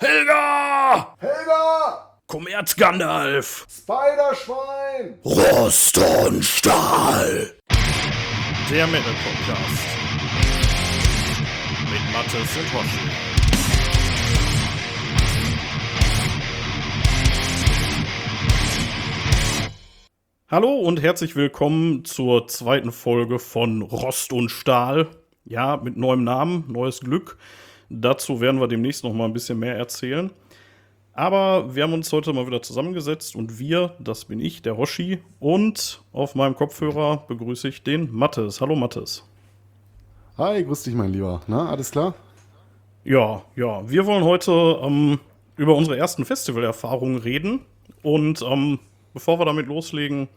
Helga! Helga! Kommerz Gandalf! Spiderschwein! Rost und Stahl! Der Metal Podcast. Mit Mattes und Hoshi. Hallo und herzlich willkommen zur zweiten Folge von Rost und Stahl. Ja, mit neuem Namen, neues Glück. Dazu werden wir demnächst noch mal ein bisschen mehr erzählen. Aber wir haben uns heute mal wieder zusammengesetzt und wir, das bin ich, der Hoshi, und auf meinem Kopfhörer begrüße ich den Mattes. Hallo Mattes. Hi, grüß dich, mein Lieber. Na, alles klar? Ja, ja, wir wollen heute ähm, über unsere ersten Festivalerfahrungen reden. Und ähm, bevor wir damit loslegen,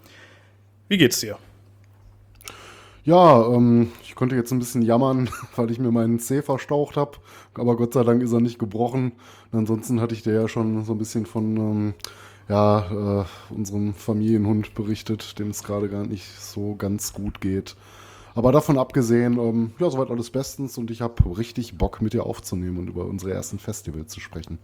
wie geht's dir? Ja, ähm, ich konnte jetzt ein bisschen jammern, weil ich mir meinen Zeh verstaucht habe. Aber Gott sei Dank ist er nicht gebrochen. Und ansonsten hatte ich dir ja schon so ein bisschen von ähm, ja, äh, unserem Familienhund berichtet, dem es gerade gar nicht so ganz gut geht. Aber davon abgesehen, ähm, ja, soweit alles bestens und ich habe richtig Bock mit dir aufzunehmen und über unsere ersten Festivals zu sprechen.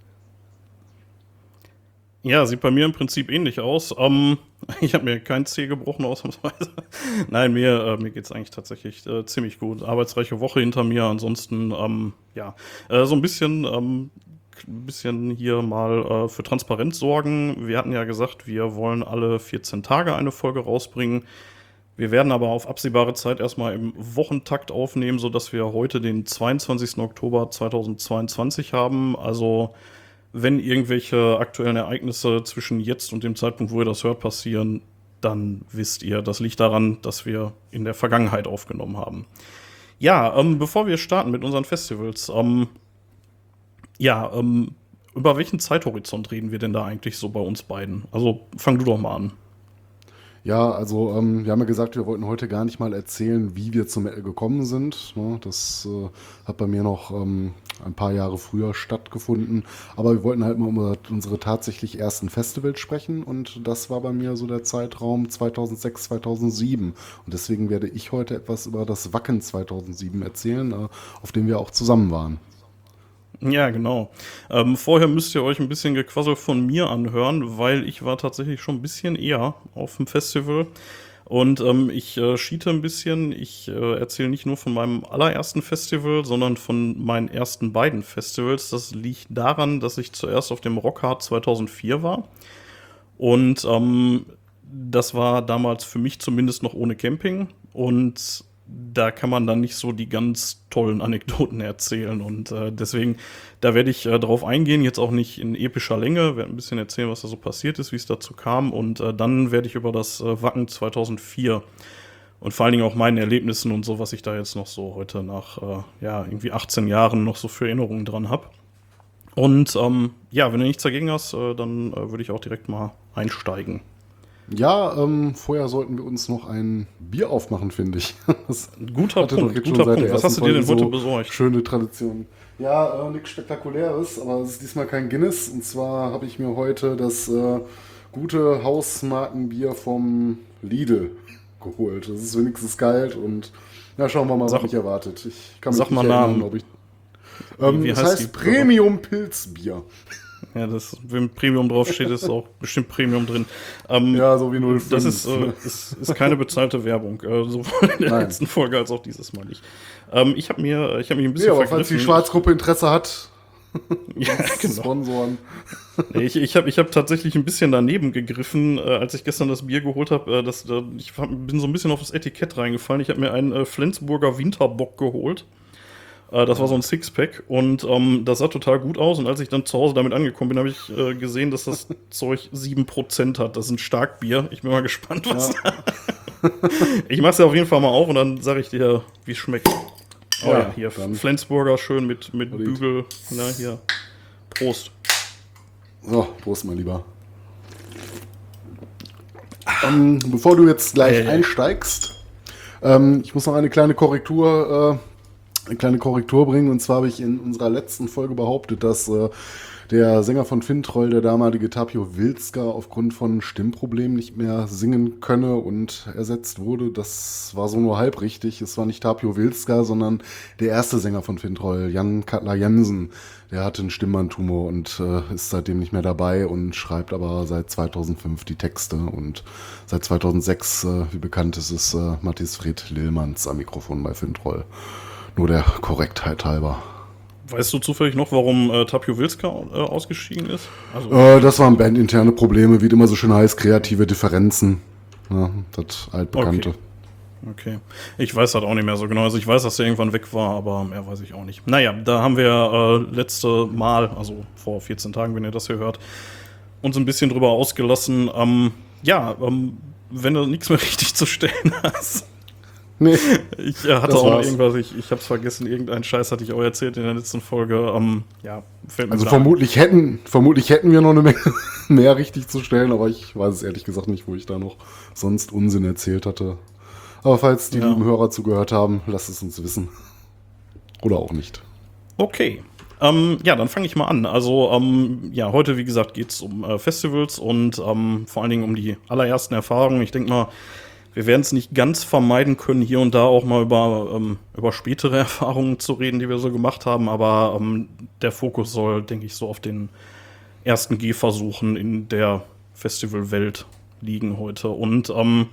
Ja, sieht bei mir im Prinzip ähnlich aus. Ähm, ich habe mir kein Zeh gebrochen, ausnahmsweise. Nein, mir, äh, mir geht es eigentlich tatsächlich äh, ziemlich gut. Arbeitsreiche Woche hinter mir. Ansonsten, ähm, ja, äh, so ein bisschen, ähm, bisschen hier mal äh, für Transparenz sorgen. Wir hatten ja gesagt, wir wollen alle 14 Tage eine Folge rausbringen. Wir werden aber auf absehbare Zeit erstmal im Wochentakt aufnehmen, sodass wir heute den 22. Oktober 2022 haben. Also wenn irgendwelche aktuellen Ereignisse zwischen jetzt und dem Zeitpunkt, wo ihr das hört, passieren, dann wisst ihr, das liegt daran, dass wir in der Vergangenheit aufgenommen haben. Ja, ähm, bevor wir starten mit unseren Festivals, ähm, ja, ähm, über welchen Zeithorizont reden wir denn da eigentlich so bei uns beiden? Also fang du doch mal an. Ja, also ähm, wir haben ja gesagt, wir wollten heute gar nicht mal erzählen, wie wir zum Metal gekommen sind. Ne? Das äh, hat bei mir noch ähm, ein paar Jahre früher stattgefunden. Aber wir wollten halt mal über unsere tatsächlich ersten Festivals sprechen. Und das war bei mir so der Zeitraum 2006, 2007. Und deswegen werde ich heute etwas über das Wacken 2007 erzählen, äh, auf dem wir auch zusammen waren. Ja, genau. Ähm, vorher müsst ihr euch ein bisschen Gequassel von mir anhören, weil ich war tatsächlich schon ein bisschen eher auf dem Festival. Und ähm, ich äh, schiete ein bisschen. Ich äh, erzähle nicht nur von meinem allerersten Festival, sondern von meinen ersten beiden Festivals. Das liegt daran, dass ich zuerst auf dem Rockhard 2004 war. Und ähm, das war damals für mich zumindest noch ohne Camping. Und da kann man dann nicht so die ganz tollen Anekdoten erzählen. Und äh, deswegen, da werde ich äh, drauf eingehen, jetzt auch nicht in epischer Länge, werde ein bisschen erzählen, was da so passiert ist, wie es dazu kam. Und äh, dann werde ich über das äh, Wacken 2004 und vor allen Dingen auch meinen Erlebnissen und so, was ich da jetzt noch so heute nach äh, ja, irgendwie 18 Jahren noch so für Erinnerungen dran habe. Und ähm, ja, wenn du nichts dagegen hast, äh, dann würde ich auch direkt mal einsteigen. Ja, ähm, vorher sollten wir uns noch ein Bier aufmachen, finde ich. Das guter Punkt, guter Punkt. Was hast du dir denn heute so besorgt? Schöne Tradition. Ja, äh, nichts Spektakuläres, aber es ist diesmal kein Guinness. Und zwar habe ich mir heute das äh, gute Hausmarkenbier vom Lidl geholt. Das ist wenigstens kalt und ja, schauen wir mal, sag, was mich erwartet. Ich kann mich sag mal Namen. ob ich. Ähm, das heißt, heißt Premium Pilzbier. Ja, das, wenn Premium draufsteht, ist auch bestimmt Premium drin. Ähm, ja, so wie 05. Das ist, äh, ist, ist, keine bezahlte Werbung, äh, sowohl in der Nein. letzten Folge als auch dieses Mal nicht. Ähm, ich habe mir, ich habe mich ein bisschen ja, aber falls die Schwarzgruppe Interesse hat, ja, genau. Sponsoren. ich ich habe ich hab tatsächlich ein bisschen daneben gegriffen, äh, als ich gestern das Bier geholt habe. Äh, äh, ich hab, bin so ein bisschen auf das Etikett reingefallen. Ich habe mir einen äh, Flensburger Winterbock geholt. Äh, das war so ein Sixpack und ähm, das sah total gut aus. Und als ich dann zu Hause damit angekommen bin, habe ich äh, gesehen, dass das Zeug 7% hat. Das ist ein Starkbier. Ich bin mal gespannt, was ja. da. ich mache es ja auf jeden Fall mal auf und dann sage ich dir, wie es schmeckt. Oh ja, ja hier. Flensburger schön mit, mit Bügel. Na, hier. Prost. So, Prost, mein Lieber. Ähm, bevor du jetzt gleich äh, einsteigst, ähm, ich muss noch eine kleine Korrektur äh, eine kleine Korrektur bringen. Und zwar habe ich in unserer letzten Folge behauptet, dass äh, der Sänger von Fintroll, der damalige Tapio Wilska, aufgrund von Stimmproblemen nicht mehr singen könne und ersetzt wurde. Das war so nur halb richtig. Es war nicht Tapio Wilska, sondern der erste Sänger von Fintroll, Jan Katla Jensen. Der hatte einen Stimmbandtumor und äh, ist seitdem nicht mehr dabei und schreibt aber seit 2005 die Texte. Und seit 2006, äh, wie bekannt ist, ist äh, Matthias Fred Lillmanns am Mikrofon bei Fintroll. Nur der Korrektheit halber. Weißt du zufällig noch, warum äh, Tapio Wilska äh, ausgeschieden ist? Also, Äh, das waren bandinterne Probleme, wie es immer so schön heißt, kreative Differenzen. Ja, das altbekannte. Okay. okay. Ich weiß das auch nicht mehr so genau. Also ich weiß, dass er irgendwann weg war, aber mehr weiß ich auch nicht. Naja, da haben wir äh, letzte Mal, also vor 14 Tagen, wenn ihr das hier hört, uns ein bisschen drüber ausgelassen. Ähm, ja, ähm, wenn du nichts mehr richtig zu stellen hast. Nee, Ich äh, hatte auch noch irgendwas, ich, ich hab's vergessen, irgendeinen Scheiß hatte ich auch erzählt in der letzten Folge. Ähm, ja, fällt mir also vermutlich hätten, vermutlich hätten wir noch eine Menge mehr richtig zu stellen, aber ich weiß es ehrlich gesagt nicht, wo ich da noch sonst Unsinn erzählt hatte. Aber falls die Ja. lieben Hörer zugehört haben, lasst es uns wissen. Oder auch nicht. Okay. Ähm, ja, dann fange ich mal an. Also, ähm, ja, heute, wie gesagt, geht es um äh, Festivals und ähm, vor allen Dingen um die allerersten Erfahrungen. Ich denke mal, wir werden es nicht ganz vermeiden können, hier und da auch mal über, ähm, über spätere Erfahrungen zu reden, die wir so gemacht haben, aber ähm, der Fokus soll, denke ich, so auf den ersten Gehversuchen in der Festivalwelt liegen heute. Und ähm,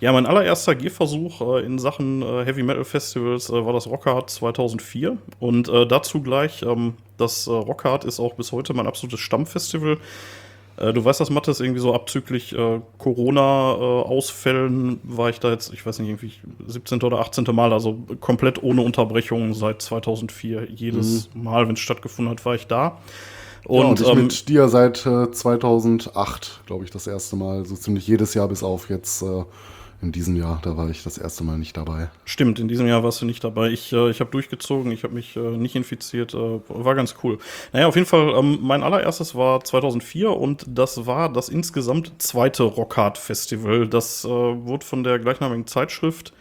ja, mein allererster Gehversuch äh, in Sachen äh, Heavy Metal Festivals äh, war das Rockhard 2004. Und äh, dazu gleich, ähm, das äh, Rockhard ist auch bis heute mein absolutes Stammfestival. Äh, du weißt das, Mathis, irgendwie so abzüglich äh, Corona-Ausfällen war ich da jetzt, ich weiß nicht, irgendwie 17. oder 18. Mal, also komplett ohne Unterbrechung seit 2004. Jedes Mal, wenn es stattgefunden hat, war ich da. Und, ja, und ich ähm, mit dir seit äh, 2008, glaube ich, das erste Mal. So ziemlich jedes Jahr bis auf jetzt äh, in diesem Jahr. Da war ich das erste Mal nicht dabei. Stimmt, in diesem Jahr warst du nicht dabei. Ich, äh, ich habe durchgezogen, ich habe mich äh, nicht infiziert, äh, war ganz cool. Naja, auf jeden Fall, ähm, mein allererstes war 2004 und das war das insgesamt zweite Rockhard Festival. Das äh, wurde von der gleichnamigen Zeitschrift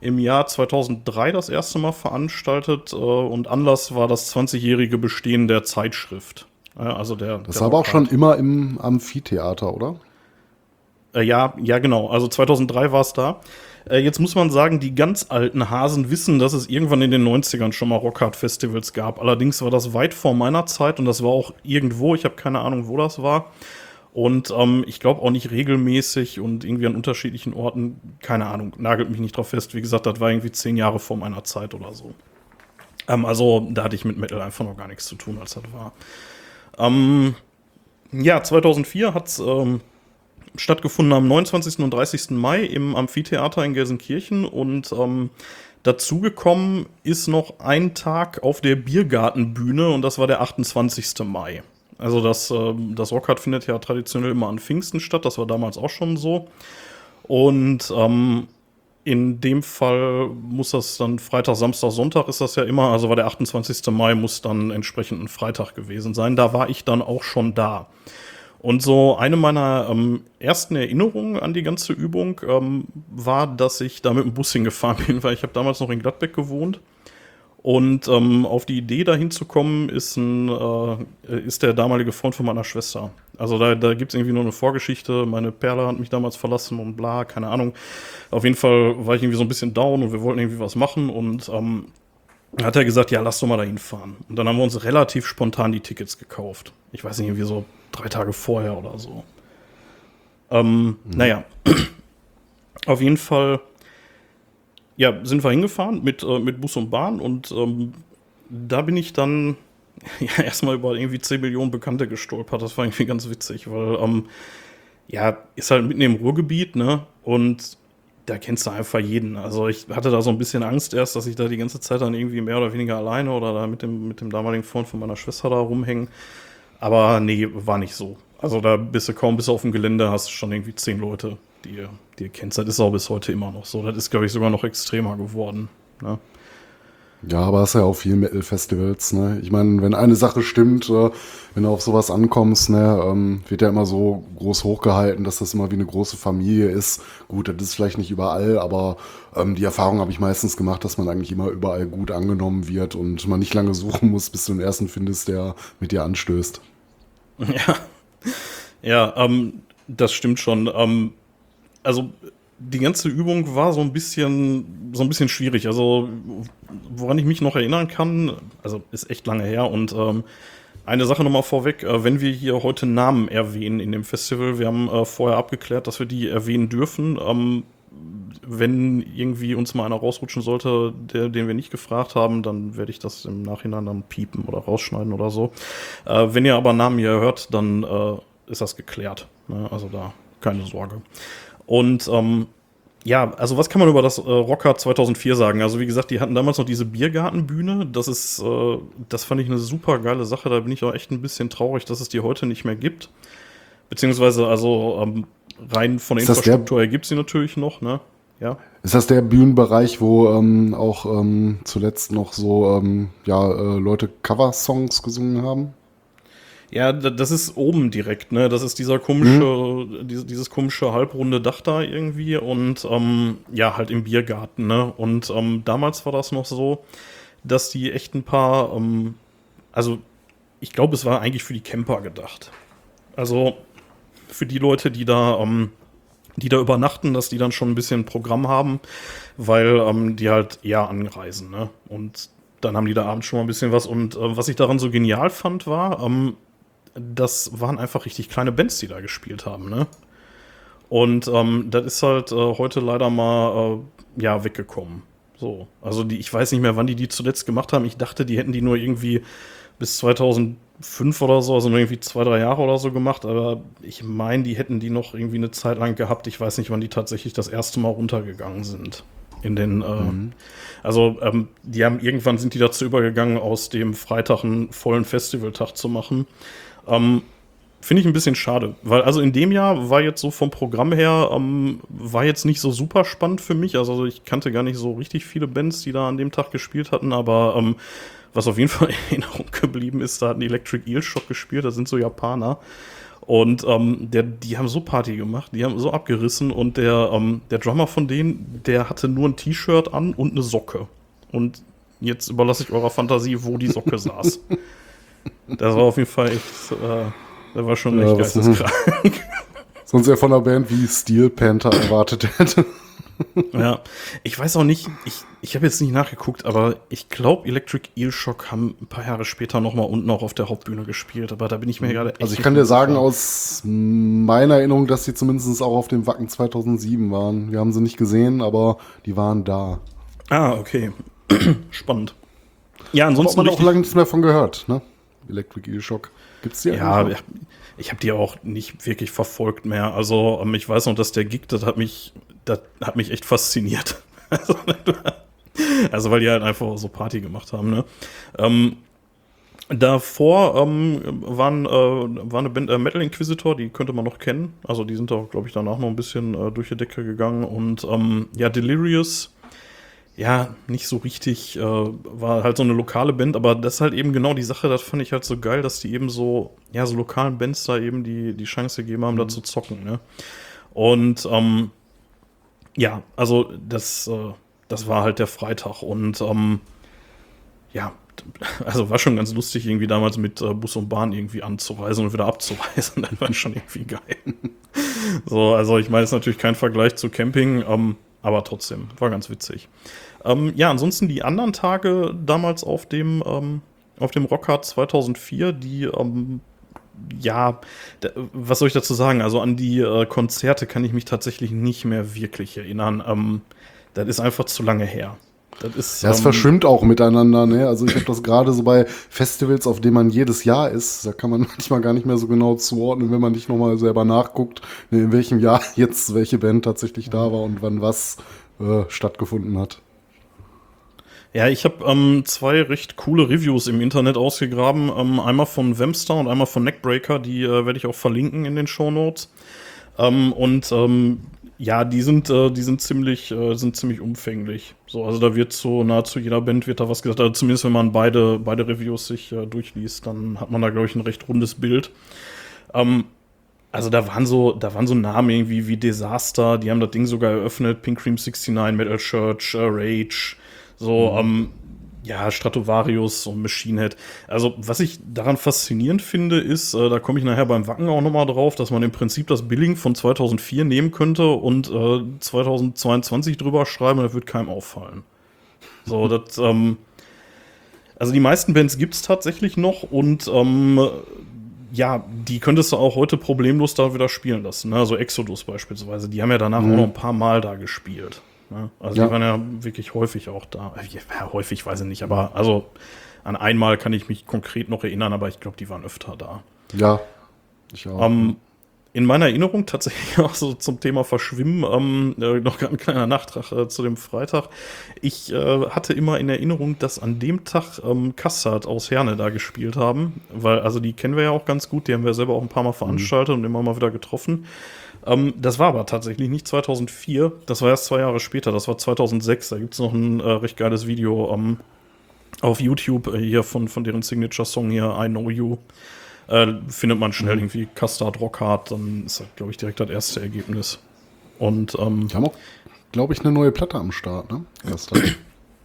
im Jahr 2003 das erste Mal veranstaltet äh, und Anlass war das 20-jährige Bestehen der Zeitschrift. Also der, Das der war aber auch schon immer im Amphitheater, oder? Äh, ja, ja, genau. Also 2003 war es da. Äh, jetzt muss man sagen, die ganz alten Hasen wissen, dass es irgendwann in den 90ern schon mal Rockhard-Festivals gab. Allerdings war das weit vor meiner Zeit und das war auch irgendwo, ich habe keine Ahnung, wo das war. Und ähm, ich glaube auch nicht regelmäßig und irgendwie an unterschiedlichen Orten. Keine Ahnung, nagelt mich nicht drauf fest. Wie gesagt, das war irgendwie zehn Jahre vor meiner Zeit oder so. Ähm, also da hatte ich mit Metal einfach noch gar nichts zu tun, als das war. Ähm, ja, 2004 hat es stattgefunden am 29. und 30. Mai im Amphitheater in Gelsenkirchen und ähm, dazugekommen ist noch ein Tag auf der Biergartenbühne und das war der 28. Mai. Also das, ähm, das Rockhard findet ja traditionell immer an Pfingsten statt, das war damals auch schon so. Und ähm, in dem Fall muss das dann Freitag, Samstag, Sonntag ist das ja immer, also war der 28. Mai, muss dann entsprechend ein Freitag gewesen sein. Da war ich dann auch schon da. Und so eine meiner ähm, ersten Erinnerungen an die ganze Übung ähm, war, dass ich da mit dem Bus hingefahren bin, weil ich habe damals noch in Gladbeck gewohnt. Und ähm, auf die Idee, da hinzukommen, ist, ein, äh, ist der damalige Freund von meiner Schwester. Also da, da gibt es irgendwie nur eine Vorgeschichte. Meine Perle hat mich damals verlassen und bla, keine Ahnung. Auf jeden Fall war ich irgendwie so ein bisschen down und wir wollten irgendwie was machen. Und ähm, hat er gesagt, ja, lass doch mal da hinfahren. Und dann haben wir uns relativ spontan die Tickets gekauft. Ich weiß nicht, irgendwie so drei Tage vorher oder so. Ähm, Naja, auf jeden Fall ja, sind wir hingefahren mit, äh, mit Bus und Bahn und ähm, da bin ich dann ja, erstmal über irgendwie 10 Millionen Bekannte gestolpert. Das war irgendwie ganz witzig, weil ähm, ja, ist halt mitten im Ruhrgebiet, ne? Und da kennst du einfach jeden. Also ich hatte da so ein bisschen Angst erst, dass ich da die ganze Zeit dann irgendwie mehr oder weniger alleine oder da mit dem, mit dem damaligen Freund von meiner Schwester da rumhängen. Aber nee, war nicht so. Also da bist du kaum bis auf dem Gelände, hast du schon irgendwie zehn Leute, die, ihr- die ihr kennst. Das ist auch bis heute immer noch so. Das ist, glaube ich, sogar noch extremer geworden. Ne? Ja, aber das ist ja auf vielen Metal-Festivals, ne? Ich meine, wenn eine Sache stimmt, äh, wenn du auf sowas ankommst, ne, ähm, wird ja immer so groß hochgehalten, dass das immer wie eine große Familie ist. Gut, das ist vielleicht nicht überall, aber ähm, die Erfahrung habe ich meistens gemacht, dass man eigentlich immer überall gut angenommen wird und man nicht lange suchen muss, bis du den ersten findest, der mit dir anstößt. Ja, ja ähm, das stimmt schon. Ähm, also die ganze Übung war so ein bisschen, so ein bisschen schwierig. Also, woran ich mich noch erinnern kann, also ist echt lange her und ähm, eine Sache nochmal vorweg, äh, wenn wir hier heute Namen erwähnen in dem Festival, wir haben äh, vorher abgeklärt, dass wir die erwähnen dürfen. Ähm, wenn irgendwie uns mal einer rausrutschen sollte, der, den wir nicht gefragt haben, dann werde ich das im Nachhinein dann piepen oder rausschneiden oder so. Äh, wenn ihr aber Namen hier hört, dann äh, ist das geklärt. Ne? Also da keine Sorge. Und ähm, ja, also was kann man über das äh, Rocker 2004 sagen? Also wie gesagt, die hatten damals noch diese Biergartenbühne. Das ist, äh, das fand ich eine super geile Sache. Da bin ich auch echt ein bisschen traurig, dass es die heute nicht mehr gibt. Beziehungsweise, also ähm, rein von der Ist Infrastruktur her gibt sie natürlich noch, ne? Ja. Ist das der Bühnenbereich, wo ähm, auch ähm, zuletzt noch so ähm, ja, äh, Leute Cover-Songs gesungen haben? Ja, da- das ist oben direkt, ne? Das ist dieser komische, diese, dieses komische halbrunde Dach da irgendwie und ähm, ja, halt im Biergarten, ne? Und ähm, damals war das noch so, dass die echt ein paar, ähm, also ich glaube, es war eigentlich für die Camper gedacht. Also für die Leute, die da, ähm, die da übernachten, dass die dann schon ein bisschen Programm haben, weil ähm, die halt eher anreisen, ne? Und dann haben die da abends schon mal ein bisschen was. Und äh, was ich daran so genial fand, war, ähm, das waren einfach richtig kleine Bands, die da gespielt haben, ne? Und ähm, das ist halt äh, heute leider mal äh, ja weggekommen. So, also die, ich weiß nicht mehr, wann die die zuletzt gemacht haben. Ich dachte, die hätten die nur irgendwie bis 2005 oder so, also nur irgendwie zwei, drei Jahre oder so gemacht. Aber ich meine, die hätten die noch irgendwie eine Zeit lang gehabt. Ich weiß nicht, wann die tatsächlich das erste Mal runtergegangen sind. In den, äh, also ähm, die haben irgendwann sind die dazu übergegangen, aus dem Freitag einen vollen Festivaltag zu machen. Ähm, Finde ich ein bisschen schade, weil also in dem Jahr war jetzt so vom Programm her, ähm, war jetzt nicht so super spannend für mich. Also ich kannte gar nicht so richtig viele Bands, die da an dem Tag gespielt hatten, aber ähm, was auf jeden Fall in Erinnerung geblieben ist, da hatten Electric Eel Shock gespielt, das sind so Japaner. Und ähm, der, die haben so Party gemacht, die haben so abgerissen und der, ähm, der Drummer von denen, der hatte nur ein T-Shirt an und eine Socke. Und jetzt überlasse ich eurer Fantasie, wo die Socke saß. Das war auf jeden Fall echt, äh, der war schon Ja, echt geisteskrank. Sonst eher von einer Band wie Steel Panther erwartet hätte. ja, ich weiß auch nicht, ich, ich habe jetzt nicht nachgeguckt, aber ich glaube, Electric Eel Shock haben ein paar Jahre später nochmal unten auch auf der Hauptbühne gespielt, aber da bin ich mir gerade echt Also ich kann dir sagen sicher. aus meiner Erinnerung, dass sie zumindest auch auf dem Wacken 2007 waren. Wir haben sie nicht gesehen, aber die waren da. Ah, okay. Spannend. Ja, Hat ansonsten man auch lange nichts mehr von gehört, ne? Electric Eel Shock. Gibt's die Ja, noch? ich habe die auch nicht wirklich verfolgt mehr. Also ähm, ich weiß noch, dass der Gig, das hat mich, das hat mich echt fasziniert. Also, also weil die halt einfach so Party gemacht haben. Ne? Ähm, davor ähm, waren, äh, war eine Band äh, Metal Inquisitor, die könnte man noch kennen. Also die sind auch, glaube ich, danach noch ein bisschen äh, durch die Decke gegangen. Und ähm, ja, Delirious ja, nicht so richtig, äh, war halt so eine lokale Band, aber das ist halt eben genau die Sache, das fand ich halt so geil, dass die eben so, ja, so lokalen Bands da eben die, die Chance gegeben haben, da zu zocken, ne? Und, ähm, ja, also das, äh, das war halt der Freitag und, ähm, ja, also war schon ganz lustig, irgendwie damals mit äh, Bus und Bahn irgendwie anzureisen und wieder abzureisen. Das war schon irgendwie geil. so, also ich meine, es ist natürlich kein Vergleich zu Camping, ähm, aber trotzdem, war ganz witzig. Ähm, ja, ansonsten die anderen Tage damals auf dem, ähm, auf dem Rockhard 2004, die, ähm, ja, da, was soll ich dazu sagen? Also an die äh, Konzerte kann ich mich tatsächlich nicht mehr wirklich erinnern. Ähm, das ist einfach zu lange her. Das ist, Ja, es ähm, verschwimmt auch miteinander, ne? Also ich habe das gerade so bei Festivals, auf denen man jedes Jahr ist, da kann man manchmal gar nicht mehr so genau zuordnen, wenn man nicht nochmal selber nachguckt, ne, in welchem Jahr jetzt welche Band tatsächlich da war und wann was äh, stattgefunden hat. Ja, ich habe ähm, zwei recht coole Reviews im Internet ausgegraben. Ähm, einmal von Wemster und einmal von Neckbreaker. Die äh, werde ich auch verlinken in den Shownotes. Ähm, und ähm, Ja, die sind, äh, die sind ziemlich, äh, sind ziemlich umfänglich. So, also da wird so nahezu jeder Band wird da was gesagt. Also zumindest wenn man beide, beide Reviews sich äh, durchliest, dann hat man da, glaube ich, ein recht rundes Bild. Ähm, also da waren so, da waren so Namen irgendwie wie Disaster, die haben das Ding sogar eröffnet, Pink Cream 69, Metal Church, äh, Rage, so, Mhm. ähm, ja, Stratovarius und Machine Head. Also, was ich daran faszinierend finde, ist, äh, da komme ich nachher beim Wacken auch nochmal drauf, dass man im Prinzip das Billing von 2004 nehmen könnte und äh, 2022 drüber schreiben, und das wird keinem auffallen. So, das, ähm, also die meisten Bands gibt es tatsächlich noch und ähm, ja, die könntest du auch heute problemlos da wieder spielen lassen. Ne? Also Exodus beispielsweise, die haben ja danach Mhm. auch noch ein paar Mal da gespielt. Ne? Also Ja. die waren ja wirklich häufig auch da. Äh, Ja, häufig weiß ich nicht, aber also an einmal kann ich mich konkret noch erinnern, aber ich glaube, die waren öfter da. Ja, ich auch. Ähm, in meiner Erinnerung tatsächlich auch so zum Thema Verschwimmen, ähm, äh, noch ein kleiner Nachtrag äh, zu dem Freitag. Ich äh, hatte immer in Erinnerung, dass an dem Tag ähm, Kassard aus Herne da gespielt haben, weil, also die kennen wir ja auch ganz gut, die haben wir selber auch ein paar Mal veranstaltet und immer mal wieder getroffen. Ähm, das war aber tatsächlich nicht 2004, das war erst zwei Jahre später, das war 2006. Da gibt es noch ein äh, recht geiles Video ähm, auf YouTube äh, hier von, von deren Signature-Song hier, I Know You. Äh, findet man schnell irgendwie Custard Rockhard, dann ist das, glaube ich, direkt das erste Ergebnis. Und ähm, die haben auch, glaube ich, eine neue Platte am Start, ne? Da.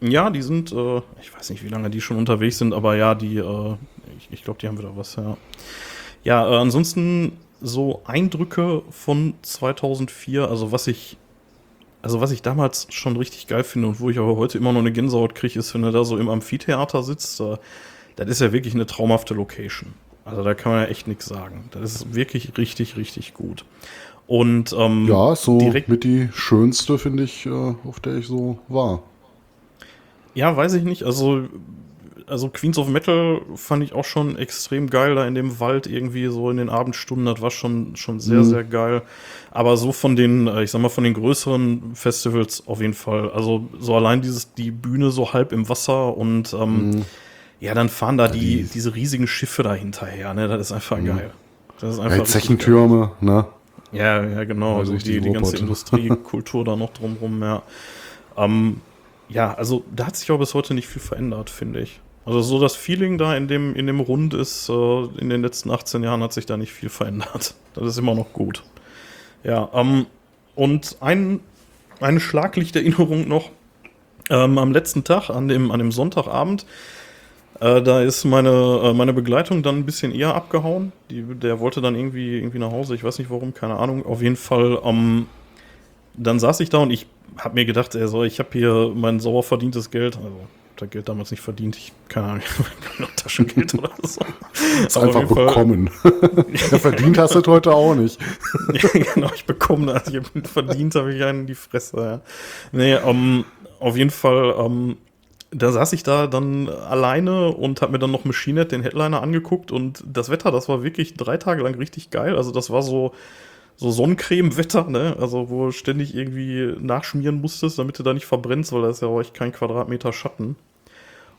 ja, die sind, äh, ich weiß nicht, wie lange die schon unterwegs sind, aber ja, die, äh, ich, ich glaube, die haben wieder was, ja. Ja, äh, ansonsten so Eindrücke von 2004, also was ich, also was ich damals schon richtig geil finde und wo ich aber heute immer noch eine Gänsehaut kriege, ist, wenn du da so im Amphitheater sitzt, äh, das ist ja wirklich eine traumhafte Location. Also da kann man ja echt nichts sagen. Das ist wirklich richtig, richtig gut. Und ähm, ja, so direkt mit die schönste, finde ich, äh, auf der ich so war. Ja, weiß ich nicht. Also, also Queens of Metal fand ich auch schon extrem geil da in dem Wald irgendwie so in den Abendstunden. Das war schon, schon sehr, Mhm. sehr geil. Aber so von den, äh, ich sag mal, von den größeren Festivals auf jeden Fall. Also so allein dieses, die Bühne so halb im Wasser und ähm, ja, dann fahren da die, die- diese riesigen Schiffe da hinterher. Ne? Das ist einfach geil. Das ist Ja, einfach geil. Zechentürme, ne? Ja, ja, genau. Also Also die, die die ganze. Industriekultur da noch drumrum, ja. Ähm, ja, also da hat sich auch bis heute nicht viel verändert, finde ich. Also so das Feeling da in dem, in dem Rund ist, äh, in den letzten 18 Jahren hat sich da nicht viel verändert. Das ist immer noch gut. Ja, ähm, und ein, eine Schlaglichterinnerung noch. Ähm, am letzten Tag, an dem, an dem Sonntagabend, äh, da ist meine, äh, meine Begleitung dann ein bisschen eher abgehauen. Die, der wollte dann irgendwie, irgendwie nach Hause, ich weiß nicht warum, keine Ahnung. Auf jeden Fall, ähm, dann saß ich da und ich habe mir gedacht, ey, so, ich habe hier mein sauer verdientes Geld, also ich das Geld damals nicht verdient, ich, keine Ahnung, Taschengeld oder so. Aber auf einfach bekommen. ja, verdient hast du das heute auch nicht. ja, genau, ich bekomme das. Ich hab verdient, habe ich einen in die Fresse. Ja. Nee, ähm, auf jeden Fall, ähm, da saß ich da dann alleine und habe mir dann noch Machine Head, den Headliner, angeguckt und das Wetter, das war wirklich drei Tage lang richtig geil. Also das war so, so Sonnencreme-Wetter, ne? Also wo ständig irgendwie nachschmieren musstest, damit du da nicht verbrennst, weil da ist ja auch echt kein Quadratmeter Schatten.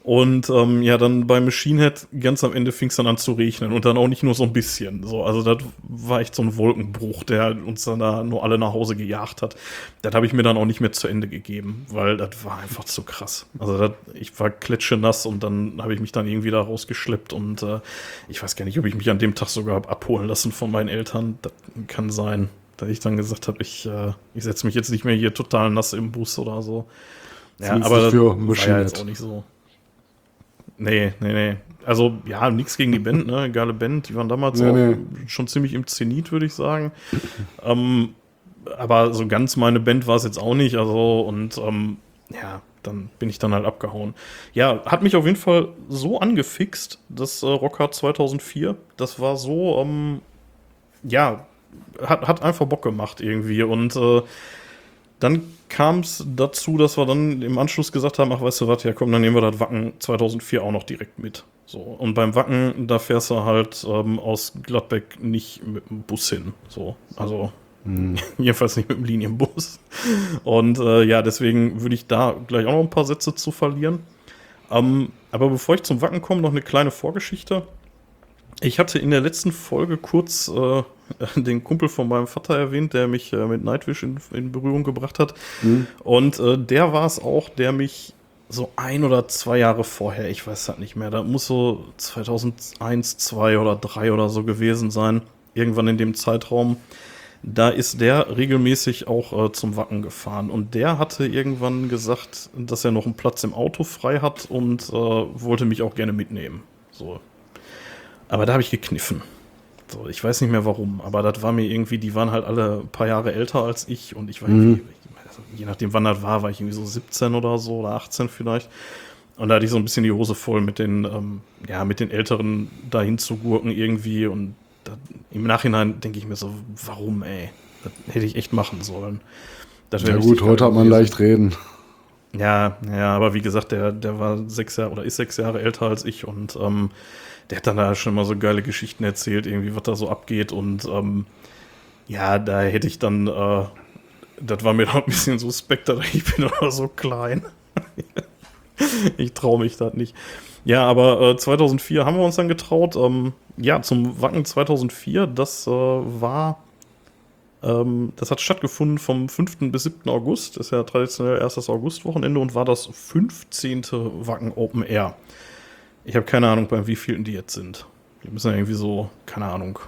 Und ähm, ja, dann bei Machine Head ganz am Ende fing es dann an zu regnen und dann auch nicht nur so ein bisschen. So, also das war echt so ein Wolkenbruch, der uns dann da nur alle nach Hause gejagt hat. Das habe ich mir dann auch nicht mehr zu Ende gegeben, weil das war einfach zu krass. Also das, ich war klitschenass und dann habe ich mich dann irgendwie da rausgeschleppt und äh, ich weiß gar nicht, ob ich mich an dem Tag sogar hab abholen lassen von meinen Eltern. Das kann sein, dass ich dann gesagt habe, ich, äh, ich setze mich jetzt nicht mehr hier total nass im Bus oder so. Ja, aber das war ja jetzt auch nicht so. Nee, nee, nee. Also, ja, nichts gegen die Band, ne? Geile Band. Die waren damals Nee, auch nee. schon ziemlich im Zenit, würde ich sagen. ähm, aber so ganz meine Band war es jetzt auch nicht. Also, und ähm, ja, dann bin ich dann halt abgehauen. Ja, hat mich auf jeden Fall so angefixt, das äh, Rockhard 2004. Das war so, ähm, ja, hat, hat einfach Bock gemacht irgendwie. Und äh, dann kam es dazu, dass wir dann im Anschluss gesagt haben, ach, weißt du was, ja komm, dann nehmen wir das Wacken 2004 auch noch direkt mit. So, und beim Wacken, da fährst du halt ähm, aus Gladbeck nicht mit dem Bus hin. So, also jedenfalls nicht mit dem Linienbus. Und äh, ja, deswegen würde ich da gleich auch noch ein paar Sätze zu verlieren. Ähm, aber bevor ich zum Wacken komme, noch eine kleine Vorgeschichte. Ich hatte in der letzten Folge kurz äh, den Kumpel von meinem Vater erwähnt, der mich äh, mit Nightwish in, in, Berührung gebracht hat. Mhm. Und äh, der war es auch, der mich so ein oder zwei Jahre vorher, ich weiß das nicht mehr, da muss so 2001, 2 oder 3 oder so gewesen sein, irgendwann in dem Zeitraum. Da ist der regelmäßig auch äh, zum Wacken gefahren. Und der hatte irgendwann gesagt, dass er noch einen Platz im Auto frei hat und äh, wollte mich auch gerne mitnehmen. So. Aber da habe ich gekniffen. So, ich weiß nicht mehr warum, aber das war mir irgendwie, die waren halt alle ein paar Jahre älter als ich und ich war mhm. irgendwie, also je nachdem wann das war, war ich irgendwie so 17 oder so oder 18 vielleicht. Und da hatte ich so ein bisschen die Hose voll mit den, ähm, ja, mit den Älteren dahin zu gurken irgendwie und da, im Nachhinein denke ich mir so, warum, ey? Das hätte ich echt machen sollen. ja gut, heute hat man leicht reden. Ja, ja, aber wie gesagt, der, der war sechs Jahre oder ist sechs Jahre älter als ich und ähm, der hat dann da schon mal so geile Geschichten erzählt, irgendwie, was da so abgeht. Und ähm, ja, da hätte ich dann, äh, das war mir noch ein bisschen suspekt, ich bin aber so klein. ich traue mich das nicht. Ja, aber äh, 2004 haben wir uns dann getraut. Ähm, ja, zum Wacken 2004, das äh, war, ähm, das hat stattgefunden vom 5. bis 7. August. Das ist ja traditionell erstes Augustwochenende und war das 15. Wacken Open Air. Ich habe keine Ahnung, beim wievielten die jetzt sind. Die müssen ja irgendwie so, keine Ahnung,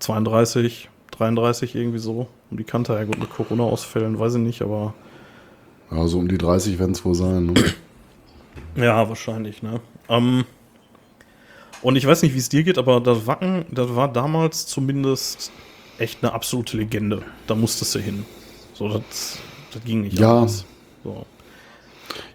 32, 33 irgendwie so um die Kante. Ja gut, mit Corona-Ausfällen weiß ich nicht, aber. Ja, so um die 30 werden es wohl sein, ne? ja, wahrscheinlich, ne? Ähm, und ich weiß nicht, wie es dir geht, aber das Wacken, das war damals zumindest echt eine absolute Legende. Da musstest du hin. So, das, das ging nicht ja. anders. So.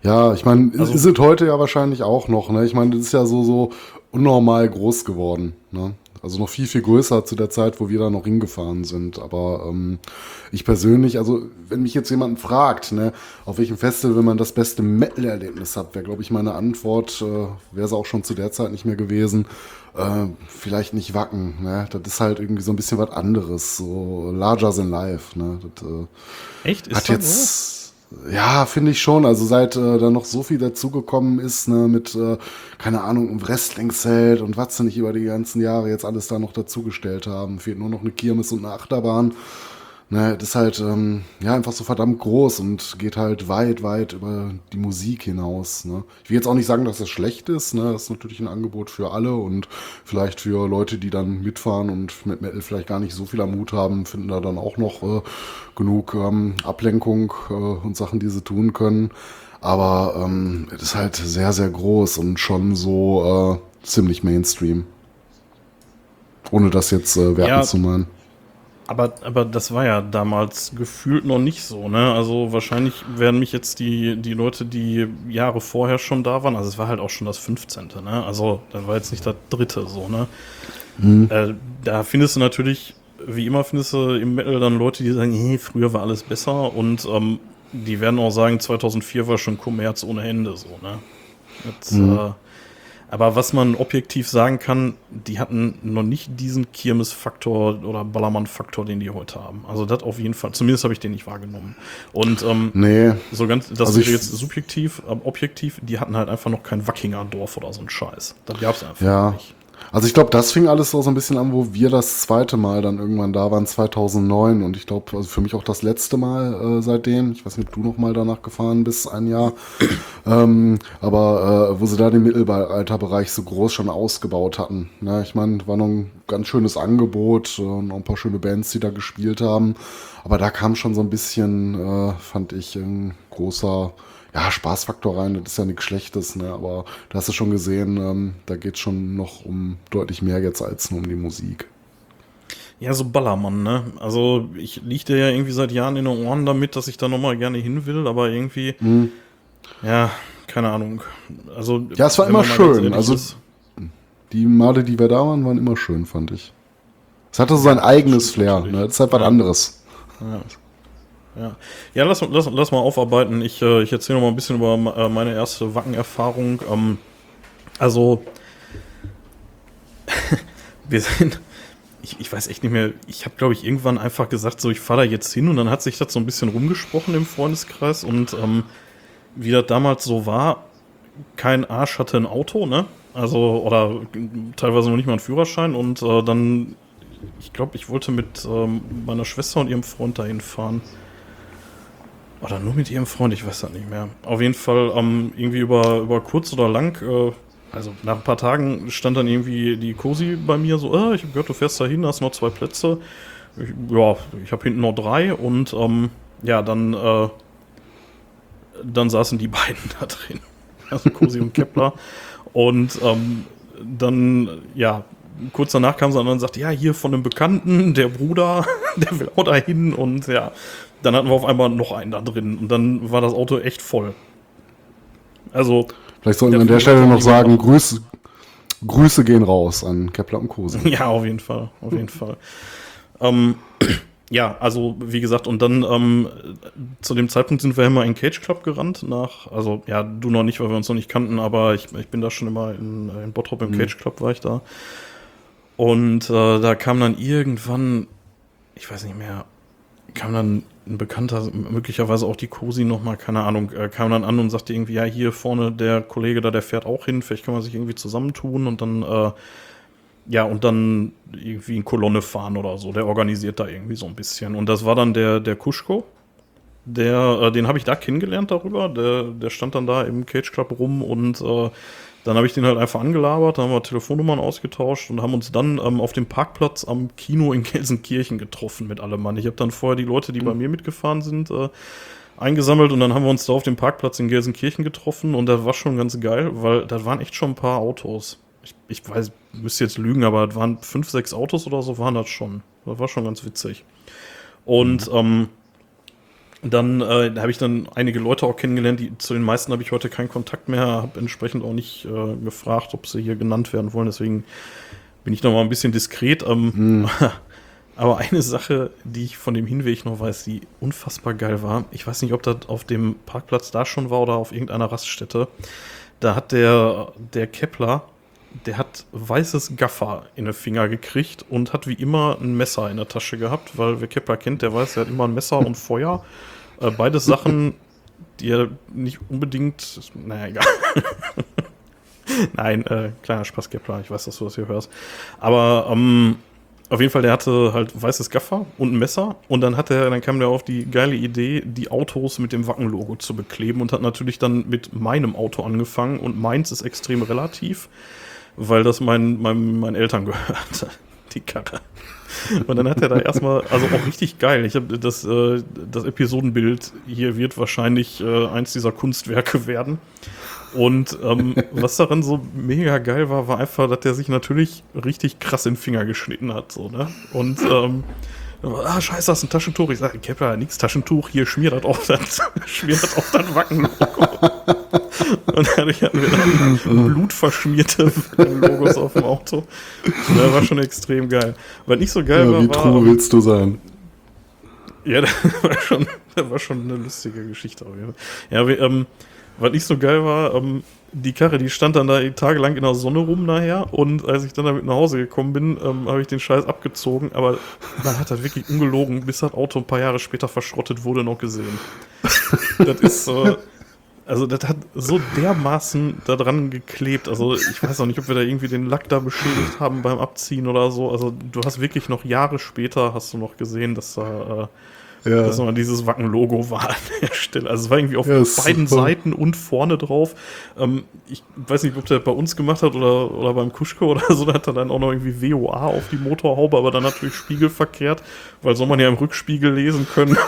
Ja, ich meine, also, ist es heute ja wahrscheinlich auch noch. Ne? Ich meine, das ist ja so, so unnormal groß geworden. Ne? Also noch viel, viel größer zu der Zeit, wo wir da noch hingefahren sind. Aber ähm, ich persönlich, also wenn mich jetzt jemand fragt, ne, auf welchem Festival man das beste Metal-Erlebnis hat, wäre, glaube ich, meine Antwort, äh, wäre es auch schon zu der Zeit nicht mehr gewesen. Äh, vielleicht nicht Wacken, ne? Das ist halt irgendwie so ein bisschen was anderes, so larger than life, ne? Das, äh, Echt? Ist hat jetzt. So? Ja, finde ich schon. Also seit äh, da noch so viel dazugekommen ist, ne, mit, äh, keine Ahnung, Wrestling-Zelt und was sie nicht über die ganzen Jahre jetzt alles da noch dazugestellt haben. Fehlt nur noch eine Kirmes und eine Achterbahn. Ne, das ist halt ähm, ja einfach so verdammt groß und geht halt weit, weit über die Musik hinaus. Ne? Ich will jetzt auch nicht sagen, dass das schlecht ist. Ne? Das ist natürlich ein Angebot für alle und vielleicht für Leute, die dann mitfahren und mit Metal vielleicht gar nicht so viel am Mut haben, finden da dann auch noch äh, genug ähm, Ablenkung äh, und Sachen, die sie tun können. Aber ähm, es ist halt sehr, sehr groß und schon so äh, ziemlich Mainstream. Ohne das jetzt äh, werten ja. zu meinen. Aber, aber das war ja damals gefühlt noch nicht so, ne? Also wahrscheinlich werden mich jetzt die, die Leute, die Jahre vorher schon da waren, also es war halt auch schon das 15. Ne? Also das war jetzt nicht das dritte so, ne? Mhm. Äh, da findest du natürlich, wie immer findest du im Metal dann Leute, die sagen, hey, früher war alles besser und ähm, die werden auch sagen, 2004 war schon Kommerz ohne Ende so, ne? Jetzt, mhm. äh, aber was man objektiv sagen kann, die hatten noch nicht diesen Kirmes-Faktor oder Ballermann-Faktor, den die heute haben. Also das auf jeden Fall. Zumindest habe ich den nicht wahrgenommen. Und ähm, nee. so ganz, das also ist jetzt subjektiv, aber objektiv, die hatten halt einfach noch kein Wackinger Dorf oder so ein Scheiß. Das gab es einfach ja. nicht. Also ich glaube, das fing alles so ein bisschen an, wo wir das zweite Mal dann irgendwann da waren, 2009. Und ich glaube, also für mich auch das letzte Mal äh, seitdem. Ich weiß nicht, ob du noch mal danach gefahren bist, ein Jahr. ähm, aber äh, wo sie da den Mittelalterbereich so groß schon ausgebaut hatten. Ne? Ich meine, war noch ein ganz schönes Angebot, äh, noch ein paar schöne Bands, die da gespielt haben. Aber da kam schon so ein bisschen, äh, fand ich, ein großer ja, Spaßfaktor rein, das ist ja nichts Schlechtes, ne? aber da hast du schon gesehen, ähm, da geht es schon noch um deutlich mehr jetzt als nur um die Musik. Ja, so Ballermann, ne? Also ich liege dir ja irgendwie seit Jahren in den Ohren damit, dass ich da nochmal gerne hin will, aber irgendwie, mhm. ja, keine Ahnung. Also, ja, es war immer schön. Also ist, die Male, die wir da waren, waren immer schön, fand ich. Es hatte so sein eigenes Flair, ne? Das ist halt was ja. anderes. Ja. Ja, ja lass, lass, lass mal aufarbeiten. Ich, äh, ich erzähle noch mal ein bisschen über äh, meine erste Wackenerfahrung. Ähm, also, wir sind, ich, ich weiß echt nicht mehr, ich habe, glaube ich, irgendwann einfach gesagt, so, ich fahre da jetzt hin und dann hat sich das so ein bisschen rumgesprochen im Freundeskreis und ähm, wie das damals so war, kein Arsch hatte ein Auto, ne? Also, oder teilweise noch nicht mal einen Führerschein und äh, dann, ich glaube, ich wollte mit ähm, meiner Schwester und ihrem Freund dahin fahren. Oder nur mit ihrem Freund, ich weiß das nicht mehr. Auf jeden Fall ähm, irgendwie über, über kurz oder lang, äh, also nach ein paar Tagen stand dann irgendwie die Cosi bei mir so, äh, ich habe gehört, du fährst da hin, hast noch zwei Plätze. Ich, ja, ich habe hinten noch drei und ähm, ja, dann, äh, dann saßen die beiden da drin. Also Cosi und Kepler. Und ähm, dann, ja, kurz danach kam sie an und sagte, ja, hier von einem Bekannten, der Bruder, der will auch dahin und ja, dann hatten wir auf einmal noch einen da drin und dann war das Auto echt voll. Also. Vielleicht sollten wir an der Stelle noch sagen, Grüße, Grüße gehen raus an Kepler und Kose. Ja, auf jeden Fall, auf jeden Fall. Ähm, ja, also wie gesagt, und dann ähm, zu dem Zeitpunkt sind wir immer in Cage Club gerannt nach, also ja, du noch nicht, weil wir uns noch nicht kannten, aber ich, ich bin da schon immer in, in Bottrop im mhm. Cage Club war ich da. Und äh, da kam dann irgendwann, ich weiß nicht mehr, kam dann ein Bekannter, möglicherweise auch die Cosi nochmal, keine Ahnung, äh, kam dann an und sagte irgendwie, ja, hier vorne der Kollege da, der fährt auch hin, vielleicht kann man sich irgendwie zusammentun und dann äh, ja, und dann irgendwie in Kolonne fahren oder so. Der organisiert da irgendwie so ein bisschen. Und das war dann der, der Kuschko. Der, äh, den habe ich da kennengelernt darüber. Der, der stand dann da im Cage Club rum und äh, dann habe ich den halt einfach angelabert, dann haben wir Telefonnummern ausgetauscht und haben uns dann ähm, auf dem Parkplatz am Kino in Gelsenkirchen getroffen mit allem Mann. Ich habe dann vorher die Leute, die mhm. bei mir mitgefahren sind, äh, eingesammelt und dann haben wir uns da auf dem Parkplatz in Gelsenkirchen getroffen und das war schon ganz geil, weil da waren echt schon ein paar Autos ich, ich weiß, müsste jetzt lügen, aber es waren fünf, sechs Autos oder so waren das schon. Das war schon ganz witzig. Und mhm. ähm, dann äh, habe ich dann einige Leute auch kennengelernt, die zu den meisten habe ich heute keinen Kontakt mehr, habe entsprechend auch nicht äh, gefragt, ob sie hier genannt werden wollen. Deswegen bin ich noch mal ein bisschen diskret. Ähm, mhm. Aber eine Sache, die ich von dem Hinweg noch weiß, die unfassbar geil war, ich weiß nicht, ob das auf dem Parkplatz da schon war oder auf irgendeiner Raststätte. Da hat der, der Kepler der hat weißes Gaffer in den Finger gekriegt und hat wie immer ein Messer in der Tasche gehabt, weil wer Kepler kennt, der weiß, er hat immer ein Messer und Feuer. Äh, beides Sachen, die er nicht unbedingt, naja, egal. Nein, äh, kleiner Spaß, Kepler, ich weiß, dass du das hier hörst. Aber ähm, auf jeden Fall, der hatte halt weißes Gaffer und ein Messer und dann hat dann kam der auf die geile Idee, die Autos mit dem Wacken-Logo zu bekleben und hat natürlich dann mit meinem Auto angefangen und meins ist extrem relativ weil das mein, mein, meinen Eltern gehört, die Karre. Und dann hat er da erstmal, also auch richtig geil. Ich habe das, äh, das Episodenbild hier wird wahrscheinlich äh, eins dieser Kunstwerke werden. Und ähm, was daran so mega geil war, war einfach, dass der sich natürlich richtig krass in den Finger geschnitten hat. So, ne? Und ähm, ah, scheiße, das ist ein Taschentuch. Ich sage, ja nichts Taschentuch, hier schmiert das auf das, schmiert das auf das Wacken. Und dadurch hatten wir dann blutverschmierte Logos auf dem Auto. Das war schon extrem geil. Was nicht so geil ja, war. Wie true willst du sein? Ja, das war schon, das war schon eine lustige Geschichte. Ja, wir, ähm, was nicht so geil war, ähm, die Karre, die stand dann da tagelang in der Sonne rum nachher und als ich dann damit nach Hause gekommen bin, ähm, habe ich den Scheiß abgezogen, aber man hat das wirklich ungelogen, bis das Auto ein paar Jahre später verschrottet wurde, noch gesehen. das ist, äh, also das hat so dermaßen da dran geklebt. Also ich weiß auch nicht, ob wir da irgendwie den Lack da beschädigt haben beim Abziehen oder so. Also du hast wirklich noch Jahre später hast du noch gesehen, dass da äh, ja. dass noch dieses Wacken-Logo war an der Stelle. Also es war irgendwie auf ja, beiden super. Seiten und vorne drauf. Ähm, ich weiß nicht, ob der bei uns gemacht hat oder, oder beim Kuschko oder so. Da hat er dann auch noch irgendwie WOA auf die Motorhaube, aber dann natürlich spiegelverkehrt, weil soll man ja im Rückspiegel lesen können.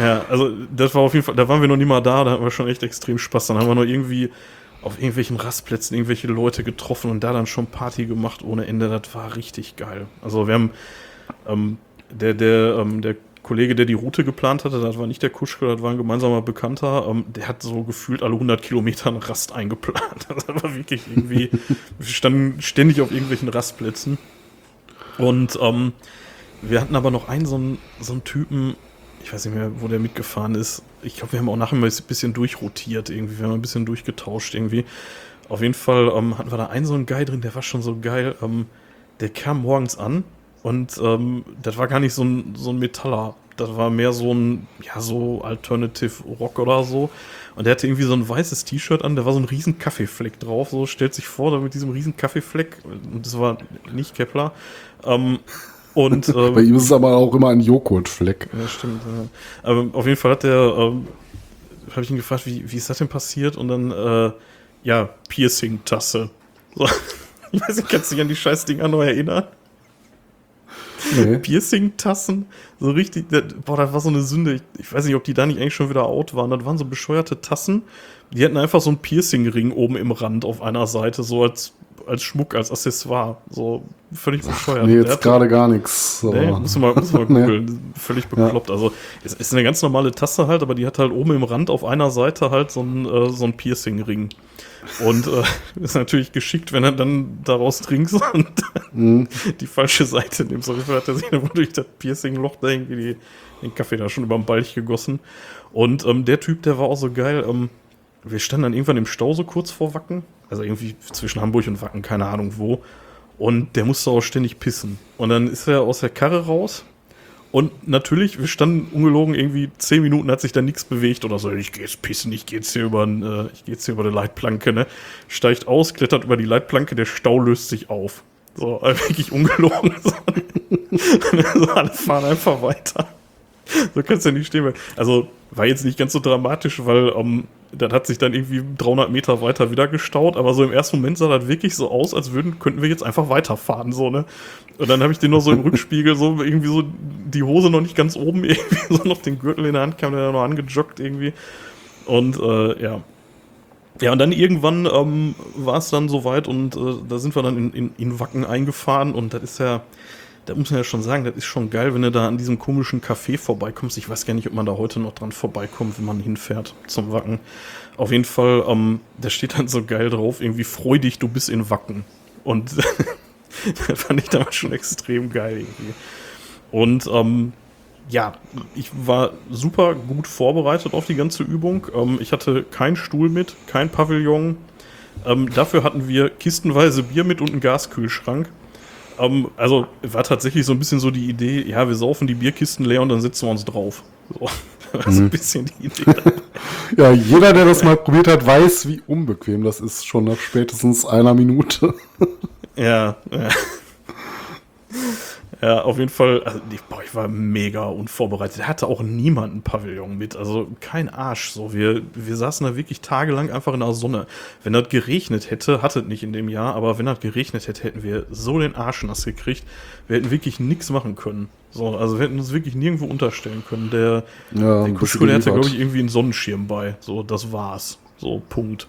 Ja, also das war auf jeden Fall, da waren wir noch nie mal da, da hatten wir schon echt extrem Spaß. Dann haben wir noch irgendwie auf irgendwelchen Rastplätzen irgendwelche Leute getroffen und da dann schon Party gemacht ohne Ende. Das war richtig geil. Also wir haben ähm, der, der, ähm, der Kollege, der die Route geplant hatte, das war nicht der Kuschke, das war ein gemeinsamer Bekannter, ähm, der hat so gefühlt alle 100 Kilometer einen Rast eingeplant. Das war wirklich irgendwie, wir standen ständig auf irgendwelchen Rastplätzen. Und ähm, wir hatten aber noch einen so einen, so einen Typen, ich weiß nicht mehr, wo der mitgefahren ist. Ich glaube, wir haben auch nachher mal ein bisschen durchrotiert irgendwie. Wir haben ein bisschen durchgetauscht irgendwie. Auf jeden Fall ähm, hatten wir da einen so einen Guy drin, der war schon so geil. Ähm, der kam morgens an und ähm, das war gar nicht so ein, so ein Metaller. das war mehr so ein, ja, so Alternative Rock oder so. Und der hatte irgendwie so ein weißes T-Shirt an, da war so ein riesen Kaffeefleck drauf. So stellt sich vor, da mit diesem riesen Kaffeefleck, und das war nicht Kepler. Ähm, und Bei ähm, ihm ist es aber auch immer ein Joghurtfleck. ja, stimmt. Ja. Aber auf jeden Fall hat der, ähm, habe ich ihn gefragt, wie, wie ist das denn passiert? Und dann, äh, ja, Piercing-Tasse. So. Ich weiß nicht, kannst du dich an die scheiß Dinger noch erinnern? Nee. Piercing-Tassen, so richtig, das, boah, das war so eine Sünde. Ich, ich weiß nicht, ob die da nicht eigentlich schon wieder out waren. Das waren so bescheuerte Tassen. Die hatten einfach so einen Piercing-Ring oben im Rand auf einer Seite, so als, als Schmuck, als Accessoire. So völlig bescheuert. Nee, Der jetzt gerade gar nichts. Nee, aber- muss man, muss man Nee. googeln. Völlig bekloppt. Also, es ist eine ganz normale Tasse halt, aber die hat halt oben im Rand auf einer Seite halt so ein, äh, so ein Piercing-Ring. Und äh, ist natürlich geschickt, wenn er dann daraus trinkst und Mhm. die falsche Seite nimmst. Auf jeden Fall hat er sich dann durch das Piercing-Loch da irgendwie die, den Kaffee da schon über den Balch gegossen. Und ähm, der Typ, der war auch so geil. Ähm, wir standen dann irgendwann im Stau so kurz vor Wacken. Also irgendwie zwischen Hamburg und Wacken, keine Ahnung wo. Und der musste auch ständig pissen. Und dann ist er aus der Karre raus. Und natürlich, wir standen ungelogen irgendwie zehn Minuten, hat sich da nichts bewegt oder so. Ich gehe jetzt pissen, ich gehe jetzt hier über, äh, ich geh jetzt hier über die Leitplanke, ne? Steigt aus, klettert über die Leitplanke, der Stau löst sich auf. So, wirklich ungelogen. so, alle fahren einfach weiter. So kannst du ja nicht stehen bleiben. Also war jetzt nicht ganz so dramatisch, weil ähm, das hat sich dann irgendwie 300 Meter weiter wieder gestaut, aber so im ersten Moment sah das wirklich so aus, als würden, könnten wir jetzt einfach weiterfahren, so, ne? Und dann habe ich den noch so im Rückspiegel, so irgendwie so die Hose noch nicht ganz oben, irgendwie so noch den Gürtel in der Hand, kam der noch angejoggt irgendwie. Und äh, ja. Ja, und dann irgendwann ähm, war es dann soweit und äh, da sind wir dann in, in, in Wacken eingefahren und das ist ja, da muss man ja schon sagen, das ist schon geil, wenn du da an diesem komischen Café vorbeikommst. Ich weiß gar nicht, ob man da heute noch dran vorbeikommt, wenn man hinfährt zum Wacken. Auf jeden Fall, ähm, da steht dann so geil drauf, irgendwie freu dich, du bist in Wacken. Und das fand ich damals schon extrem geil irgendwie. Und ähm, ja, ich war super gut vorbereitet auf die ganze Übung. Ähm, ich hatte keinen Stuhl mit, kein Pavillon. Ähm, dafür hatten wir kistenweise Bier mit und einen Gaskühlschrank. Ähm, also war tatsächlich so ein bisschen so die Idee, ja, wir saufen die Bierkisten leer und dann setzen wir uns drauf. So, das ein bisschen die Idee. Ja, jeder, der das mal probiert hat, weiß, wie unbequem das ist, schon nach spätestens einer Minute. Ja, ja. Ja, auf jeden Fall, also ich, boah, ich war mega unvorbereitet. Er hatte auch niemanden Pavillon mit, also kein Arsch. So, wir, wir saßen da wirklich tagelang einfach in der Sonne. Wenn das geregnet hätte, hatte es nicht in dem Jahr, aber wenn das geregnet hätte, hätten wir so den Arsch nass gekriegt. Wir hätten wirklich nichts machen können. So, also wir hätten uns wirklich nirgendwo unterstellen können. Der, Ja, der Kuschel, der hatte, glaube ich, irgendwie einen Sonnenschirm bei. So, das war's. So, Punkt.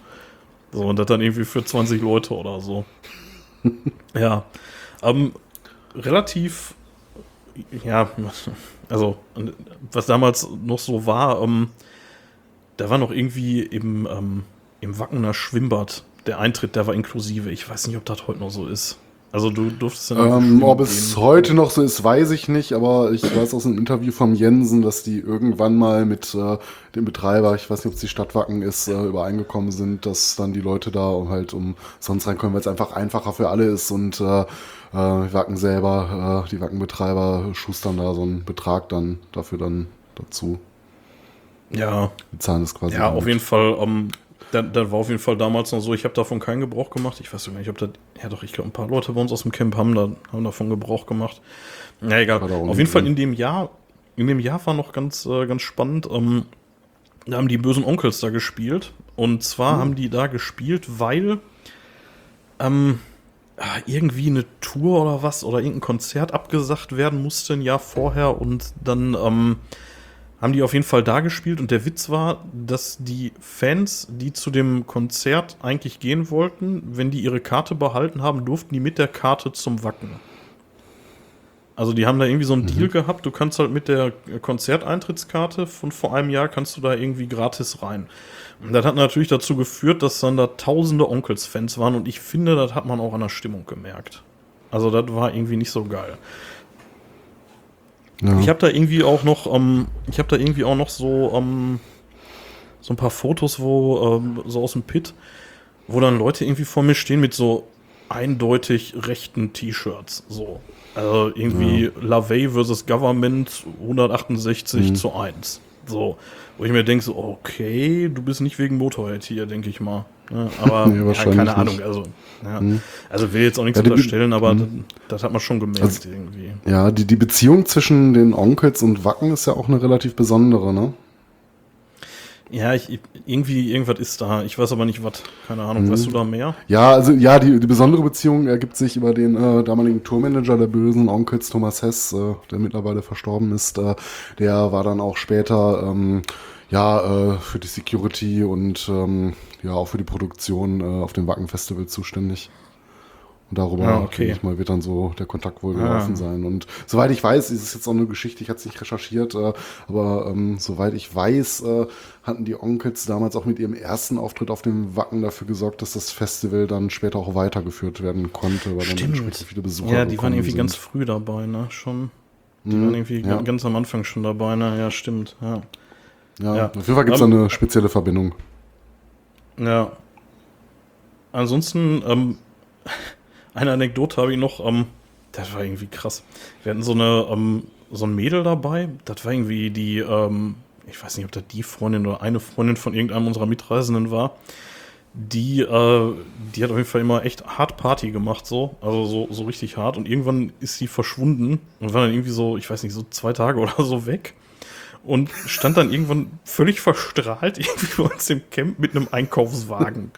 So, und das dann irgendwie für 20 Leute oder so. ja. Ähm, relativ, ja, also, was damals noch so war, ähm, da war noch irgendwie im, ähm, im Wackener Schwimmbad der Eintritt, der war inklusive. Ich weiß nicht, ob das heute noch so ist. Also du durftest einfach Ähm, ob es gehen. heute noch so ist, weiß ich nicht, aber ich weiß aus einem Interview vom Jensen, dass die irgendwann mal mit äh, dem Betreiber, ich weiß nicht, ob es die Stadt Wacken ist, äh, übereingekommen sind, dass dann die Leute da halt um sonst reinkommen, weil es einfach einfacher für alle ist und äh, äh, Wacken selber, äh, die Wackenbetreiber schustern da so einen Betrag dann dafür dann dazu. Ja, Bezahlen das quasi. Ja, damit. auf jeden Fall. Ähm, da, da war auf jeden Fall damals noch so, ich habe davon keinen Gebrauch gemacht. Ich weiß gar nicht, ob das. Ja, doch, ich glaube, ein paar Leute bei uns aus dem Camp haben, da, haben davon Gebrauch gemacht. Na egal. Da Auf jeden Fall drin. in dem Jahr, in dem Jahr war noch ganz, äh, ganz spannend. Ähm, da haben die bösen Onkels da gespielt. Und zwar Hm. haben die da gespielt, weil ähm, irgendwie eine Tour oder was oder irgendein Konzert abgesagt werden musste ein Jahr vorher und dann ähm, haben die auf jeden Fall da gespielt und der Witz war, dass die Fans, die zu dem Konzert eigentlich gehen wollten, wenn die ihre Karte behalten haben, durften die mit der Karte zum Wacken. Also die haben da irgendwie so einen Deal gehabt, du kannst halt mit der Konzerteintrittskarte von vor einem Jahr kannst du da irgendwie gratis rein. Und das hat natürlich dazu geführt, dass dann da tausende Onkels-Fans waren und ich finde, das hat man auch an der Stimmung gemerkt. Also das war irgendwie nicht so geil. Ja. Ich habe da irgendwie auch noch, ähm, ich habe da irgendwie auch noch so, ähm, so ein paar Fotos, wo ähm, so aus dem Pit, wo dann Leute irgendwie vor mir stehen mit so eindeutig rechten T-Shirts. So. Also irgendwie LaVey versus Government 168 zu 1. So. Wo ich mir denke, so, okay, du bist nicht wegen Motorhead hier, denke ich mal. Ne? Aber Nee, ja, keine Ahnung. nicht. Also, ja. also will jetzt auch nichts Ja, unterstellen, aber das, das hat man schon gemerkt Also- irgendwie. Ja, die, die Beziehung zwischen den Onkels und Wacken ist ja auch eine relativ besondere, ne? Ja, ich, irgendwie, irgendwas ist da. Ich weiß aber nicht, was. Keine Ahnung. Weißt du da mehr? Ja, also ja, die, die besondere Beziehung ergibt sich über den äh, damaligen Tourmanager der bösen Onkels, Thomas Hess, äh, der mittlerweile verstorben ist. Äh, der war dann auch später ähm, ja äh, für die Security und ähm, ja auch für die Produktion äh, auf dem Wacken Festival zuständig. Und darüber, Ah, okay. denke ich mal, wird dann so der Kontakt wohl Ah. gelaufen sein. Und soweit ich weiß, ist es jetzt auch eine Geschichte, ich hatte es nicht recherchiert, äh, aber ähm, soweit ich weiß, äh, hatten die Onkels damals auch mit ihrem ersten Auftritt auf dem Wacken dafür gesorgt, dass das Festival dann später auch weitergeführt werden konnte, weil dann entsprechend viele Besucher Ja, die waren irgendwie sind. ganz früh dabei, ne? Schon. Die Mhm, waren irgendwie ja. ganz am Anfang schon dabei, ne? Ja, stimmt. Ja. Ja, ja. auf jeden Fall gibt es da Ähm, eine spezielle Verbindung. Ja. Ansonsten, ähm, eine Anekdote habe ich noch, ähm, das war irgendwie krass. Wir hatten so eine, ähm, so ein Mädel dabei, das war irgendwie die, ähm, ich weiß nicht, ob das die Freundin oder eine Freundin von irgendeinem unserer Mitreisenden war. Die, äh, die hat auf jeden Fall immer echt hart Party gemacht, so. Also so, so richtig hart. Und irgendwann ist sie verschwunden und war dann irgendwie so, ich weiß nicht, so zwei Tage oder so weg. Und stand dann irgendwann völlig verstrahlt irgendwie bei uns im Camp mit einem Einkaufswagen.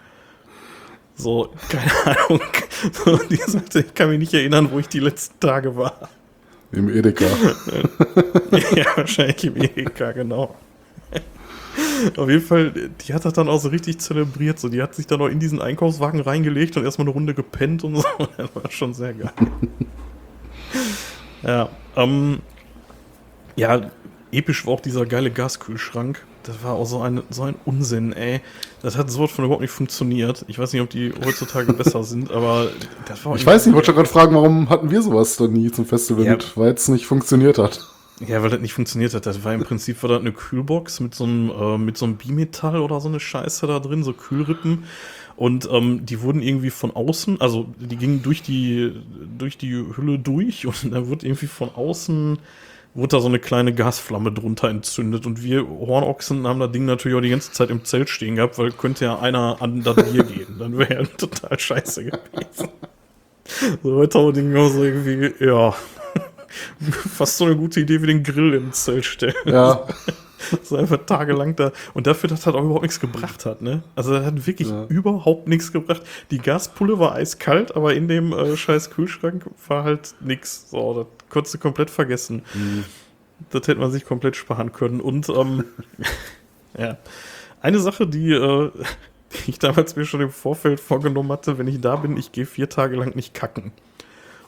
So, keine Ahnung. So, die sagte, ich kann mich nicht erinnern, wo ich die letzten Tage war. Im Edeka. ja, wahrscheinlich im Edeka, genau. Auf jeden Fall, die hat das dann auch so richtig zelebriert. So, die hat sich dann auch in diesen Einkaufswagen reingelegt und erstmal eine Runde gepennt und so. Das war schon sehr geil. ja, ähm, ja, episch war auch dieser geile Gaskühlschrank. Das war auch so ein, so ein Unsinn, ey. Das hat sowas von überhaupt nicht funktioniert. Ich weiß nicht, ob die heutzutage besser sind, aber das war Ich weiß nicht, ich wollte schon gerade fragen, warum hatten wir sowas dann nie zum Festival Ja. mit, weil es nicht funktioniert hat. Ja, weil das nicht funktioniert hat. Das war im Prinzip war das eine Kühlbox mit so einem, äh, mit so einem Bimetall oder so eine Scheiße da drin, so Kühlrippen. Und ähm, die wurden irgendwie von außen, also die gingen durch die, durch die Hülle durch und da wurde irgendwie von außen, wurde da so eine kleine Gasflamme drunter entzündet. Und wir Hornochsen haben das Ding natürlich auch die ganze Zeit im Zelt stehen gehabt, weil könnte ja einer an das Bier gehen. Dann wäre ja total scheiße gewesen. So heute auch Ding auch so irgendwie, ja. Fast so eine gute Idee wie den Grill im Zelt stellen. Ja, So einfach tagelang da. Und dafür, dass das auch überhaupt nichts gebracht hat, ne? Also das hat wirklich Ja. überhaupt nichts gebracht. Die Gaspulle war eiskalt, aber in dem äh, scheiß Kühlschrank war halt nichts. So, das konntest du komplett vergessen. Das hätte man sich komplett sparen können. Und ähm, ja. Eine Sache, die, äh, die ich damals mir schon im Vorfeld vorgenommen hatte, wenn ich da bin, ich gehe vier Tage lang nicht kacken.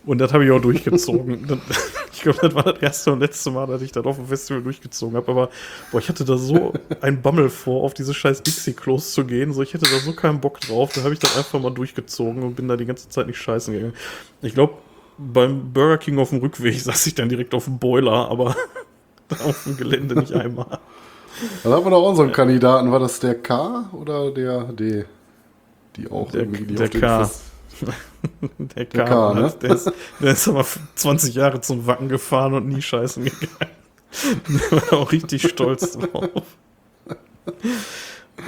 Und das habe ich auch durchgezogen. Ich glaube, das war das erste und letzte Mal, dass ich das auf dem Festival durchgezogen habe. Aber boah, ich hatte da so ein Bammel vor, auf diese scheiß Dixie-Klos zu gehen. So, ich hätte da so keinen Bock drauf. Da habe ich das einfach mal durchgezogen und bin da die ganze Zeit nicht scheißen gegangen. Ich glaube, beim Burger King auf dem Rückweg saß ich dann direkt auf dem Boiler, aber auf dem Gelände nicht einmal. dann haben wir doch einen Kandidaten. War das der K oder der D? Die auch Der- irgendwie die der auf K. Fest- Der, Der K, K, ne? der, ist, der ist aber 20 Jahre zum Wacken gefahren und nie scheißen gegangen. Der war auch richtig stolz drauf.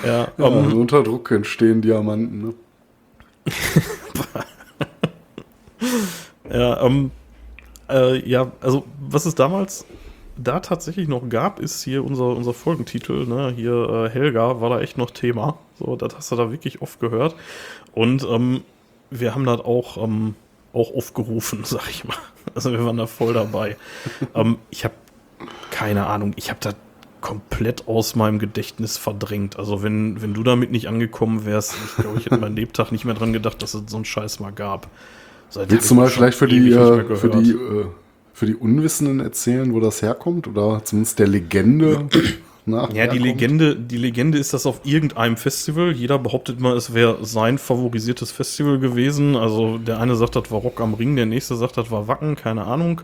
Ja, Ja, ähm, also unter Druck entstehen Diamanten. Ne? Ja, ähm, äh, ja, also was es damals da tatsächlich noch gab, ist hier unser, unser Folgentitel, ne? Hier äh, Helga war da echt noch Thema. So, das hast du da wirklich oft gehört. Und ähm, wir haben das auch, ähm, auch aufgerufen, sag ich mal. Also wir waren da voll dabei. ähm, ich habe keine Ahnung, ich habe das komplett aus meinem Gedächtnis verdrängt. Also wenn, wenn du damit nicht angekommen wärst, ich glaube, ich hätte meinen Lebtag nicht mehr dran gedacht, dass es so einen Scheiß mal gab. Seit Willst du mal vielleicht für die, äh, für die, äh, für die Unwissenden erzählen, wo das herkommt? Oder zumindest der Legende nach? Ja, die? Legende, die Legende ist das auf irgendeinem Festival. Jeder behauptet mal, es wäre sein favorisiertes Festival gewesen. Also der eine sagt, das war Rock am Ring, der nächste sagt, das war Wacken, keine Ahnung.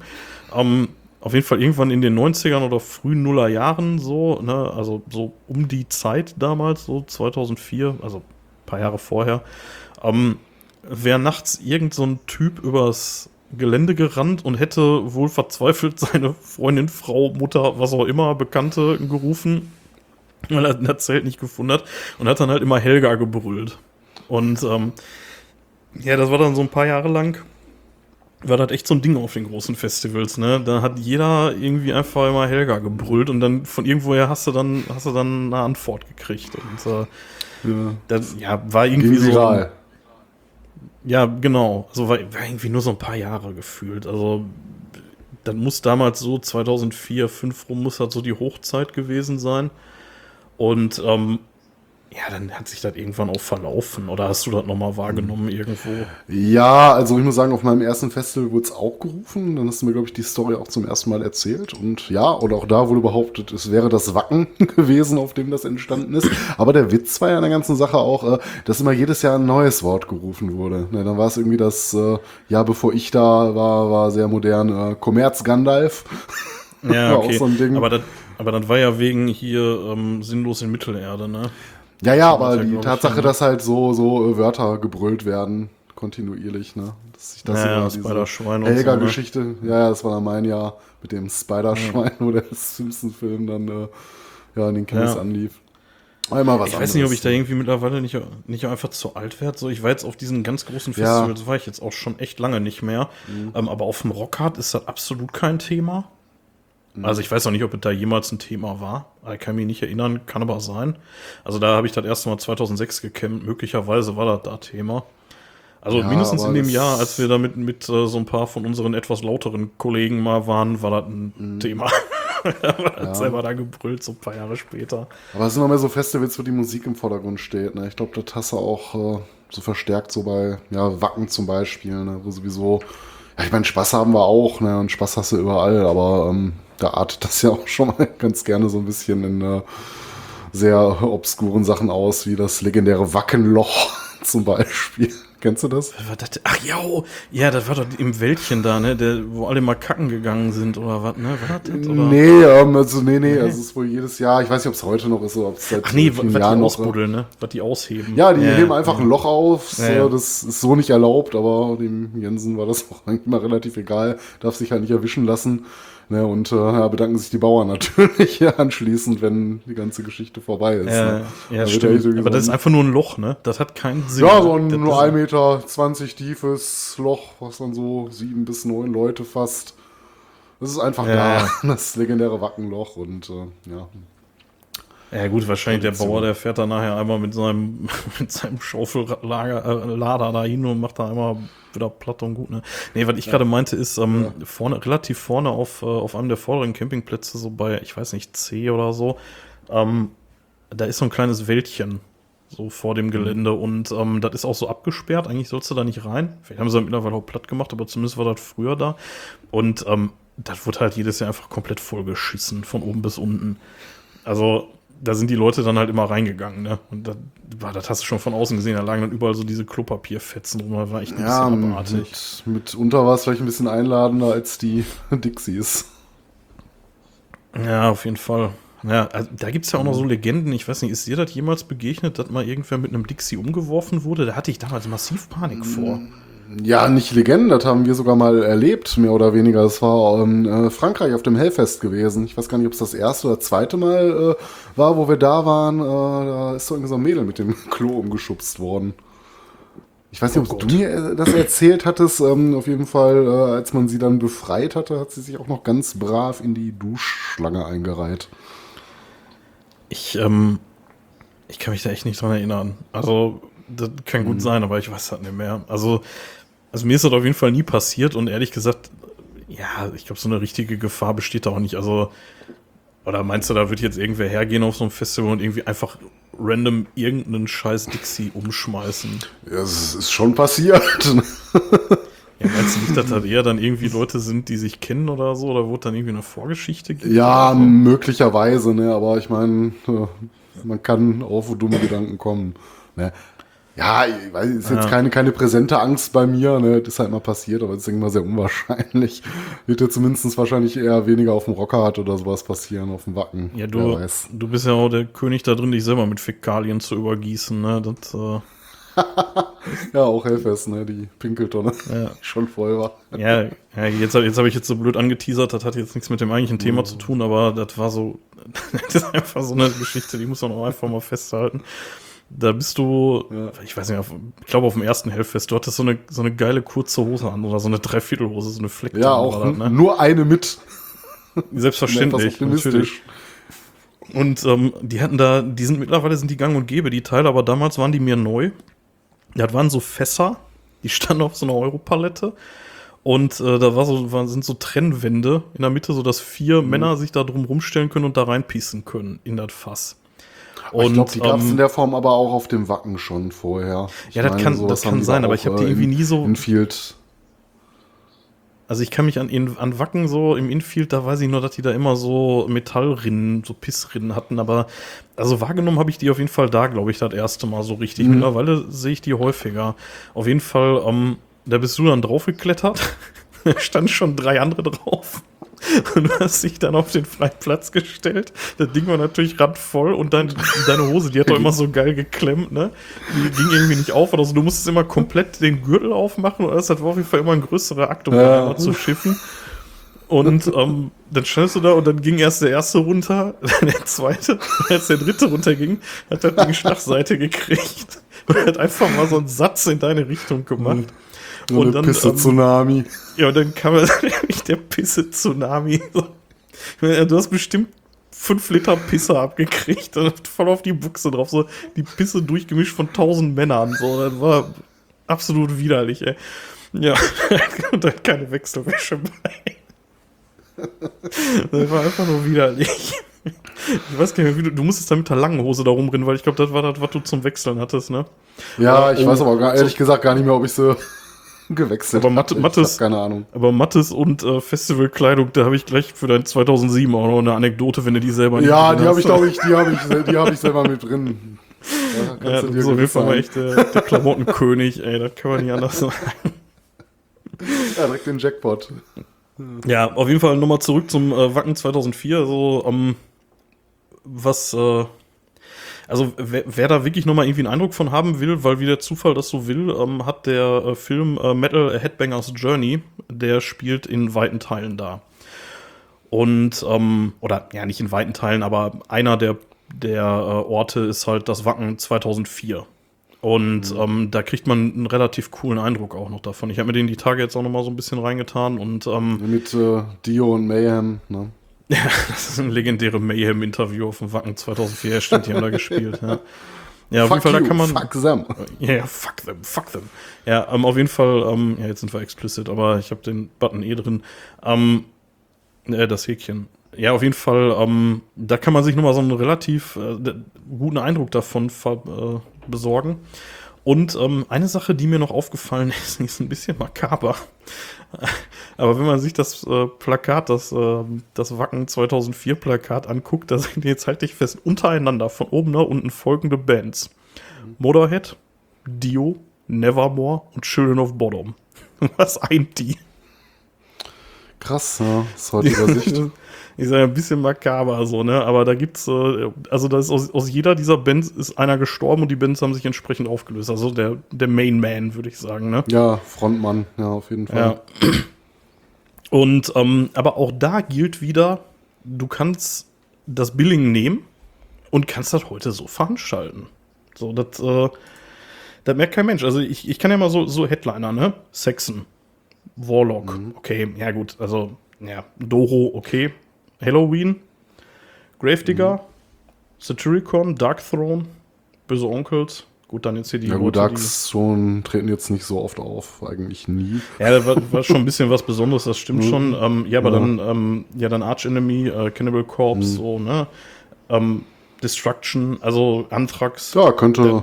Ähm, auf jeden Fall irgendwann in den 90ern oder frühen Nuller Jahren so, ne, also so um die Zeit damals, so 2004, also ein paar Jahre vorher, ähm, wäre nachts irgend so ein Typ übers Gelände gerannt und hätte wohl verzweifelt seine Freundin, Frau, Mutter, was auch immer, Bekannte gerufen, weil er das Zelt nicht gefunden hat und hat dann halt immer Helga gebrüllt. Und ähm, ja, das war dann so ein paar Jahre lang, war das echt so ein Ding auf den großen Festivals, ne? Da hat jeder irgendwie einfach immer Helga gebrüllt und dann von irgendwoher hast du dann, hast du dann eine Antwort gekriegt. Und äh, Ja. das ja, war irgendwie Ging so. viral. Ja, genau. Also war, war irgendwie nur so ein paar Jahre gefühlt. Also dann muss damals so 2004, 2005 rum muss das so die Hochzeit gewesen sein. Und ähm, ja, dann hat sich das irgendwann auch verlaufen. Oder hast du das nochmal wahrgenommen irgendwo? Ja, also ich muss sagen, auf meinem ersten Festival wurde es auch gerufen. Dann hast du mir, glaube ich, die Story auch zum ersten Mal erzählt. Und ja, oder auch da wurde behauptet, es wäre das Wacken gewesen, auf dem das entstanden ist. Aber der Witz war ja an der ganzen Sache auch, äh, dass immer jedes Jahr ein neues Wort gerufen wurde. Dann war es irgendwie das, äh, ja, bevor ich da war, war sehr modern, äh, Kommerz Gandalf. Ja, okay. so ein Ding. Aber das, aber das war ja wegen hier ähm, sinnlos in Mittelerde, ne? Ja, ja, aber ja, die Tatsache, schon. dass halt so, so äh, Wörter gebrüllt werden, kontinuierlich, ne? Dass sich das Ja, ja, über diese Spider-Schwein und so, ne? Helga-Geschichte, ja, ja, das war dann mein Jahr mit dem Spider-Schwein, wo der Simpson-Film dann äh, ja, in den Kinos Ja. anlief. Einmal was Ich weiß nicht, ob ich da anderes. irgendwie mittlerweile nicht, nicht einfach zu alt werde. So, ich war jetzt auf diesen ganz großen Ja. Mhm. Festivals, war ich jetzt auch schon echt lange nicht mehr. Ähm, aber auf dem Rockhard ist das absolut kein Thema. Mhm. Also ich weiß auch nicht, ob es da jemals ein Thema war. Ich kann mich nicht erinnern, kann aber sein. Also da habe ich das erste Mal 2006 gekämmt. Möglicherweise war das da Thema. Also Ja, mindestens in dem Jahr, als wir da mit, mit äh, so ein paar von unseren etwas lauteren Kollegen mal waren, war das ein Mhm. Thema. da war das selber da gebrüllt, so ein paar Jahre später. Aber es sind immer mehr so Festivals, wo die Musik im Vordergrund steht. Ne? Ich glaube, das hast du auch äh, so verstärkt, so bei ja, Wacken zum Beispiel, ne? wo sowieso, ja, ich meine, Spaß haben wir auch, ne? und Spaß hast du überall, aber ähm, da artet das ja auch schon mal ganz gerne so ein bisschen in äh, sehr obskuren Sachen aus, wie das legendäre Wackenloch zum Beispiel. Kennst du das? Ach ja, oh, ja, das war doch im Wäldchen da, ne? Der, wo alle mal kacken gegangen sind oder was, ne? War das? Oder? Nee, ähm, also nee, nee, also es ist wohl jedes Jahr, ich weiß nicht, ob es heute noch ist oder ob es seit Ach nee, was die ausbuddeln, ne? Was die ausheben. Ja, die heben einfach ein Loch auf. Ja, ja. So, das ist so nicht erlaubt, aber dem Jensen war das auch eigentlich mal relativ egal. Darf sich halt nicht erwischen lassen. Ne, und äh, bedanken sich die Bauern natürlich anschließend, wenn die ganze Geschichte vorbei ist. Ja, ne? ja Da wird stimmt. irgendwie Aber das ist ein- einfach nur ein Loch, ne? Das hat keinen Sinn. ja, so ein nur ist- 1,20 Meter 20 tiefes Loch, was dann so sieben bis neun Leute fasst. Das ist einfach Ja, da, das legendäre Wackenloch und äh, ja. Ja gut, wahrscheinlich der Bauer, der fährt dann nachher einmal mit seinem, mit seinem Schaufellager äh, Lader da hin und macht da einmal wieder platt und gut. Ne, nee, was ich gerade meinte, ist ähm, vorne, relativ vorne auf, äh, auf einem der vorderen Campingplätze, so bei, ich weiß nicht, C oder so, ähm, da ist so ein kleines Wäldchen. So vor dem Gelände und ähm, das ist auch so abgesperrt. Eigentlich sollst du da nicht rein. Vielleicht haben sie das mittlerweile auch platt gemacht, aber zumindest war das früher da. Und ähm, das wird halt jedes Jahr einfach komplett vollgeschissen, von oben bis unten. Also, da sind die Leute dann halt immer reingegangen, ne? Und das, war- das hast du schon von außen gesehen, da lagen dann überall so diese Klopapierfetzen rum, das war echt ein Ja, bisschen abartig. mit, mitunter war es vielleicht ein bisschen einladender als die Dixies. Ja, auf jeden Fall. Ja, also, da gibt's ja auch noch so Legenden, ich weiß nicht, ist dir das jemals begegnet, dass mal irgendwer mit einem Dixie umgeworfen wurde? Da hatte ich damals massiv Panik vor. Ja, nicht Legenden, das haben wir sogar mal erlebt, mehr oder weniger. Das war ähm, äh, Frankreich auf dem Hellfest gewesen. Ich weiß gar nicht, ob es das erste oder zweite Mal äh, war, wo wir da waren. Äh, da ist so irgendwie so ein Mädel mit dem Klo umgeschubst worden. Ich weiß nicht, ob du mir äh, das erzählt hattest. Ähm, auf jeden Fall, äh, als man sie dann befreit hatte, hat sie sich auch noch ganz brav in die Duschschlange eingereiht. Ich, ähm, ich kann mich da echt nicht dran erinnern. Also, das kann gut sein, aber ich weiß das nicht mehr. Also, also mir ist das auf jeden Fall nie passiert und ehrlich gesagt, ja, ich glaube, so eine richtige Gefahr besteht da auch nicht. Also, oder meinst du, da wird jetzt irgendwer hergehen auf so ein Festival und irgendwie einfach random irgendeinen scheiß Dixie umschmeißen? Ja, es ist schon passiert. Ja, meinst du nicht, dass das eher dann irgendwie Leute sind, die sich kennen oder so? Oder wo es dann irgendwie eine Vorgeschichte gibt? Ja, so? möglicherweise, ne? Aber ich meine, äh, man kann auf dumme Gedanken kommen. Ne? Ja, ich weiß, ist jetzt Ja. keine, keine präsente Angst bei mir, ne? Das ist halt mal passiert, aber das ist immer sehr unwahrscheinlich. Wird ja zumindest wahrscheinlich eher weniger auf dem Rockhard oder sowas passieren, auf dem Wacken. Ja, du, du bist ja auch der König da drin, dich selber mit Fäkalien zu übergießen, ne? Das, äh, Ja, auch Hellfest, ne? Die Pinkeltonne. Ja. Schon voll war. Ja, ja jetzt, jetzt habe ich jetzt so blöd angeteasert, das hat jetzt nichts mit dem eigentlichen Thema zu tun, aber das war so, das ist einfach so eine Geschichte, die muss man auch einfach mal festhalten. Da bist du, Ja. ich weiß nicht, auf, ich glaube auf dem ersten Hellfest, du hattest so eine, so eine geile kurze Hose an oder so eine Dreiviertelhose, so eine Fleck. Ja, auch war das, ne? nur eine mit. Selbstverständlich, optimistisch. Und ähm, die hatten da, die sind mittlerweile sind die gang und gäbe, die Teile, aber damals waren die mir neu. Das waren so Fässer, die standen auf so einer Europalette. Und äh, da war so, waren, sind so Trennwände in der Mitte, so dass vier Mhm. Männer sich da drum rumstellen können und da reinpießen können in das Fass. Und, ich glaube, die gab es ähm, in der Form aber auch auf dem Wacken schon vorher. Ich Ja, das kann- das kann sein, aber ich hab die äh, irgendwie in- nie so- Infield. Also ich kann mich an, an Wacken so im Infield, da weiß ich nur, dass die da immer so Metallrinnen, so Pissrinnen hatten, aber also wahrgenommen habe ich die auf jeden Fall da, glaube ich, das erste Mal so richtig. Mhm. Mittlerweile sehe ich die häufiger. Auf jeden Fall, ähm, da bist du dann drauf geklettert. da standen schon drei andere drauf. Und du hast dich dann auf den freien Platz gestellt. Das Ding war natürlich randvoll und dein, deine Hose, die hat doch immer so geil geklemmt, ne? Die ging irgendwie nicht auf oder so. Du musstest immer komplett den Gürtel aufmachen oder das war auf jeden Fall immer ein größerer Akt, um Ja. einmal zu schiffen. Und ähm, dann standest du da und dann ging erst der erste runter, dann der zweite, als der dritte runterging, hat das Ding Schlagseite gekriegt und hat einfach mal so einen Satz in deine Richtung gemacht. So Und dann, Pisse ähm. Ja, und dann kam er nämlich der Pisse-Tsunami. So. Du hast bestimmt fünf Liter Pisse abgekriegt und voll auf die Buchse drauf. So die Pisse durchgemischt von tausend Männern. So, das war absolut widerlich, ey. Ja, und dann keine Wechselwäsche bei. Das war einfach nur widerlich. Ich weiß gar nicht mehr, wie du, du musstest da mit der langen Hose da rumrennen, weil ich glaube, das war das, was du zum Wechseln hattest, ne? Ja, ich oh, weiß aber gar, ehrlich gesagt gar nicht mehr, ob ich sie gewechselt Aber Mathe- hab. Hab keine Ahnung. Aber Mattes und äh, Festivalkleidung, da habe ich gleich für dein 2007 auch noch eine Anekdote, wenn du die selber Ja, drin die habe ich, glaube ich, die habe ich, die habe ich selber mit drin. Ja, dir so mal sein. echt der, der Klamottenkönig, ey, das kann man nicht anders sagen. Ja, direkt den Jackpot. Ja, auf jeden Fall nochmal zurück zum äh, Wacken 2004. So, ähm, was, äh, also wer, wer da wirklich nochmal irgendwie einen Eindruck von haben will, weil wie der Zufall das so will, ähm, hat der äh, Film äh, Metal Headbangers Journey, der spielt in weiten Teilen da. Und, ähm, oder ja, nicht in weiten Teilen, aber einer der, der äh, Orte ist halt das Wacken 2004. Und ähm, da kriegt man einen relativ coolen Eindruck auch noch davon. Ich habe mir den die Tage jetzt auch noch mal so ein bisschen reingetan und ähm, Mit äh, Dio und Mayhem. Ne? ja, das ist ein legendäre Mayhem-Interview auf dem Wacken 2004. Stimmt, die haben da gespielt. Ja, ja auf jeden Fall, da kann man. fuck them. Ja, ja, fuck them, fuck them. Ja, ähm, auf jeden Fall, ähm, ja, jetzt sind wir explicit, aber ich habe den Button eh drin. Ähm, äh, das Häkchen. Ja, auf jeden Fall, ähm, da kann man sich nochmal so einen relativ äh, guten Eindruck davon äh, besorgen. Und ähm, eine Sache, die mir noch aufgefallen ist, ist ein bisschen makaber. Aber wenn man sich das äh, Plakat, das, äh, das Wacken 2004 Plakat anguckt, da sind jetzt halte ich fest untereinander von oben nach unten folgende Bands. Motorhead, Dio, Nevermore und Children of Bottom. Was eint die? Krass, ja. Aus heutiger Sicht. Ist ja ein bisschen makaber so, ne? Aber da gibt's, äh, also da ist aus, aus jeder dieser Bands ist einer gestorben und die Bands haben sich entsprechend aufgelöst. Also der, der Main Man, würde ich sagen, ne? Ja, Frontmann, ja, auf jeden Fall. Ja. Und ähm, aber auch da gilt wieder, du kannst das Billing nehmen und kannst das heute so veranstalten. So, das, äh, das merkt kein Mensch. Also ich, ich kann ja mal so, so Headliner, ne? Saxon, Warlock, okay, ja gut, also, ja, Doro, okay. Halloween, Gravedigger, Satyricon, Dark Throne, Böse Onkels. Gut, dann jetzt hier die Ja, gut, Dax schon treten jetzt nicht so oft auf, eigentlich nie. Ja, das war, war schon ein bisschen was Besonderes, das stimmt schon. Ähm, ja, aber Ja. dann, ähm, ja, dann Arch Enemy, äh, Cannibal Corpse, so, ne? Ähm, Destruction, also Anthrax. Ja, könnte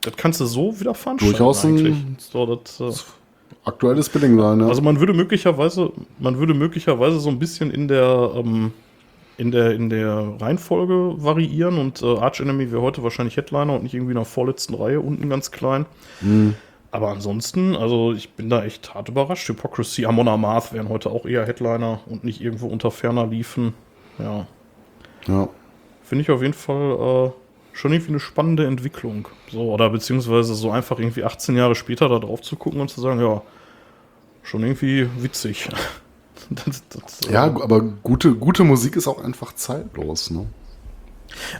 Das kannst du so wieder veranstalten Durchaus ein- eigentlich. So, das, äh, aktuelles Billing sein, ja. also man würde möglicherweise, man würde möglicherweise so ein bisschen in der, ähm, in der, in der Reihenfolge variieren und äh, Arch Enemy wäre heute wahrscheinlich Headliner und nicht irgendwie in der vorletzten Reihe unten ganz klein. Hm. Aber ansonsten, also ich bin da echt hart überrascht. Hypocrisy, Amon Amarth wären heute auch eher Headliner und nicht irgendwo unter ferner liefen. Ja, ja. finde ich auf jeden Fall schon irgendwie eine spannende Entwicklung. So, oder beziehungsweise so einfach irgendwie 18 Jahre später da drauf zu gucken und zu sagen, ja, schon irgendwie witzig. Das, das, ja, äh, aber gute, gute Musik ist auch einfach zeitlos, ne?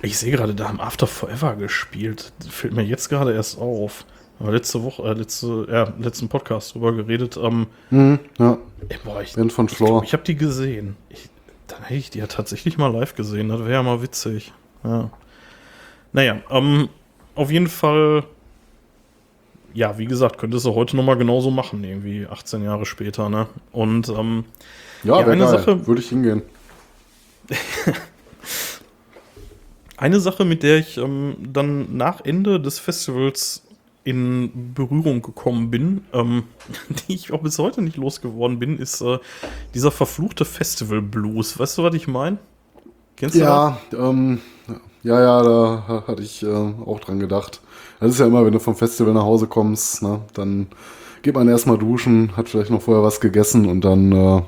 Ich sehe gerade, da haben After Forever gespielt. Das fällt mir jetzt gerade erst auf. Aber letzte Woche, äh, letzte, ja, letzten Podcast drüber geredet. Ähm, mhm, ja. Ey, boah, ich, von Floor. Ich, ich habe die gesehen. Ich, dann hätte ich die ja tatsächlich mal live gesehen. Das wäre ja mal witzig. Ja. Naja, ähm, auf jeden Fall, ja, wie gesagt, könntest du heute nochmal genauso machen, irgendwie 18 Jahre später, ne? Und, ähm, ja, ja eine geil. Sache. Würde ich hingehen. eine Sache, mit der ich ähm, dann nach Ende des Festivals in Berührung gekommen bin, ähm, die ich auch bis heute nicht losgeworden bin, ist äh, dieser verfluchte Festival Blues. Weißt du, was ich meine? Kennst du ja, das? Ähm, ja, ja, da hatte ich äh, auch dran gedacht. Das ist ja immer, wenn du vom Festival nach Hause kommst, ne, dann geht man erstmal duschen, hat vielleicht noch vorher was gegessen und dann äh,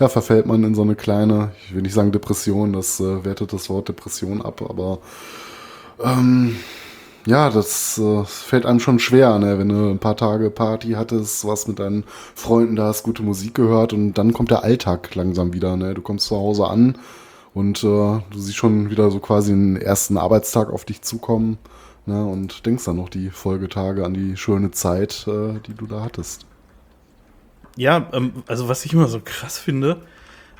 ja, verfällt man in so eine kleine, ich will nicht sagen Depression, das äh, wertet das Wort Depression ab, aber ähm, ja, das äh, fällt einem schon schwer, ne? wenn du ein paar Tage Party hattest, was mit deinen Freunden da hast, gute Musik gehört und dann kommt der Alltag langsam wieder. Ne? Du kommst zu Hause an und äh, du siehst schon wieder so quasi einen ersten Arbeitstag auf dich zukommen ne? und denkst dann noch die Folgetage an die schöne Zeit, äh, die du da hattest. Ja, ähm, also was ich immer so krass finde,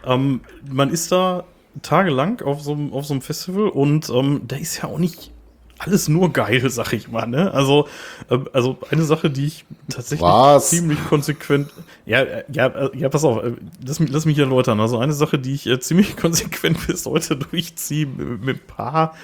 ähm, man ist da tagelang auf so, auf so einem Festival und ähm, da ist ja auch nicht alles nur geil, sag ich mal. Ne? Also, äh, also eine Sache, die ich tatsächlich Was? ziemlich konsequent. Ja, ja, äh, ja, pass auf, äh, lass mich, lass mich erläutern. Also eine Sache, die ich äh, ziemlich konsequent bis heute durchziehe, mit, mit ein paar,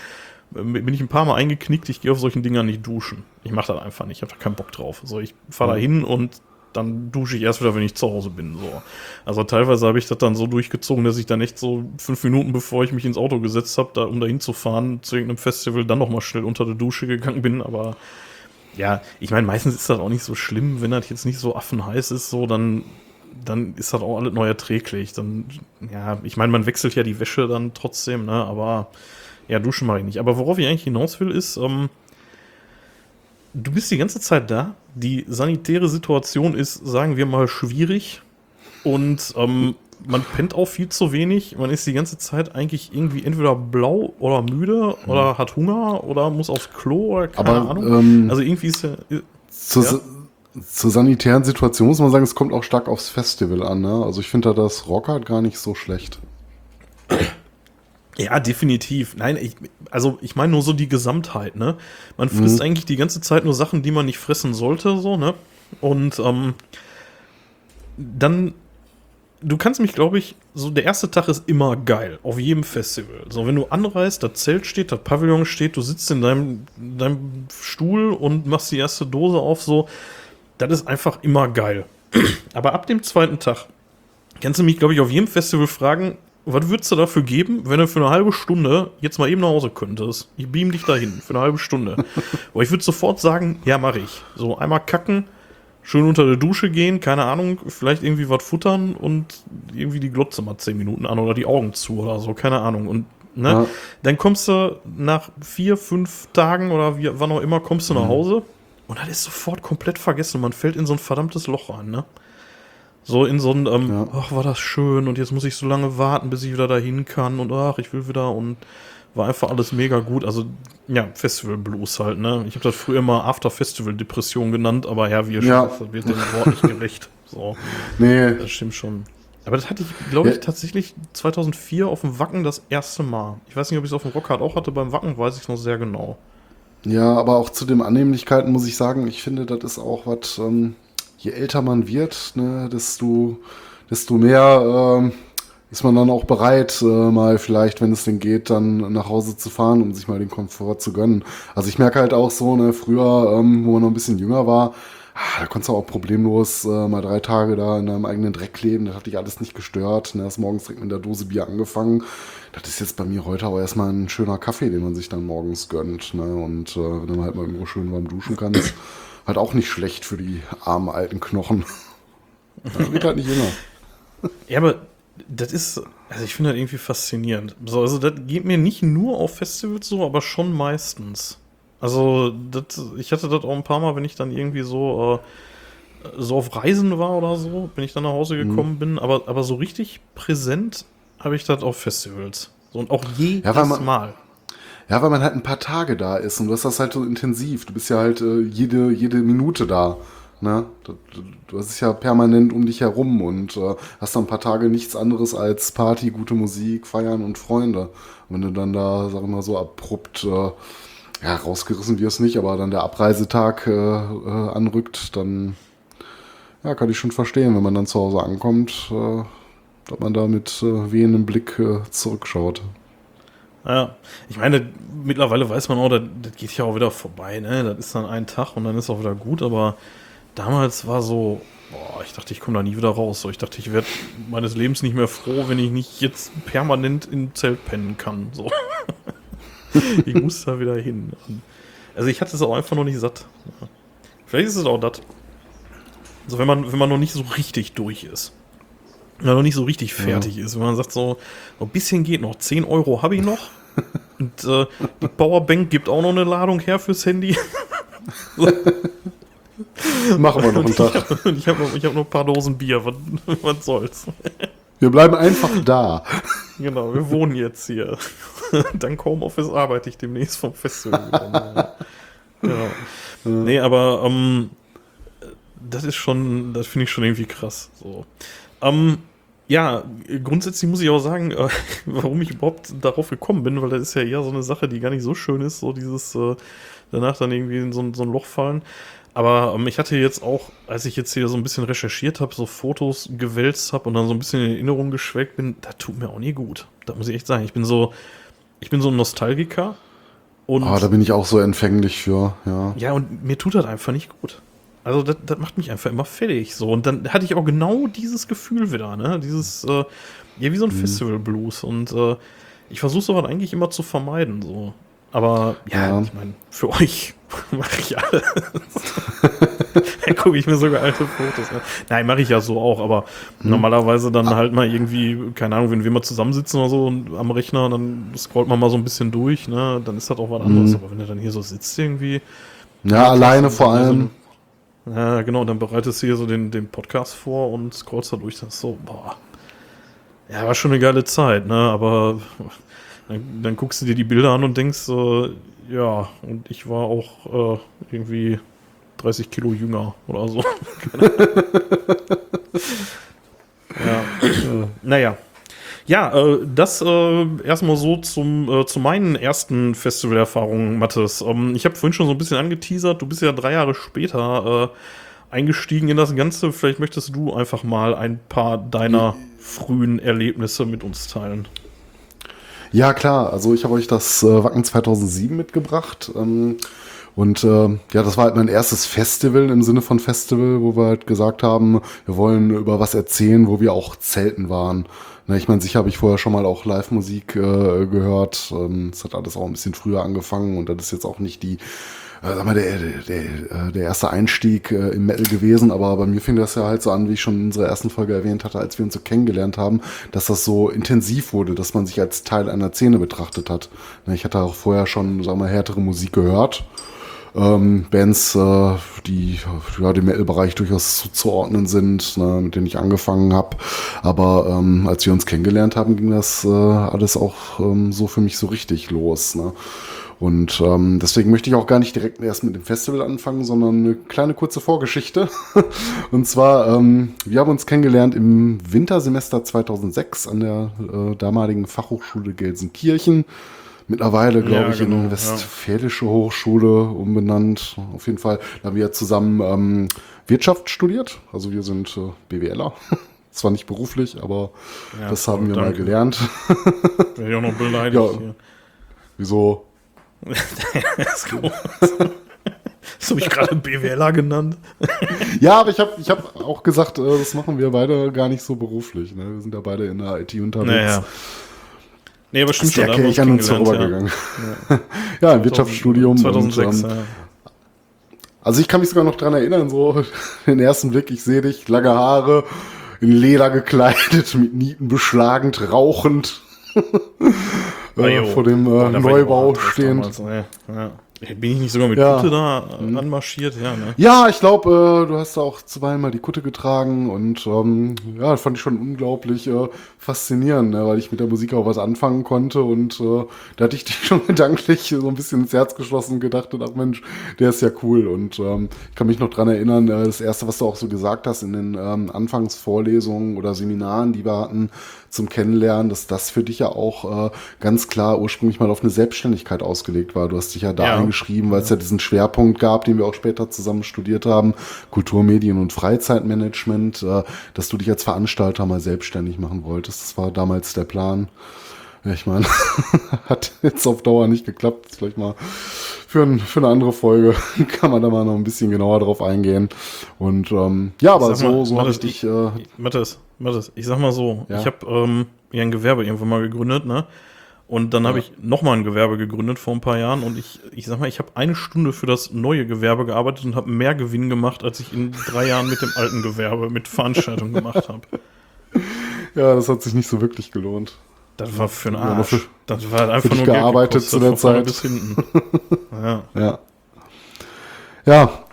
bin ich ein paar Mal eingeknickt, ich gehe auf solchen Dingern nicht duschen. Ich mache das einfach nicht, ich habe da keinen Bock drauf. So, ich fahre da hin und dann dusche ich erst wieder, wenn ich zu Hause bin. So. Also teilweise habe ich das dann so durchgezogen, dass ich dann echt so fünf Minuten, bevor ich mich ins Auto gesetzt habe, da, um da hinzufahren, zu irgendeinem Festival, dann nochmal schnell unter der Dusche gegangen bin. Aber ja, ich meine, meistens ist das auch nicht so schlimm, wenn das jetzt nicht so affenheiß ist, so, dann, dann ist das auch alles neu erträglich. Dann, ja, ich meine, man wechselt ja die Wäsche dann trotzdem, ne, aber ja, duschen mache ich nicht. Aber worauf ich eigentlich hinaus will, ist, ähm, du bist die ganze Zeit da. Die sanitäre Situation ist, sagen wir mal, schwierig. Und ähm, man pennt auch viel zu wenig. Man ist die ganze Zeit eigentlich irgendwie entweder blau oder müde mhm. oder hat Hunger oder muss aufs Klo oder keine Aber, Ahnung. Ähm, also irgendwie ist ja. Zur, ja. zur sanitären Situation muss man sagen, es kommt auch stark aufs Festival an. Ne? Also ich finde da das Rock halt gar nicht so schlecht. Ja, definitiv. Nein, ich, also ich meine nur so die Gesamtheit, ne? Man frisst mhm. eigentlich die ganze Zeit nur Sachen, die man nicht fressen sollte, so, ne? Und ähm, dann, du kannst mich, glaube ich, so der erste Tag ist immer geil, auf jedem Festival. So, wenn du anreist, das Zelt steht, das Pavillon steht, du sitzt in deinem, deinem Stuhl und machst die erste Dose auf, so, das ist einfach immer geil. Aber ab dem zweiten Tag kannst du mich, glaube ich, auf jedem Festival fragen, was würdest du dafür geben, wenn du für eine halbe Stunde jetzt mal eben nach Hause könntest? Ich beam dich dahin für eine halbe Stunde. Aber ich würde sofort sagen, ja, mache ich. So einmal kacken, schön unter der Dusche gehen, keine Ahnung, vielleicht irgendwie was futtern und irgendwie die Glotze mal zehn Minuten an oder die Augen zu oder so, keine Ahnung. Und ne, ja. dann kommst du nach vier, fünf Tagen oder wie, wann auch immer, kommst du nach mhm. Hause und das ist sofort komplett vergessen. Man fällt in so ein verdammtes Loch rein, ne? So in so ein, ähm, ja. ach, war das schön und jetzt muss ich so lange warten, bis ich wieder dahin kann und ach, ich will wieder und war einfach alles mega gut. Also, ja, Festival Blues halt, ne? Ich habe das früher immer After Festival Depression genannt, aber ja, wie ihr ja. schon das wird dem Wort nicht gerecht. So. Nee. Das stimmt schon. Aber das hatte ich, glaube ich, ja. tatsächlich 2004 auf dem Wacken das erste Mal. Ich weiß nicht, ob ich es auf dem Rockhard auch hatte, beim Wacken weiß ich es noch sehr genau. Ja, aber auch zu den Annehmlichkeiten muss ich sagen, ich finde, das ist auch was, ähm, je älter man wird, ne, desto, desto mehr ähm, ist man dann auch bereit, äh, mal vielleicht, wenn es denn geht, dann nach Hause zu fahren, um sich mal den Komfort zu gönnen. Also ich merke halt auch so, ne, früher, ähm, wo man noch ein bisschen jünger war, ah, da konntest du auch problemlos äh, mal drei Tage da in deinem eigenen Dreck leben. Das hat dich alles nicht gestört. Ne? Hast morgens direkt mit der Dose Bier angefangen. Das ist jetzt bei mir heute aber erstmal ein schöner Kaffee, den man sich dann morgens gönnt. Ne? Und äh, wenn du halt mal irgendwo schön warm duschen kannst. Halt auch nicht schlecht für die armen alten Knochen. Das wird halt nicht immer. Ja, aber das ist, also ich finde das irgendwie faszinierend. So, also das geht mir nicht nur auf Festivals so, aber schon meistens. Also das, ich hatte das auch ein paar Mal, wenn ich dann irgendwie so, äh, so auf Reisen war oder so, wenn ich dann nach Hause Mhm. gekommen bin, aber, aber so richtig präsent habe ich das auf Festivals. So, und auch jedes Ja, man- Mal. Ja, weil man halt ein paar Tage da ist und du hast das halt so intensiv. Du bist ja halt äh, jede, jede Minute da. Ne? Du, du, du hast es ja permanent um dich herum und äh, hast dann ein paar Tage nichts anderes als Party, gute Musik, Feiern und Freunde. Und wenn du dann da, sag ich mal, so abrupt, äh, ja, rausgerissen wirst nicht, aber dann der Abreisetag äh, äh, anrückt, dann ja, kann ich schon verstehen, wenn man dann zu Hause ankommt, äh, dass man da mit wehendem Blick zurückschaut. Ja, ich meine, mittlerweile weiß man auch, das, das geht ja auch wieder vorbei, ne? Das ist dann ein Tag und dann ist auch wieder gut, aber damals war so, boah, ich dachte, ich komme da nie wieder raus. So, ich dachte, ich werde meines Lebens nicht mehr froh, wenn ich nicht jetzt permanent im Zelt pennen kann. So. ich muss da wieder hin. Also ich hatte es auch einfach noch nicht satt. Vielleicht ist es auch das. Also wenn man, wenn man noch nicht so richtig durch ist. Noch nicht so richtig fertig ist. Wenn man sagt so, so ein bisschen geht noch, 10 Euro habe ich noch. Und äh, die Powerbank gibt auch noch eine Ladung her fürs Handy. Machen wir noch einen Tag. ich habe hab noch, hab noch ein paar Dosen Bier. Was, was soll's? Wir bleiben einfach da. Genau, wir wohnen jetzt hier. Dank Homeoffice arbeite ich demnächst vom Festival. wieder. genau. Nee, aber ähm, das ist schon, das finde ich schon irgendwie krass. So. Ähm, ja, grundsätzlich muss ich auch sagen, äh, warum ich überhaupt darauf gekommen bin, weil das ist ja eher so eine Sache, die gar nicht so schön ist, so dieses äh, danach dann irgendwie in so, ein- so ein Loch fallen. Aber ähm, ich hatte jetzt auch, als ich jetzt hier so ein bisschen recherchiert habe, so Fotos gewälzt habe und dann so ein bisschen in Erinnerung geschwelgt bin, das tut mir auch nie gut. Da muss ich echt sagen. Ich bin so, ich bin so ein Nostalgiker. Und Ah, da bin ich auch so empfänglich für, ja. ja, und mir tut das einfach nicht gut. Also das, das macht mich einfach immer fertig. So. Und dann hatte ich auch genau dieses Gefühl wieder, ne? Dieses, äh, ja, wie so ein Festival-Blues. Und äh, ich versuche sowas eigentlich immer zu vermeiden. So. Aber ja, Ja. ich meine, für euch mache ich alles. da gucke ich mir sogar alte Fotos an. Nein, mache ich ja so auch, aber normalerweise dann halt mal irgendwie, keine Ahnung, wenn wir mal zusammensitzen oder so und am Rechner, dann scrollt man mal so ein bisschen durch, ne? Dann ist das auch was anderes. Aber wenn du dann hier so sitzt irgendwie, Ja, alleine vor dann so allem. ein- Ja, genau, dann bereitest du hier so den, den Podcast vor und scrollst da durch. Das so, boah. Ja, war schon eine geile Zeit, ne? Aber dann, dann guckst du dir die Bilder an und denkst, äh, ja, und ich war auch äh, irgendwie 30 Kilo jünger oder so. ja. äh, naja. Ja, äh, das äh, erstmal so zum, äh, zu meinen ersten Festivalerfahrungen, Mathis. Ähm, ich habe vorhin schon so ein bisschen angeteasert, du bist ja drei Jahre später äh, eingestiegen in das Ganze. Vielleicht möchtest du einfach mal ein paar deiner frühen Erlebnisse mit uns teilen. Ja, klar. Also ich habe euch das äh, Wacken 2007 mitgebracht. Ähm, und äh, ja, das war halt mein erstes Festival im Sinne von Festival, wo wir halt gesagt haben, wir wollen über was erzählen, wo wir auch zelten waren. Na, ich meine, sicher habe ich vorher schon mal auch Live-Musik äh, gehört. Ähm, Es hat alles auch ein bisschen früher angefangen und das ist jetzt auch nicht die, äh, sag mal, der, der, äh, der erste Einstieg äh, im Metal gewesen, aber bei mir fing das ja halt so an, wie ich schon in unserer ersten Folge erwähnt hatte, als wir uns so kennengelernt haben, dass das so intensiv wurde, dass man sich als Teil einer Szene betrachtet hat. Na, Ich hatte auch vorher schon, sag mal, härtere Musik gehört. Ähm, Bands, äh, die ja, dem Metal-Bereich durchaus zuzuordnen sind, ne, mit denen ich angefangen habe. Aber ähm, als wir uns kennengelernt haben, ging das äh, alles auch ähm, so für mich so richtig los. Ne? Und ähm, deswegen möchte ich auch gar nicht direkt erst mit dem Festival anfangen, sondern eine kleine kurze Vorgeschichte. Und zwar, ähm, wir haben uns kennengelernt im Wintersemester 2006 an der äh, damaligen Fachhochschule Gelsenkirchen. Mittlerweile, glaube Ja, ich, genau, in ja. Westfälische Hochschule umbenannt. Auf jeden Fall da haben wir zusammen ähm, Wirtschaft studiert. Also wir sind äh, BWLer. Zwar nicht beruflich, aber Ja, das haben wir danke. mal gelernt. Werde ich auch noch beleidigt. Ja. hier. Wieso? Das ist groß. Hast du mich gerade BWLer genannt? Ja, aber ich habe ich hab auch gesagt, äh, das machen wir beide gar nicht so beruflich. Ne? Wir sind ja beide in der IT unterwegs. Naja. Nee, aber stimmt ist der schon. wir Kelch an uns vorübergegangen. Ja, im Wirtschaftsstudium. 2006, und, ähm, ja. Also ich kann mich sogar noch dran erinnern, so den ersten Blick, ich sehe dich, lange Haare, in Leder gekleidet, mit Nieten beschlagend, rauchend äh, vor dem äh, Neubau stehend. damals, ne? ja. Bin ich nicht sogar mit Ja. Kutte da äh, anmarschiert? Ja, ne? Ja, ich glaube, äh, du hast da auch zweimal die Kutte getragen und ähm, ja, das fand ich schon unglaublich äh, faszinierend, ne, weil ich mit der Musik auch was anfangen konnte und äh, da hatte ich dich schon gedanklich so ein bisschen ins Herz geschlossen und gedacht, ach Mensch, der ist ja cool und ähm, ich kann mich noch dran erinnern, äh, das erste, was du auch so gesagt hast in den ähm, Anfangsvorlesungen oder Seminaren, die wir hatten zum Kennenlernen, dass das für dich ja auch äh, ganz klar ursprünglich mal auf eine Selbstständigkeit ausgelegt war. Du hast dich ja da Ja. eingeschrieben, weil es ja diesen Schwerpunkt gab, den wir auch später zusammen studiert haben, Kulturmedien und Freizeitmanagement, äh, dass du dich als Veranstalter mal selbstständig machen wolltest. Das war damals der Plan. Ja, Ich meine, hat jetzt auf Dauer nicht geklappt. Vielleicht mal für, ein, für eine andere Folge kann man da mal noch ein bisschen genauer drauf eingehen. Und ähm, ja, aber mal, so, so habe ich dich. Äh, Mathis, Mathis, ich sag mal so, Ja. ich habe ähm, ja ein Gewerbe irgendwann mal gegründet, ne? Und dann habe ich nochmal ein Gewerbe gegründet vor ein paar Jahren und ich, ich sag mal, ich habe eine Stunde für das neue Gewerbe gearbeitet und habe mehr Gewinn gemacht, als ich in drei Jahren mit dem alten Gewerbe, mit Veranstaltungen gemacht habe. ja, das hat sich nicht so wirklich gelohnt. Das war für einen Ja, Arsch. für- das war einfach dich nur gearbeitet gekostet, zu der Zeit. Bis hinten. Ja. Ja. Ja, ja,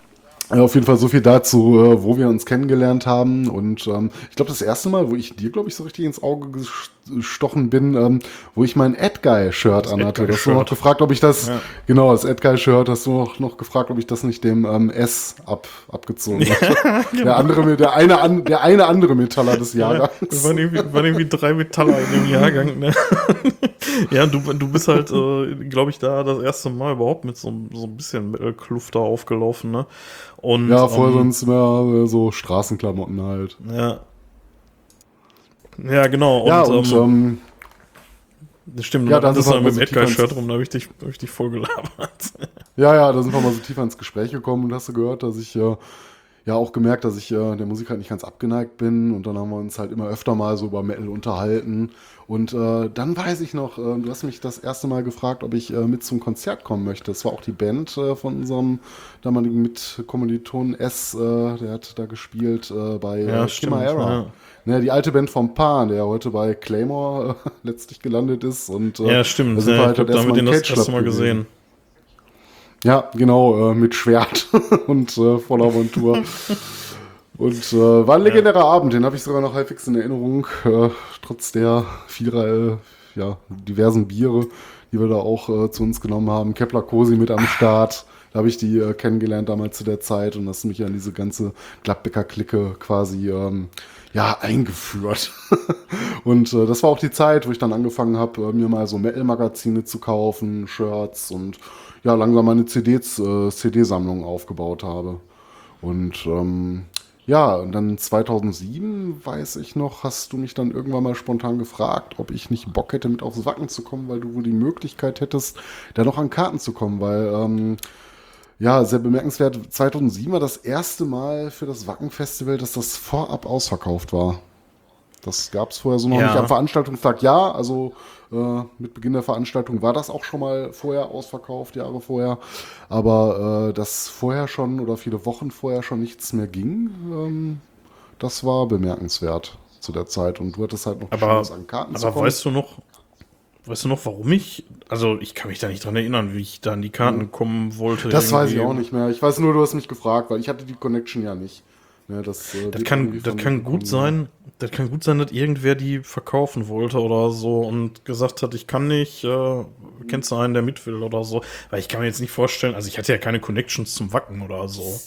auf jeden Fall so viel dazu, äh, wo wir uns kennengelernt haben. Und ähm, ich glaube, das erste Mal, wo ich dir, glaube ich, so richtig ins Auge gestochen bin, ähm, wo ich mein Ad-Guy-Shirt anhatte. Du hast du noch gefragt, ob ich das, Ja. genau, das Ad-Guy-Shirt, hast du noch, noch gefragt, ob ich das nicht dem ähm, S ab, abgezogen habe. Der andere, der eine, an, der eine andere Metaller des Ja, Jahrgangs. es waren irgendwie, waren irgendwie drei Metaller in dem Jahrgang. Ne? ja, du, du bist halt, äh, glaube ich, da das erste Mal überhaupt mit so, so ein bisschen Metal-Kluft da aufgelaufen. Ne? Und, Ja, vorher ähm, sonst immer äh, so Straßenklamotten halt. Ja. Ja, genau. Und, ja, und ähm, ähm, das stimmt, ja, ja, dann dann ist sind wir halt mit dem tief Edgar-Shirt rum, da habe ich, dich- hab ich dich voll gelabert. Ja, ja, da sind wir mal so tiefer ins Gespräch gekommen und hast du gehört, dass ich äh, ja auch gemerkt, dass ich äh, der Musik halt nicht ganz abgeneigt bin und dann haben wir uns halt immer öfter mal so über Metal unterhalten und äh, dann weiß ich noch, äh, du hast mich das erste Mal gefragt, ob ich äh, mit zum Konzert kommen möchte. Das war auch die Band äh, von unserem damaligen Mitkommilitonen S, äh, der hat da gespielt äh, bei Ja, äh, stimmt, Chimera. ja. Ne, die alte Band vom Pan, der heute bei Claymore äh, letztlich gelandet ist und äh, Ja, stimmt. da sind wir Ja, halt ich das habe erste damit Mal den das erste Mal gewesen. gesehen. Ja, genau, äh, mit Schwert und äh, voller Montur. und äh, war ein legendärer Abend, den habe ich sogar noch halbwegs in Erinnerung, äh, trotz der vieler, ja, diversen Biere, die wir da auch äh, zu uns genommen haben. Kepler Cosi mit am Start. Da habe ich die äh, kennengelernt damals zu der Zeit und hast mich an diese ganze Gladbecker-Clique quasi ähm, ja, eingeführt. und äh, das war auch die Zeit, wo ich dann angefangen habe, äh, mir mal so Metal-Magazine zu kaufen, Shirts und ja, langsam meine CDs, äh, CD-Sammlung aufgebaut habe. Und ähm, ja, und dann 2007, weiß ich noch, hast du mich dann irgendwann mal spontan gefragt, ob ich nicht Bock hätte, mit aufs Wacken zu kommen, weil du wohl die Möglichkeit hättest, da noch an Karten zu kommen, weil, ähm, ja, sehr bemerkenswert, 2007 war das erste Mal für das Wacken-Festival, dass das vorab ausverkauft war. Das gab es vorher so noch Ja. nicht am Veranstaltungstag. Ja, also äh, mit Beginn der Veranstaltung war das auch schon mal vorher ausverkauft, Jahre vorher. Aber äh, dass vorher schon oder viele Wochen vorher schon nichts mehr ging, ähm, das war bemerkenswert zu der Zeit. Und du hattest halt noch die Aber, Chance, an Karten zu aber weißt du noch, weißt du noch, warum ich, also ich kann mich da nicht dran erinnern, wie ich da an die Karten kommen wollte. Hm. das weiß ich irgendwie. auch nicht mehr. Ich weiß nur, du hast mich gefragt, weil ich hatte die Connection ja nicht. Ne, das äh, Das kann, das kann gut sein, das kann gut sein, dass irgendwer die verkaufen wollte oder so und gesagt hat, ich kann nicht, äh, kennst du einen, der mit will oder so. Weil ich kann mir jetzt nicht vorstellen, also ich hatte ja keine Connections zum Wacken oder so.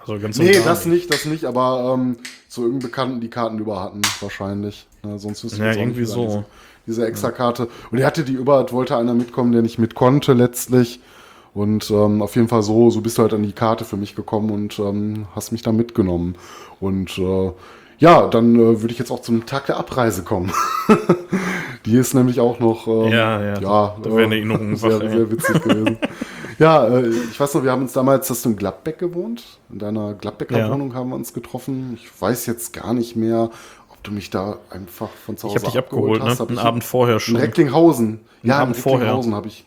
Also ganz Nee, das nicht. das nicht, aber ähm, zu irgendeinem Bekannten die Karten über hatten, wahrscheinlich. Ne, sonst wüsste ich Ja, auch irgendwie so. Diese, diese extra Karte. Und er hatte die über, wollte einer mitkommen, der nicht mit konnte letztlich. Und ähm, auf jeden Fall so, so bist du halt an die Karte für mich gekommen und ähm, hast mich da mitgenommen. Und äh, ja, dann äh, würde ich jetzt auch zum Tag der Abreise kommen. die ist nämlich auch noch ähm, Ja, ja, da- da wäre eine Erinnerung sehr, sehr witzig gewesen. Ja, äh, ich weiß noch, wir haben uns damals, hast du in Gladbeck gewohnt? In deiner Gladbecker Ja. Wohnung haben wir uns getroffen. Ich weiß jetzt gar nicht mehr, ob du mich da einfach von zu Ich Hause habe dich abgeholt, ne? Hab Einen ich Abend vorher in schon. Recklinghausen. Ja, Abend in vorher. Recklinghausen habe ich,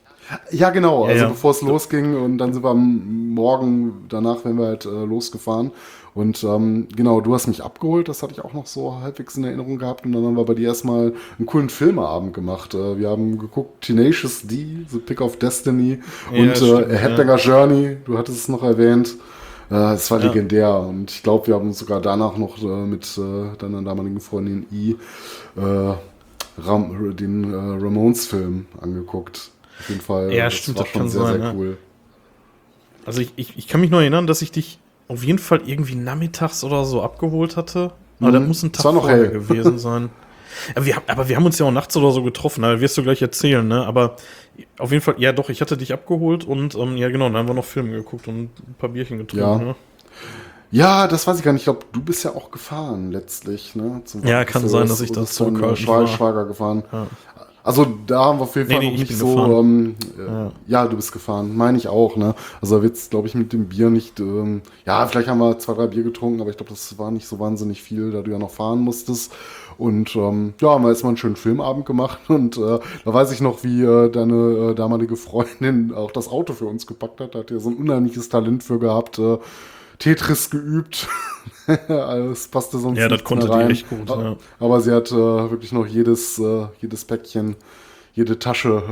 Ja, genau. Also ja. bevor es losging und dann sind wir am Morgen danach, wenn wir halt äh, losgefahren. Und ähm, genau, du hast mich abgeholt, das hatte ich auch noch so halbwegs in Erinnerung gehabt. Und dann haben wir bei dir erstmal einen coolen Filmeabend gemacht. Äh, wir haben geguckt Tenacious D, The Pick of Destiny Ja, und stimmt, äh, A Headbanger Journey, du hattest es noch erwähnt. Äh, Es war legendär und ich glaube, wir haben uns sogar danach noch äh, mit äh, deiner damaligen Freundin I äh, Ram, den äh, Ramones-Film angeguckt. Auf jeden Fall. Ja, das stimmt, war das schon kann sehr, sein, sehr ja. cool. Also ich, ich, ich kann mich noch erinnern, dass ich dich auf jeden Fall irgendwie nachmittags oder so abgeholt hatte. Aber Mhm. das muss ein Tag war noch vorher hell. gewesen sein. Aber wir, aber wir haben uns ja auch nachts oder so getroffen, da wirst du gleich erzählen, ne? Aber auf jeden Fall, ja doch, ich hatte dich abgeholt und ähm, ja genau, dann haben wir noch Filme geguckt und ein paar Bierchen getrunken. Ja. Ne? Ja, das weiß ich gar nicht. Ich glaube, du bist ja auch gefahren letztlich. Ne? Zum Ja, kann sein, dass ich das zurückhaltend Schwa- war. Schwager gefahren. Ja. Also da haben wir auf jeden Nee, Fall nee, noch ich nicht so. Ähm, äh, Ja. ja. du bist gefahren, meine ich auch. Ne? Also da wird's, glaube ich, mit dem Bier nicht. Ähm, ja, vielleicht haben wir zwei, drei Bier getrunken, aber ich glaube, das war nicht so wahnsinnig viel, da du ja noch fahren musstest. Und ähm, ja, haben wir erstmal einen schönen Filmabend gemacht und äh, da weiß ich noch, wie äh, deine äh, damalige Freundin auch das Auto für uns gepackt hat. Da hat ja so ein unheimliches Talent für gehabt. Äh, Tetris geübt. Alles passte sonst Ja, das konnte die rein. echt gut, ja. Aber sie hat äh, wirklich noch jedes, äh, jedes Päckchen, jede Tasche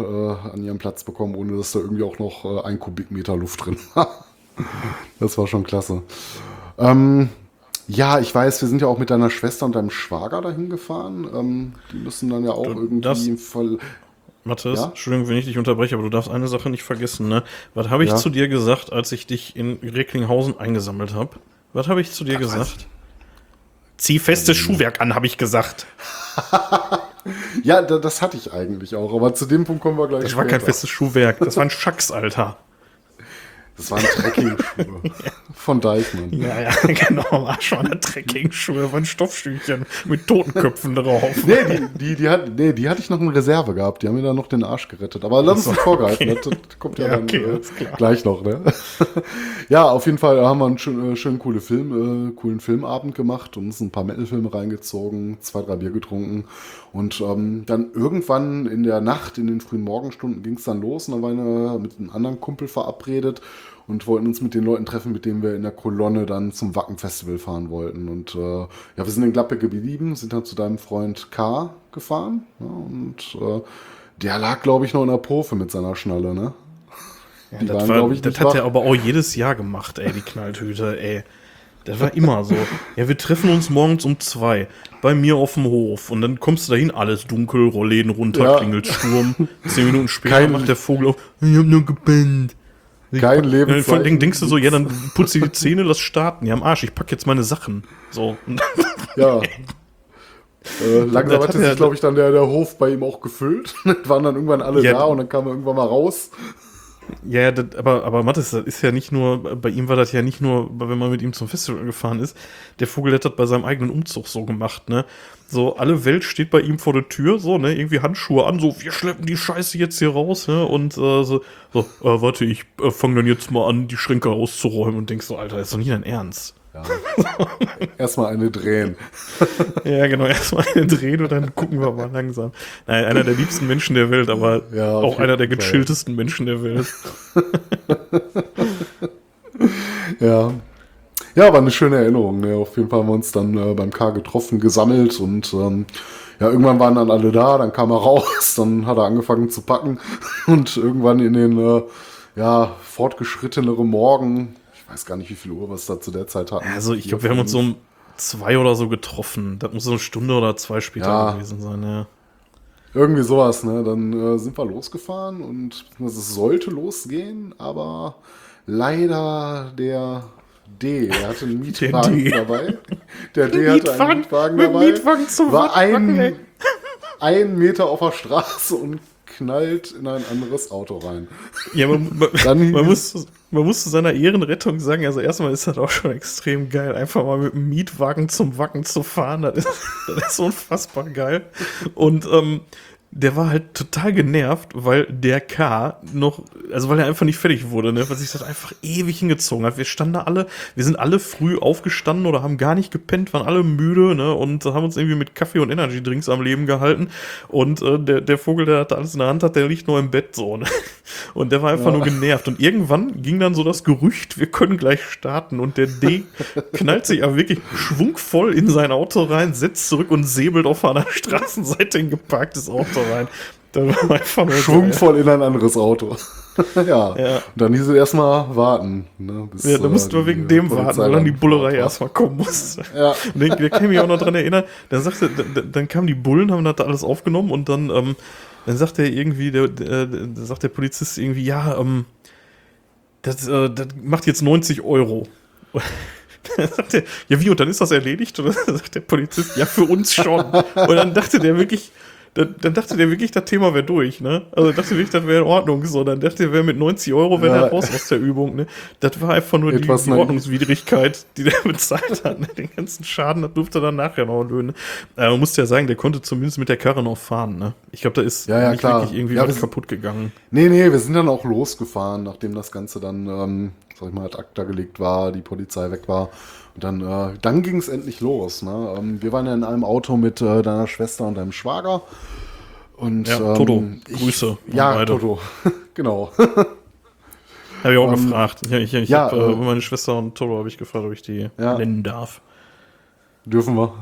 äh, an ihrem Platz bekommen, ohne dass da irgendwie auch noch äh, ein Kubikmeter Luft drin war. das war schon klasse. Ähm, ja, ich weiß, wir sind ja auch mit deiner Schwester und deinem Schwager dahin gefahren. Ähm, die müssen dann ja auch irgendwie Fall. Mathis, Ja? Entschuldigung, wenn ich dich unterbreche, aber du darfst eine Sache nicht vergessen, ne? Was habe ich Ja? zu dir gesagt, als ich dich in Recklinghausen eingesammelt habe? Was habe ich zu dir gesagt? Zieh festes Schuhwerk an, habe ich gesagt. Ja, da, das hatte ich eigentlich auch, aber zu dem Punkt kommen wir gleich. Das war kein festes Schuhwerk, das war ein Schacks, Alter. Das waren Trekking-Schuhe von Deichmann. Ja, ja, genau, war schon eine Trekking-Schuhe von Stoffstühlchen mit Totenköpfen drauf. Nee, die, die, die, hat, nee, die hatte ich noch in Reserve gehabt. Die haben mir dann noch den Arsch gerettet. Aber lass uns nicht vorgehalten. okay. Das, kommt ja, Ja, dann okay, äh, gleich noch. Ne? ja, auf jeden Fall haben wir einen schönen, äh, schönen coole Film, äh, coolen Filmabend gemacht und uns ein paar Metal-Filme reingezogen, zwei, drei Bier getrunken. Und ähm, dann irgendwann in der Nacht, in den frühen Morgenstunden ging es dann los. Und dann waren wir mit einem anderen Kumpel verabredet und wollten uns mit den Leuten treffen, mit denen wir in der Kolonne dann zum Wacken-Festival fahren wollten. Und äh, ja, wir sind in Gladbeck geblieben, sind dann zu deinem Freund K gefahren. Ja, und äh, der lag, glaube ich, noch in der Profe mit seiner Schnalle, ne? Die das waren, war, ich, das hat wach. er aber auch jedes Jahr gemacht, ey, die Knalltüte, ey. Das war immer so. Ja, wir treffen uns morgens um zwei bei mir auf dem Hof und dann kommst du dahin, alles dunkel, Rollläden runter, Ja. klingelt Sturm. Zehn Minuten später Kein- macht der Vogel auf, ich hab nur gepennt. Kein Ja, vor allen Dingen denkst du so, ja, dann putz dir die Zähne, lass starten. Ja, am Arsch, ich pack jetzt meine Sachen. So. Ja. Äh, langsam hatte hat sich, glaube ich, dann der, der Hof bei ihm auch gefüllt. waren dann irgendwann alle Ja. da und dann kam er irgendwann mal raus. Ja, ja, das, aber, aber Mathis, das ist ja nicht nur, bei ihm war das ja nicht nur, wenn man mit ihm zum Festival gefahren ist. Der Vogel hat das bei seinem eigenen Umzug so gemacht, ne? So, alle Welt steht bei ihm vor der Tür, so, ne? Irgendwie Handschuhe an, so, wir schleppen die Scheiße jetzt hier raus, ne? Und äh, so, so äh, warte, ich äh, fange dann jetzt mal an, die Schränke auszuräumen und denkst so, Alter, ist doch nicht dein Ernst. Ja. Erstmal eine drehen. Ja, genau, erstmal eine drehen und dann gucken wir mal langsam. Nein, einer der liebsten Menschen der Welt, aber Ja, auch einer der gechilltesten Menschen der Welt. Ja. Ja, war eine schöne Erinnerung. Ne? Auf jeden Fall haben wir uns dann äh, beim K getroffen, gesammelt und ähm, ja, irgendwann waren dann alle da, dann kam er raus, dann hat er angefangen zu packen und irgendwann in den äh, ja, fortgeschritteneren Morgen, ich weiß gar nicht, wie viel Uhr wir es da zu der Zeit hatten. Also ich glaube, wir haben uns so um zwei oder so getroffen. Das muss so eine Stunde oder zwei später Ja. gewesen sein, ja. Irgendwie sowas, ne? Dann äh, sind wir losgefahren und es sollte losgehen, aber leider der D, der hatte einen Mietwagen D. dabei. Der D hatte einen Mietwagen mit dabei. Mietwagen zum war ein, ein Meter auf der Straße und knallt in ein anderes Auto rein. Ja, man, man, man, muss, man muss zu seiner Ehrenrettung sagen, also erstmal ist das auch schon extrem geil, einfach mal mit einem Mietwagen zum Wacken zu fahren. Das ist, das ist unfassbar geil. Und ähm, der war halt total genervt, weil der K noch, also weil er einfach nicht fertig wurde, ne, weil sich das einfach ewig hingezogen hat. Wir standen da alle, wir sind alle früh aufgestanden oder haben gar nicht gepennt, waren alle müde, ne, und haben uns irgendwie mit Kaffee und Energy-Drinks am Leben gehalten. Und äh, der, der Vogel, der hat alles in der Hand hat, der liegt nur im Bett so, ne. Und der war einfach Ja. nur genervt. Und irgendwann ging dann so das Gerücht, wir können gleich starten. Und der D knallt sich aber wirklich schwungvoll in sein Auto rein, setzt zurück und säbelt auf einer Straßenseite in geparktes Auto rein. Einfach nur Schwungvoll in ein anderes Auto. ja. Ja. Und dann hieß es erstmal warten. Ne, bis, Ja, da äh, mussten wir wegen dem warten, weil dann die dann Bullerei erstmal kommen musste. Ja. Und den, da kann ich mich auch noch dran erinnern, dann sagte, dann, dann kamen die Bullen, haben das da alles aufgenommen und dann, ähm, dann sagt er irgendwie, der, der, der sagt der Polizist irgendwie, ja, ähm, das, äh, das macht jetzt 90 Euro. Dann sagt er, ja wie, und dann ist das erledigt? Und dann sagt der Polizist, ja, für uns schon. Und dann dachte der wirklich, dann, dann dachte der wirklich, das Thema wäre durch, ne? Also dachte wirklich, das wäre in Ordnung. So, dann dachte er, wäre mit 90 Euro wäre Ja. er raus aus der Übung, ne? Das war einfach nur die, Etwas die naiv. Ordnungswidrigkeit, die der bezahlt hat. Ne? Den ganzen Schaden, das durfte er dann nachher noch löhnen. Äh, man musste ja sagen, der konnte zumindest mit der Karre noch fahren, ne? Ich glaube, da ist Ja, ja, nicht klar. wirklich irgendwie Ja, was kaputt gegangen. Nee, nee, wir sind dann auch losgefahren, nachdem das Ganze dann, ähm, sag ich mal, ad acta gelegt war, die Polizei weg war. Und dann, äh, dann ging es endlich los. Ne? Ähm, wir waren ja in einem Auto mit äh, deiner Schwester und deinem Schwager. Und, Ja, ähm, Toto, ich- Grüße Ja, beide. Toto. genau. Habe ich auch Ähm, gefragt. Ja, ich, ich ja, hab, äh, äh, meine Schwester und Toto habe ich gefragt, ob ich die Ja. nennen darf. Dürfen wir.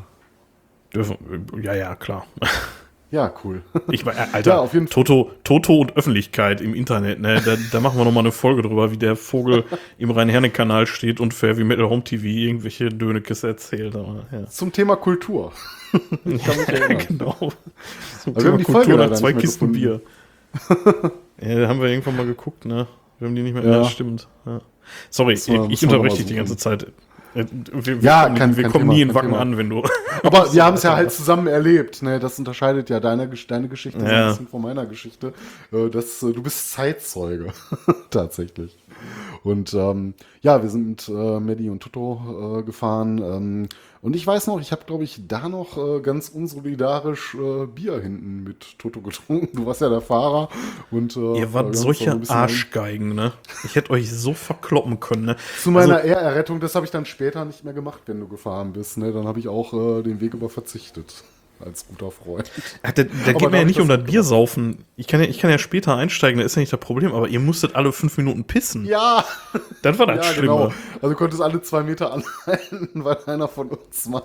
Dürfen, ja, ja, klar. Ja, cool. Ich meine, Alter, Ja, auf jeden. Toto, Toto und Öffentlichkeit im Internet, ne? Da, da machen wir nochmal eine Folge drüber, wie der Vogel im Rhein-Herne-Kanal steht und für Heavy Metal Home TV irgendwelche Dönekes erzählt. Aber, ja. Zum Thema Kultur. Ich kann mich erinnern. genau. Zum Aber wir haben die Folge nach zwei Kisten gefunden. Bier. ja, da haben wir irgendwann mal geguckt, ne? Wir haben die nicht mehr. Ja, Ja. stimmt. Ja. Sorry, ich, ich unterbreche dich die ganze Zeit. Äh, Wir, Ja, wir kommen, kein- wir kein kommen Thema, nie in Wacken an, wenn du. Aber wir haben es ja halt zusammen erlebt. Ne? Das unterscheidet ja deine, deine Geschichte Ja. ein bisschen von meiner Geschichte. Äh, Das, äh, du bist Zeitzeuge. Tatsächlich. Und ähm, ja, wir sind mit äh, Maddie und Toto äh, gefahren. Ähm, und ich weiß noch, ich habe, glaube ich, da noch äh, ganz unsolidarisch äh, Bier hinten mit Toto getrunken. Du warst ja der Fahrer. Und, äh, Ihr wart so solche bisschen- Arschgeigen, ne? Ich hätte euch so verkloppen können, ne? Zu meiner Also- Ehrerrettung, das habe ich dann später nicht mehr gemacht, wenn du gefahren bist. Ne? Dann habe ich auch äh, den Weg über verzichtet. Als guter Freund. Ach, da da geht mir ja nicht ich um das das Bier saufen. Ich kann, ja, ich kann ja später einsteigen, da ist ja nicht das Problem, aber ihr musstet alle fünf Minuten pissen. Ja, Das war das ja Schlimme. genau. Also du konntest alle zwei Meter anhalten, weil einer von uns mal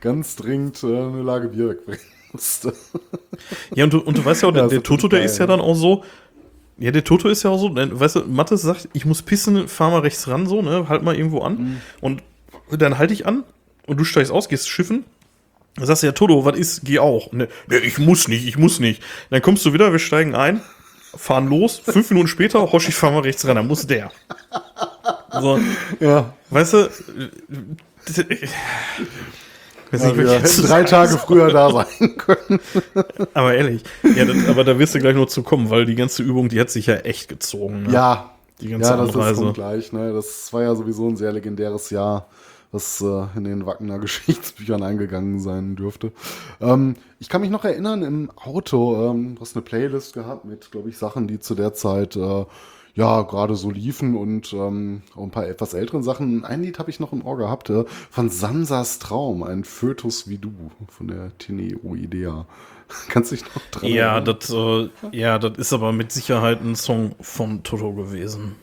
ganz dringend äh, eine Lage Bier wegbringen musste. Ja, und du, und du weißt ja auch, der, Ja, der Toto, der geil, ist ja dann auch so. Ja, der Toto ist ja auch so, weißt du, Mathis sagt, ich muss pissen, fahr mal rechts ran, so, ne, halt mal irgendwo an. Mhm. Und dann halte ich an und du steigst aus, gehst schiffen. Dann sagst du, ja, Toto, was ist, geh auch. Ne, ne, ich muss nicht, ich muss nicht. Dann kommst du wieder, wir steigen ein, fahren los, fünf Minuten später, Hosch, ich fahr mal rechts ran, dann muss der. So, Ja, weißt du, ich weiß ja nicht, wir jetzt hätten drei Tage früher da sein können. Aber ehrlich, ja, das, aber da wirst du gleich noch zu kommen, weil die ganze Übung, die hat sich ja echt gezogen. Ne? Ja, Die ganze ja das ist Anreise. kommt gleich. Ne? Das war ja sowieso ein sehr legendäres Jahr, was äh, in den Wackener Geschichtsbüchern eingegangen sein dürfte. Ähm, ich kann mich noch erinnern, im Auto, ähm, du hast eine Playlist gehabt mit, glaube ich, Sachen, die zu der Zeit äh, ja gerade so liefen und ähm, auch ein paar etwas älteren Sachen. Ein Lied habe ich noch im Ohr gehabt, äh, von Sansas Traum, ein Fötus wie du, von der Tineo Idea. Kannst du dich noch dran Ja, erinnern? das, äh, ja, das ist aber mit Sicherheit ein Song von Toto gewesen.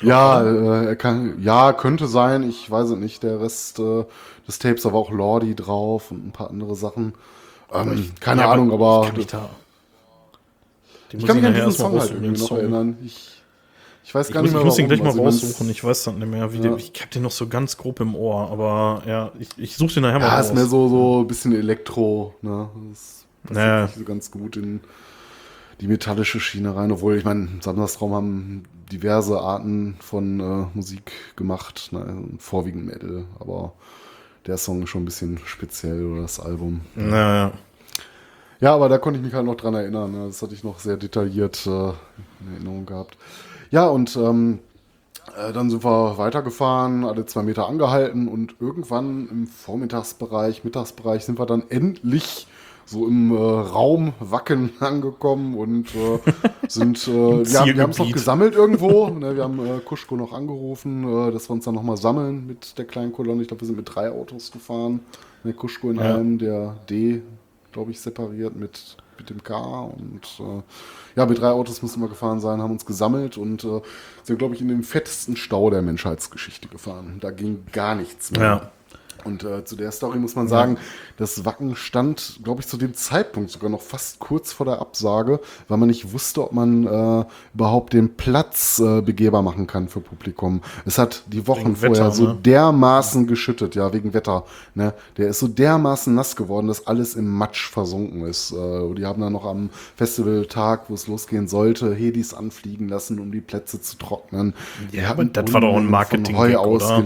Ja, äh, er kann, ja, könnte sein. Ich weiß es nicht. Der Rest äh, des Tapes, da war auch Lordi drauf und ein paar andere Sachen. Ähm, keine Ja, Ahnung, aber Ich kann mich da. Ich kann mich an diesen mal Song halt irgendwie den noch erinnern. Ich, ich weiß Ich gar muss, nicht mehr, ich muss den gleich mal. Also, raussuchen, ich weiß das nicht mehr. Wie Ja. der, ich hab den noch so ganz grob im Ohr, aber ja, ich, ich suche den nachher mal Ja, raus. ist mehr so, so ein bisschen Elektro, ne? Das passt Ja. nicht so ganz gut in die metallische Schiene rein, obwohl ich meine, Samstagsraum haben diverse Arten von äh, Musik gemacht, ne? vorwiegend Metal, aber der Song ist schon ein bisschen speziell oder das Album. Naja. Ja, aber da konnte ich mich halt noch dran erinnern. Ne? Das hatte ich noch sehr detailliert äh, in Erinnerung gehabt. Ja, und ähm, äh, dann sind wir weitergefahren, alle zwei Meter angehalten und irgendwann im Vormittagsbereich, Mittagsbereich sind wir dann endlich so im äh, Raum Wacken angekommen und äh, sind, äh, wir, haben- wir haben es noch gesammelt irgendwo. ne, wir haben äh, Kuschko noch angerufen, äh, dass wir uns dann nochmal sammeln mit der kleinen Kolonne. Ich glaube, wir sind mit drei Autos gefahren. Der Kuschko in Ja. einem, der D, glaube ich, separiert mit, mit dem K und äh, ja, mit drei Autos müssen wir gefahren sein, haben uns gesammelt und äh, sind, glaube ich, in den fettesten Stau der Menschheitsgeschichte gefahren. Da ging gar nichts mehr. Ja. Und äh, zu der Story muss man sagen, das Wacken stand, glaube ich, zu dem Zeitpunkt sogar noch fast kurz vor der Absage, weil man nicht wusste, ob man äh, überhaupt den Platz äh, begehbar machen kann für Publikum. Es hat die Wochen Wegen vorher Wetter, so ne? dermaßen geschüttet, ja, wegen Wetter. Ne? Der ist so dermaßen nass geworden, dass alles im Matsch versunken ist. Äh, und die haben dann noch am Festivaltag, wo es losgehen sollte, Hedis anfliegen lassen, um die Plätze zu trocknen. Die Ja, aber das war doch ein Unmengen von Marketing-Gag, Heu oder?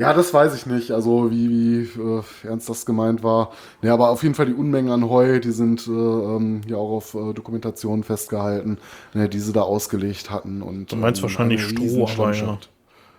Ja, das weiß ich nicht, also wie, wie äh, ernst das gemeint war. Ja, aber auf jeden Fall die Unmengen an Heu, die sind äh, ähm, ja auch auf äh, Dokumentationen festgehalten, ne, die sie da ausgelegt hatten. Und, Du meinst ähm, wahrscheinlich Stroh, Riesenstandschaft.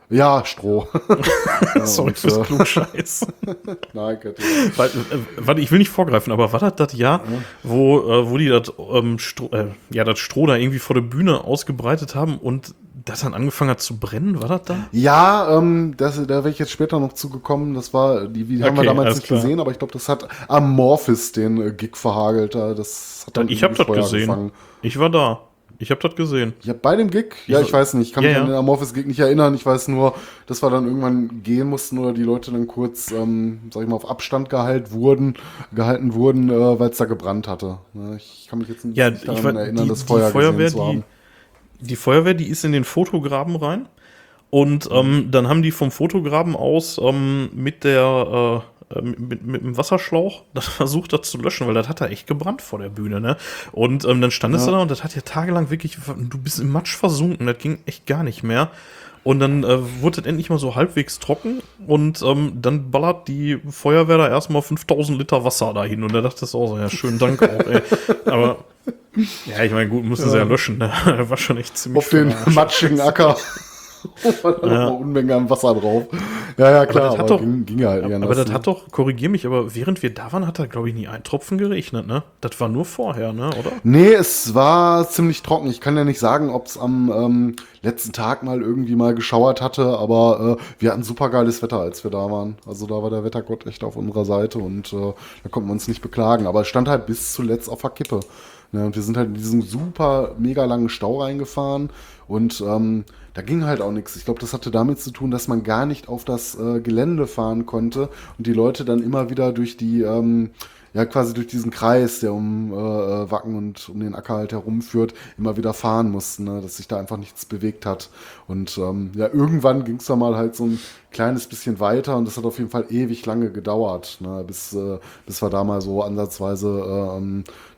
Ja, Stroh. Sorry und, fürs äh, Klugscheiß. Nein, Kette. Weil, äh, warte, ich will nicht vorgreifen, aber war das das Jahr, wo, äh, wo die das ähm, Stroh, äh, ja, das Stroh da irgendwie vor der Bühne ausgebreitet haben und das dann angefangen hat zu brennen? War das da? Ja, ähm, das, da wäre ich jetzt später noch zugekommen. Das war, die, die haben wir Okay, damals alles nicht klar. gesehen, aber ich glaube, das hat Amorphis den äh, Gig verhagelt. da. Das hat dann Ich habe das gesehen. angefangen. Ich war da. Ich habe das gesehen. Ja, bei dem Gig? Ja, Ich- ich weiß nicht. Ich kann Ja, mich ja. an den Amorphis-Gig nicht erinnern. Ich weiß nur, dass wir dann irgendwann gehen mussten oder die Leute dann kurz, ähm, sag ich mal, auf Abstand gehalten wurden, gehalten wurden, äh, weil es da gebrannt hatte. Ne, Ich kann mich jetzt nicht, Ja, daran war, erinnern, die, das die Feuer Feuerwehr, gesehen zu die, haben. die Feuerwehr, die ist in den Fotograben rein. Und ähm, dann haben die vom Fotograben aus ähm, mit der äh, äh, mit, mit dem Wasserschlauch das versucht, das zu löschen, weil das hat da echt gebrannt vor der Bühne, ne? Und ähm, dann standest du da und das hat ja tagelang wirklich, du bist im Matsch versunken, das ging echt gar nicht mehr. Und dann äh, wurde das endlich mal so halbwegs trocken und ähm, dann ballert die Feuerwehr da erstmal 5000 Liter Wasser dahin. Und da dachte ich auch so, ja, schönen Dank auch, ey. Aber ja, ich meine, gut, mussten sie ja löschen, ne? War schon echt ziemlich Auf den matschigen Acker. war dann Ja. noch Unmenge an Wasser drauf. Ja, ja, klar, das aber, hat doch- ging, ging ja halt nicht Aber anders, das ne? hat doch, korrigier mich, aber während wir da waren, hat da, glaube ich, nie ein Tropfen geregnet, ne? Das war nur vorher, ne, oder? Nee, es war ziemlich trocken. Ich kann ja nicht sagen, ob es am ähm, letzten Tag mal irgendwie mal geschauert hatte, aber äh, wir hatten super geiles Wetter, als wir da waren. Also da war der Wettergott echt auf unserer Seite und äh, da konnten wir uns nicht beklagen. Aber es stand halt bis zuletzt auf der Kippe. Ne, und wir sind halt in diesen super mega langen Stau reingefahren und ähm, da ging halt auch nichts. Ich glaube, das hatte damit zu tun, dass man gar nicht auf das äh, Gelände fahren konnte und die Leute dann immer wieder durch die ähm, ja quasi durch diesen Kreis, der um äh, äh, Wacken und um den Acker halt herumführt, immer wieder fahren mussten, ne? dass sich da einfach nichts bewegt hat. Und ähm, ja, irgendwann ging es dann mal halt so ein kleines bisschen weiter und das hat auf jeden Fall ewig lange gedauert, ne? bis, äh, bis wir da mal so ansatzweise äh,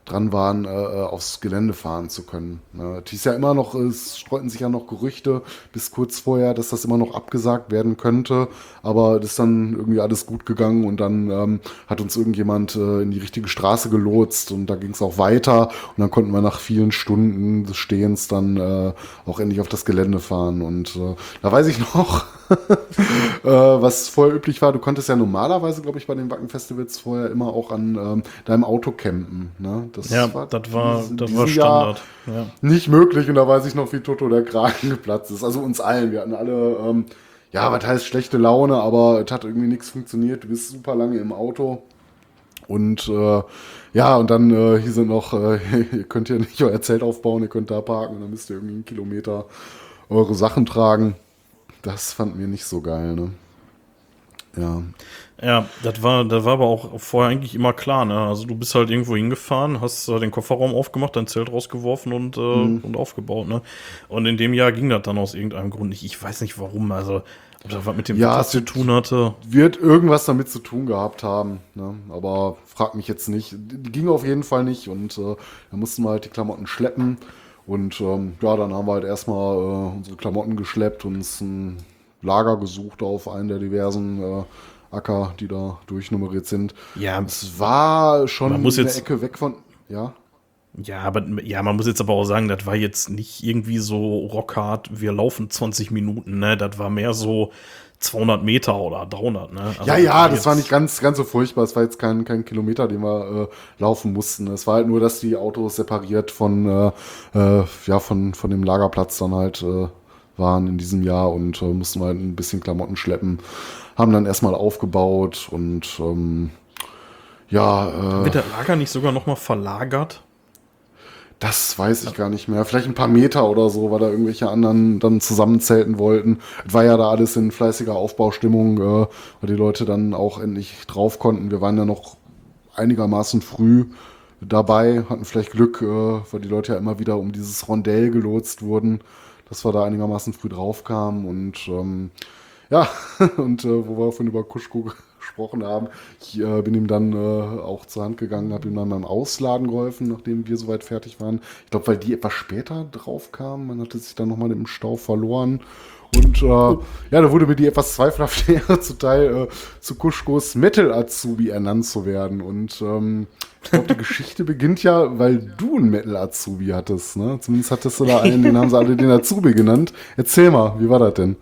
dran waren, äh, äh, aufs Gelände fahren zu können. Ne? Es hieß ja immer noch, es streuten sich ja noch Gerüchte bis kurz vorher, dass das immer noch abgesagt werden könnte, aber das ist dann irgendwie alles gut gegangen und dann ähm, hat uns irgendjemand äh, in die richtige Straße gelotst und da ging es auch weiter und dann konnten wir nach vielen Stunden des Stehens dann äh, auch endlich auf das Gelände fahren und äh, da weiß ich noch, äh, was vorher üblich war, du konntest ja normalerweise, glaube ich, bei den Wacken-Festivals vorher immer auch an ähm, deinem Auto campen. Ne? Das Ja, das war, das war Standard. Ja. nicht möglich und da weiß ich noch, wie Toto der Kragen geplatzt ist. Also uns allen. Wir hatten alle, ähm, ja, was heißt schlechte Laune, aber es hat irgendwie nichts funktioniert. Du bist super lange im Auto. Und äh, ja, und dann äh, hier sind noch, äh, ihr könnt ja nicht euer Zelt aufbauen, ihr könnt da parken und dann müsst ihr irgendwie einen Kilometer eure Sachen tragen. Das fanden wir nicht so geil, ne? Ja. Ja, das war, das war aber auch vorher eigentlich immer klar, ne? Also du bist halt irgendwo hingefahren, hast äh, den Kofferraum aufgemacht, dein Zelt rausgeworfen und, äh, und aufgebaut, ne? Und in dem Jahr ging das dann aus irgendeinem Grund nicht. Ich weiß nicht warum, also ob das was mit dem Ja, es zu tun hatte. wird irgendwas damit zu tun gehabt haben, ne? aber frag mich jetzt nicht. Die ging auf jeden Fall nicht und äh, da mussten wir halt die Klamotten schleppen und ähm, ja, dann haben wir halt erstmal äh, unsere Klamotten geschleppt, uns ein Lager gesucht auf einen der diversen äh, Acker, die da durchnummeriert sind. Ja, Es war schon Man muss eine jetzt- Ecke weg von, ja. Ja, aber ja, man muss jetzt aber auch sagen, das war jetzt nicht irgendwie so rockhard, wir laufen 20 Minuten, ne? Das war mehr so 200 Meter oder 300, ne? Also ja, ja, das war nicht ganz, ganz so furchtbar. Es war jetzt kein, kein Kilometer, den wir äh, laufen mussten. Es war halt nur, dass die Autos separiert von, äh, äh, ja, von, von dem Lagerplatz dann halt äh, waren in diesem Jahr und äh, mussten halt ein bisschen Klamotten schleppen. Haben dann erstmal aufgebaut und ähm, ja, äh, Wird der Lager nicht sogar noch mal verlagert? Das weiß ich gar nicht mehr. Vielleicht ein paar Meter oder so, weil da irgendwelche anderen dann zusammenzelten wollten. Es war ja da alles in fleißiger Aufbaustimmung, äh, weil die Leute dann auch endlich drauf konnten. Wir waren ja noch einigermaßen früh dabei, hatten vielleicht Glück, äh, weil die Leute ja immer wieder um dieses Rondell gelotst wurden, dass wir da einigermaßen früh drauf kamen und ähm, ja, und äh, wo wir von über Kuschko gesprochen haben, ich äh, bin ihm dann äh, auch zur Hand gegangen, habe ihm dann beim Ausladen geholfen, nachdem wir soweit fertig waren. Ich glaube, weil die etwas später drauf kamen, man hatte sich dann nochmal im Stau verloren. Und äh, ja, da wurde mir die etwas zweifelhafte Ehre zuteil, äh, zu Kuschkos Metal-Azubi ernannt zu werden. Und ähm, ich glaube, die Geschichte beginnt ja, weil du einen Metal-Azubi hattest. Ne? Zumindest hattest du da einen, den haben sie alle den Azubi genannt. Erzähl mal, wie war das denn?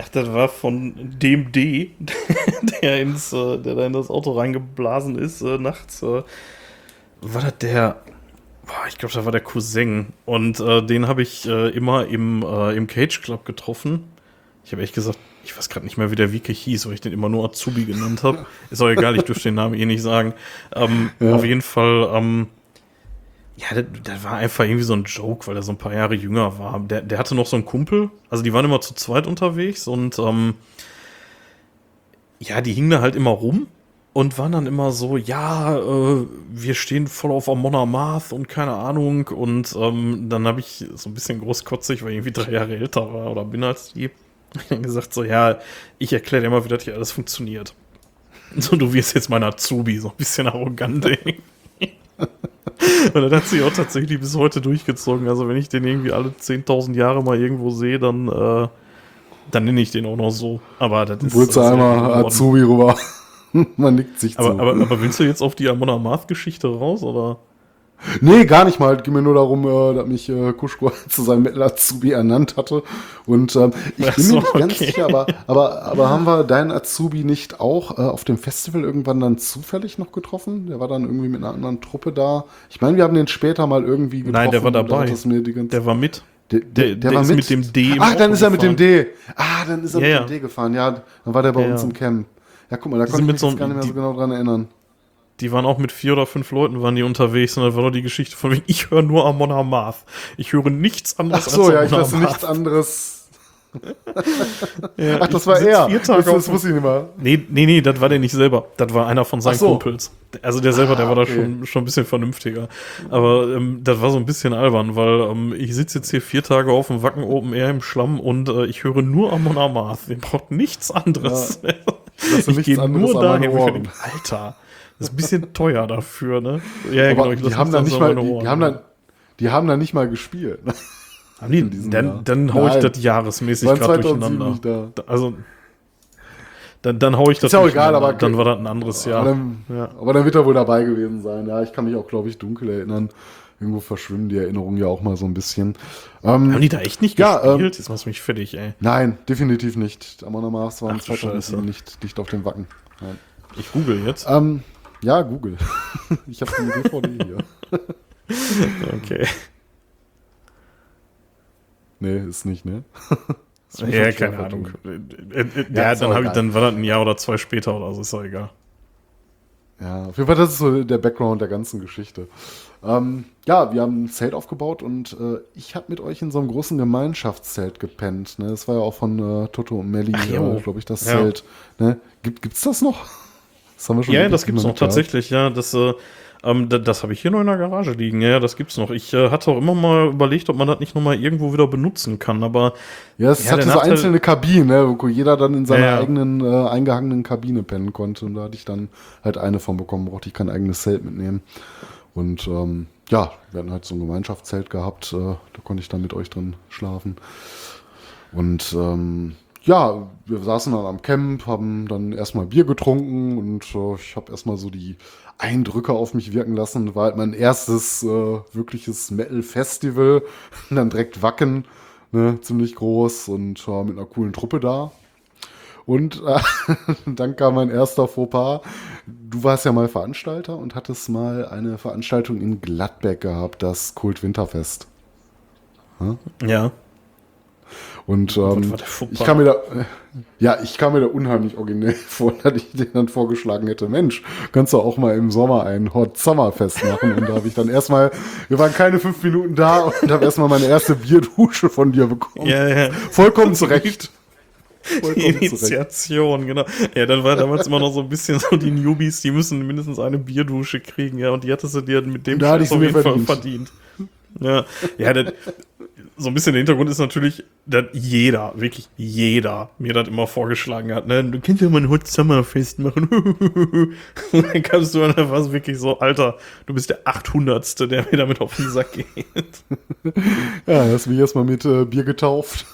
Ach, das war von dem D, der ins, der da in das Auto reingeblasen ist, äh, nachts. Äh, war das der, boah, ich glaube, das war der Cousin. Und äh, den habe ich äh, immer im, äh, im Cage Club getroffen. Ich habe echt gesagt, ich weiß gerade nicht mehr, wie der Wiki hieß, weil ich den immer nur Azubi genannt habe. Ist auch egal, ich dürfte den Namen eh nicht sagen. Ähm, Ja. Auf jeden Fall, ähm, ja, das, war einfach irgendwie so ein Joke, weil er so ein paar Jahre jünger war. Der, der hatte noch so einen Kumpel, also die waren immer zu zweit unterwegs und ähm, ja, die hingen da halt immer rum und waren dann immer so, ja, äh, wir stehen voll auf Amon Amarth und keine Ahnung. Und ähm, dann habe ich so ein bisschen großkotzig, weil ich irgendwie drei Jahre älter war oder bin als die, gesagt so, ja, ich erkläre dir mal, wie das hier alles funktioniert. So, du wirst jetzt mein Azubi, so ein bisschen arrogant, ey. Und das hat sich auch tatsächlich bis heute durchgezogen. Also wenn ich den irgendwie alle 10.000 Jahre mal irgendwo sehe, dann, äh, dann nenne ich den auch noch so. Aber das ist... Holst du einmal. Azubi rüber. Man nickt sich Aber, zu. aber, aber willst du jetzt auf die Amon Amarth-Geschichte raus, oder? Nee, gar nicht mal. Ging mir nur darum, äh, dass mich äh, Kuschko zu seinem Metal-Azubi ernannt hatte. Und ähm, ich Ach bin so, mir nicht ganz okay. sicher, aber, aber, aber haben wir deinen Azubi nicht auch äh, auf dem Festival irgendwann dann zufällig noch getroffen? Der war dann irgendwie mit einer anderen Truppe da. Ich meine, wir haben den später mal irgendwie getroffen. Nein, der war dabei. Der war mit. der, der- der ist mit dem D Ach, dann Auto ist er mit dem. D. Ah, dann ist er Ja, mit dem D gefahren. Ja, dann war der bei Ja, uns im Camp. Ja, guck mal, da konnte ich mit mich so gar nicht mehr so genau dran erinnern. Die waren auch mit vier oder fünf Leuten waren die unterwegs und da war doch die Geschichte von wegen, ich höre nur Amon Amarth. Ich höre nichts Ach anderes so, ja, ich lasse nichts anderes. Ja, Ach, das war er. Vier Das, Tage das dem- wusste ich nicht mehr. Nee, nee, nee, das war der nicht selber. Das war einer von seinen Ach so. Kumpels. Also der selber, der Ah, war da okay. schon, schon ein bisschen vernünftiger. Aber ähm, das war so ein bisschen albern, weil ähm, ich sitze jetzt hier vier Tage auf dem Wacken Open Air im Schlamm und äh, ich höre nur Amon Amarth. Der braucht nichts anderes. Lass ich gehe nur dahin, Alter, das ist ein bisschen teuer dafür, ne? Ja, ja, ich die haben da nichts nicht mal, die, die haben dann, die haben da nicht mal gespielt. Haben die, diesem Jahr. dann, dann hau ich Nein. das jahresmäßig gerade 2007 durcheinander. nicht da. Also, dann, dann hau ich das Ist ja auch egal, aber- dann war das ein anderes Jahr. Aber, dann, Ja. aber dann wird er wohl dabei gewesen sein. Ja, ich kann mich auch, glaube ich, dunkel erinnern. Irgendwo verschwimmen die Erinnerungen ja auch mal so ein bisschen. Ähm, Haben die da echt nicht Ja, gespielt? Jetzt machst du mich fertig, ey. nein, definitiv nicht. Amon Mars Ach 2007 Scheiße. nicht, nicht auf dem Wacken. Nein. Ich google jetzt. Ähm, ja, Google. ich habe die DVD hier. Okay. Nee, ist nicht, ne? Ja, keine Ahnung. vertun. Äh, äh, Ja, Ja, dann, hab ich, dann war das ein Jahr oder zwei später oder so, ist doch egal. Ja, auf jeden Fall, das ist so der Background der ganzen Geschichte. Ähm, ja, wir haben ein Zelt aufgebaut und äh, ich habe mit euch in so einem großen Gemeinschaftszelt gepennt. Ne? Das war ja auch von äh, Toto und Melli, äh, glaube ich, das Ja. Zelt. Ne? Gibt, gibt's das noch? Das haben wir schon Ja, das gibt's nicht mehr noch gehabt. tatsächlich, ja. Das, äh, ähm, das, das habe ich hier noch in der Garage liegen. Ja, das gibt's noch. Ich äh, hatte auch immer mal überlegt, ob man das nicht noch mal irgendwo wieder benutzen kann, aber Ja, es Ja, hatte so Nachteil- einzelne Kabinen, ne, wo jeder dann in seiner Ja, ja. eigenen äh, eingehangenen Kabine pennen konnte. Und da hatte ich dann halt eine von bekommen, brauchte ich kein eigenes Zelt mitnehmen. Und ähm, ja, wir hatten halt so ein Gemeinschaftszelt gehabt, äh, da konnte ich dann mit euch drin schlafen. Und ähm, ja, wir saßen dann am Camp, haben dann erstmal Bier getrunken und äh, ich habe erstmal so die Eindrücke auf mich wirken lassen. War halt mein erstes äh, wirkliches Metal-Festival. dann direkt Wacken, ne, ziemlich groß und war mit einer coolen Truppe da. Und äh, dann kam mein erster Fauxpas. Du warst ja mal Veranstalter und hattest mal eine Veranstaltung in Gladbeck gehabt, das Kult Winterfest. Ja. Und Was ähm, ich kam mir da, ja, ich kam mir da unheimlich originell vor, dass ich denen dann vorgeschlagen hätte, Mensch, kannst du auch mal im Sommer ein Hot Summer Fest machen. Und da habe ich dann erstmal, wir waren keine fünf Minuten da und habe erstmal meine erste Bierdusche von dir bekommen. Ja, ja. Vollkommen zurecht. Die. Initiation, genau. Ja, dann war damals immer noch so ein bisschen so die Newbies, die müssen mindestens eine Bierdusche kriegen, ja, und die hattest du dir mit dem Da Scheiß sie mir verdient. verdient. Ja, ja das, so ein bisschen der Hintergrund ist natürlich, dass jeder, wirklich jeder, mir das immer vorgeschlagen hat, ne, du kannst ja mal ein Hot Summer Fest machen. und dann kamst du und da war es wirklich so, Alter, du bist der 800. der mir damit auf den Sack geht. Ja, hast mich erstmal mit äh, Bier getauft.